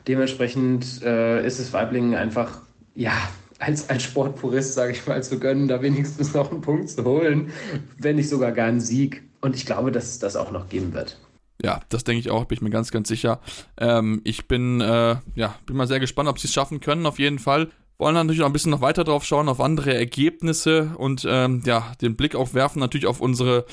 Dementsprechend äh, ist es Weiblingen einfach, ja, als, als Sportpurist, sage ich mal, zu gönnen, da wenigstens noch einen Punkt zu holen, wenn nicht sogar gar einen Sieg. Und ich glaube, dass es das auch noch geben wird. Ja, das denke ich auch, bin ich mir ganz, ganz sicher. Ähm, ich bin, äh, ja, bin mal sehr gespannt, ob sie es schaffen können, auf jeden Fall. Wollen natürlich noch ein bisschen noch weiter drauf schauen, auf andere Ergebnisse und ähm, ja, den Blick auch werfen natürlich auf unsere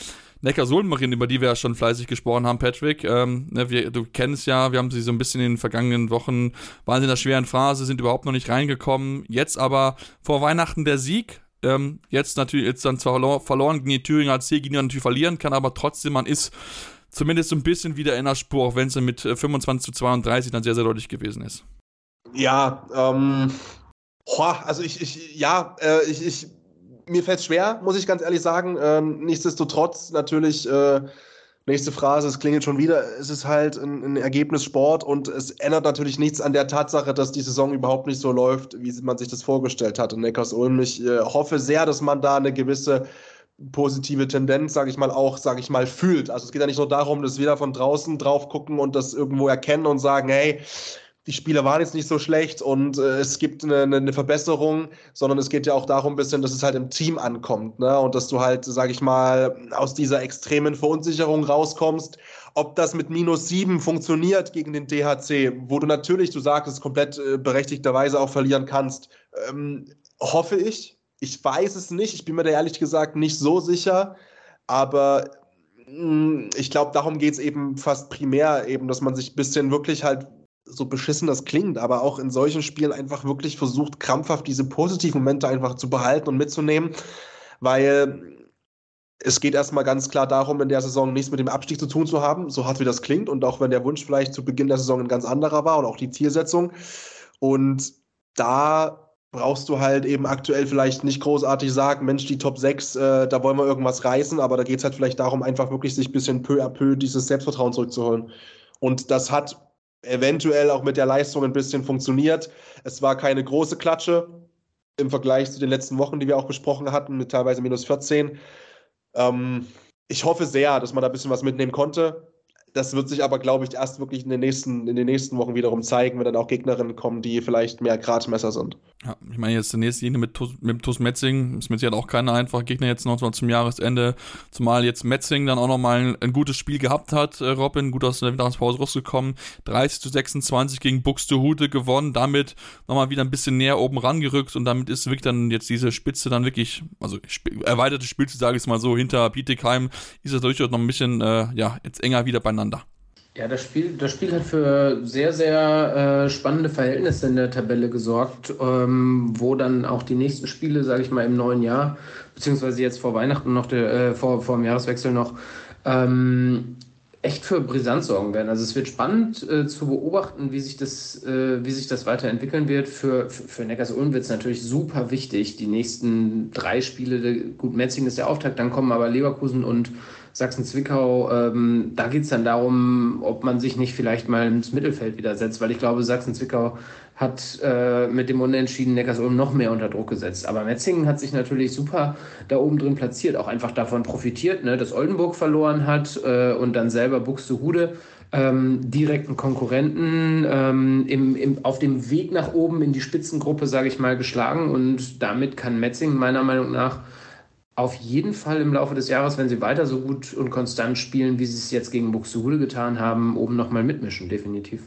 Neckar-Sulm-Marine, über die wir ja schon fleißig gesprochen haben, Patrick. Ähm, ne, wir, du kennst ja, wir haben sie so ein bisschen in den vergangenen Wochen, waren sie in der schweren Phase, sind überhaupt noch nicht reingekommen. Jetzt aber vor Weihnachten der Sieg. Ähm, jetzt natürlich, jetzt dann zwar verloren gegen die Thüringer als Sieg, die natürlich verlieren kann, aber trotzdem, man ist zumindest so ein bisschen wieder in der Spur, auch wenn es mit 25 äh, zu 32 dann sehr, sehr deutlich gewesen ist. Ja, ähm, also ich, ich ja, äh, ich, ich mir fällt es schwer, muss ich ganz ehrlich sagen. Ähm, nichtsdestotrotz natürlich, äh, nächste Phrase, es klingelt schon wieder, es ist halt ein, ein Ergebnissport und es ändert natürlich nichts an der Tatsache, dass die Saison überhaupt nicht so läuft, wie man sich das vorgestellt hat in Neckars-Ulm. Ich äh, hoffe sehr, dass man da eine gewisse positive Tendenz, sage ich mal, auch, sage ich mal, fühlt. Also es geht ja nicht nur darum, dass wir da von draußen drauf gucken und das irgendwo erkennen und sagen, hey, die Spieler waren jetzt nicht so schlecht und äh, es gibt eine, eine, Verbesserung, sondern es geht ja auch darum bisschen, dass es halt im Team ankommt, ne? Und dass du halt, sag ich mal, aus dieser extremen Verunsicherung rauskommst. Ob das mit minus sieben funktioniert gegen den DHC, wo du natürlich, du sagst es komplett äh, berechtigterweise auch verlieren kannst, ähm, hoffe ich. Ich weiß es nicht. Ich bin mir da ehrlich gesagt nicht so sicher. Aber mm, ich glaube, darum geht es eben fast primär, eben, dass man sich ein bisschen wirklich halt so beschissen das klingt, aber auch in solchen Spielen einfach wirklich versucht, krampfhaft diese positiven Momente einfach zu behalten und mitzunehmen, weil es geht erstmal ganz klar darum, in der Saison nichts mit dem Abstieg zu tun zu haben, so hart wie das klingt und auch wenn der Wunsch vielleicht zu Beginn der Saison ein ganz anderer war und auch die Zielsetzung. Und da brauchst du halt eben aktuell vielleicht nicht großartig sagen, Mensch, die Top 6, äh, da wollen wir irgendwas reißen, aber da geht es halt vielleicht darum, einfach wirklich sich ein bisschen peu à peu dieses Selbstvertrauen zurückzuholen. Und das hat eventuell auch mit der Leistung ein bisschen funktioniert. Es war keine große Klatsche im Vergleich zu den letzten Wochen, die wir auch besprochen hatten, mit teilweise minus 14. Ähm, ich hoffe sehr, dass man da ein bisschen was mitnehmen konnte. Das wird sich aber, glaube ich, erst wirklich in den, nächsten, in den nächsten Wochen wiederum zeigen, wenn dann auch Gegnerinnen kommen, die vielleicht mehr Gradmesser sind. Ja, ich meine, jetzt der nächste Gegner mit, mit TuS Metzing ist mit Sicherheit auch kein einfacher Gegner jetzt noch zum Jahresende. Zumal jetzt Metzing dann auch nochmal ein, ein gutes Spiel gehabt hat. Äh, Robin, gut aus der Mittagspause rausgekommen. 30 zu 26 gegen Buxtehude gewonnen. Damit nochmal wieder ein bisschen näher oben rangerückt und damit ist wirklich dann jetzt diese Spitze dann wirklich, also erweiterte Spielzeit, sage ich es mal so, hinter Bietigheim ist es durchaus noch ein bisschen, äh, ja, jetzt enger wieder beieinander. Ja, das Spiel, das Spiel hat für sehr, sehr äh, spannende Verhältnisse in der Tabelle gesorgt, ähm, wo dann auch die nächsten Spiele, sage ich mal, im neuen Jahr, beziehungsweise jetzt vor Weihnachten noch, der, äh, vor, vor dem Jahreswechsel noch, ähm, echt für Brisanz sorgen werden. Also es wird spannend äh, zu beobachten, wie sich das, äh, wie sich das weiterentwickeln wird. Für, für, für Neckars-Ulm wird es natürlich super wichtig. Die nächsten drei Spiele, gut, Metzing ist der Auftakt, dann kommen aber Leverkusen und Sachsen-Zwickau, ähm, da geht es dann darum, ob man sich nicht vielleicht mal ins Mittelfeld widersetzt, weil ich glaube, Sachsen-Zwickau hat äh, mit dem Unentschieden Neckarsulm noch mehr unter Druck gesetzt. Aber Metzingen hat sich natürlich super da oben drin platziert, auch einfach davon profitiert, ne, dass Oldenburg verloren hat äh, und dann selber Buxtehude ähm, direkten Konkurrenten ähm, im, im, auf dem Weg nach oben in die Spitzengruppe, sage ich mal, geschlagen. Und damit kann Metzingen meiner Meinung nach auf jeden Fall im Laufe des Jahres, wenn sie weiter so gut und konstant spielen, wie sie es jetzt gegen Buxtehude getan haben, oben nochmal mitmischen, definitiv.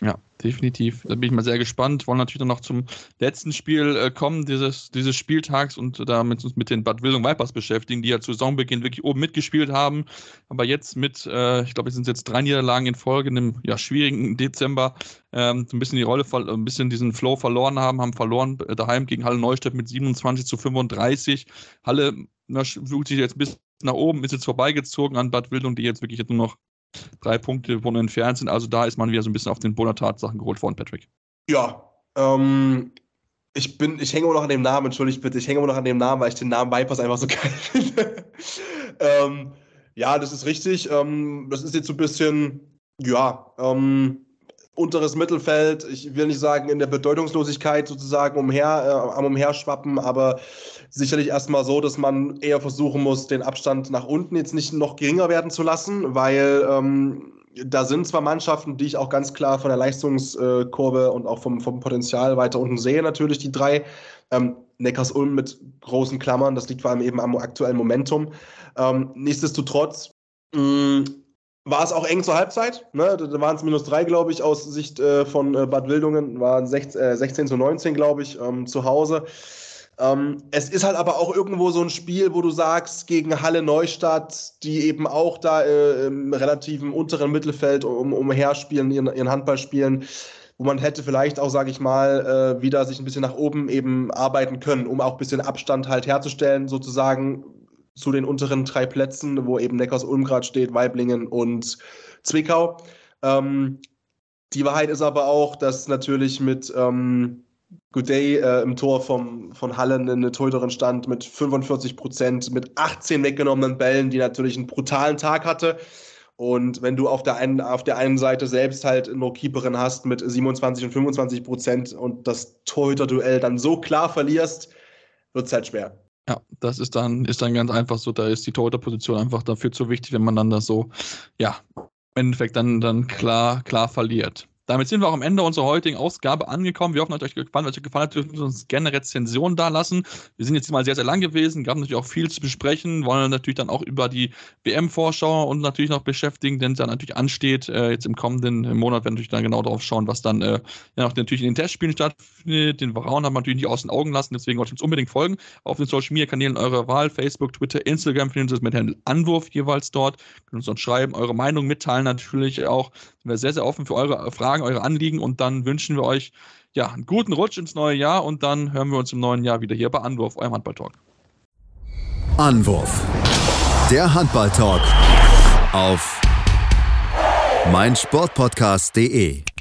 Ja, definitiv. Da bin ich mal sehr gespannt. Wollen natürlich noch zum letzten Spiel äh, kommen, dieses, dieses Spieltags und damit uns mit den Bad Wildung Vipers beschäftigen, die ja zu Saisonbeginn wirklich oben mitgespielt haben. Aber jetzt mit, äh, ich glaube, es sind jetzt drei Niederlagen in Folge in einem ja, schwierigen Dezember, ähm, ein bisschen die Rolle, ein bisschen diesen Flow verloren haben, haben verloren äh, daheim gegen Halle Neustadt mit 27 zu 35. Halle na, fühlt sich jetzt bis nach oben, ist jetzt vorbeigezogen an Bad Wildung, die jetzt wirklich jetzt nur noch drei Punkte von entfernt sind. Also da ist man wieder so ein bisschen auf den Boden Tatsachen geholt worden, Patrick. Ja, ähm, ich bin, ich hänge immer noch an dem Namen, entschuldigt bitte, ich hänge immer noch an dem Namen, weil ich den Namen Vipers einfach so geil finde. ähm, ja, das ist richtig. Ähm, das ist jetzt so ein bisschen, ja, ähm, unteres Mittelfeld. Ich will nicht sagen in der Bedeutungslosigkeit sozusagen umher, äh, am Umherschwappen, aber sicherlich erstmal so, dass man eher versuchen muss, den Abstand nach unten jetzt nicht noch geringer werden zu lassen, weil ähm, da sind zwar Mannschaften, die ich auch ganz klar von der Leistungskurve und auch vom, vom Potenzial weiter unten sehe, natürlich die drei. Ähm, Neckars-Ulm mit großen Klammern, das liegt vor allem eben am aktuellen Momentum. Ähm, nichtsdestotrotz mh, mm, war es auch eng zur Halbzeit. Ne? Da waren es minus drei, glaube ich, aus Sicht äh, von äh, Bad Wildungen, waren 16, äh, 16 zu 19, glaube ich, ähm, zu Hause. Ähm, es ist halt aber auch irgendwo so ein Spiel, wo du sagst, gegen Halle Neustadt, die eben auch da äh, im relativen unteren Mittelfeld um, umherspielen, ihren, ihren Handball spielen, wo man hätte vielleicht auch, sage ich mal, äh, wieder sich ein bisschen nach oben eben arbeiten können, um auch ein bisschen Abstand halt herzustellen, sozusagen zu den unteren drei Plätzen, wo eben Neckars Ulm gerade steht, Weiblingen und Zwickau. Ähm, die Wahrheit ist aber auch, dass natürlich mit ähm, Good Day äh, im Tor vom, von Hallen eine Torhüterin stand mit 45 Prozent, mit 18 weggenommenen Bällen, die natürlich einen brutalen Tag hatte. Und wenn du auf der einen, auf der einen Seite selbst halt eine Keeperin hast mit 27 und 25 Prozent und das Torhüter-Duell dann so klar verlierst, wird es halt schwer. Ja, das ist dann, ist dann ganz einfach so. Da ist die Torhüterposition einfach dafür zu wichtig, wenn man dann das so, ja, im Endeffekt dann, dann klar, klar verliert. Damit sind wir auch am Ende unserer heutigen Ausgabe angekommen. Wir hoffen, euch gefallen. Wenn euch gefallen hat, dürft ihr uns gerne Rezensionen da lassen. Wir sind jetzt mal sehr, sehr lang gewesen, gab natürlich auch viel zu besprechen, wollen natürlich dann auch über die WM-Vorschau und natürlich noch beschäftigen, denn es dann natürlich ansteht, äh, jetzt im kommenden Monat, wenn wir natürlich dann genau darauf schauen, was dann äh, ja, natürlich in den Testspielen stattfindet. Den Varaun haben wir natürlich nicht aus den Augen lassen, deswegen wollt ihr uns unbedingt folgen auf den Social Media Kanälen eurer Wahl, Facebook, Twitter, Instagram, finden Sie es mit Handel Anwurf jeweils dort. Können uns dann schreiben, eure Meinung mitteilen natürlich auch. Sind wir sehr, sehr offen für eure Fragen, eure Anliegen und dann wünschen wir euch ja einen guten Rutsch ins neue Jahr und dann hören wir uns im neuen Jahr wieder hier bei Anwurf, eurem Handball-Talk. Anwurf. Der Handball-Talk auf meinsportpodcast.de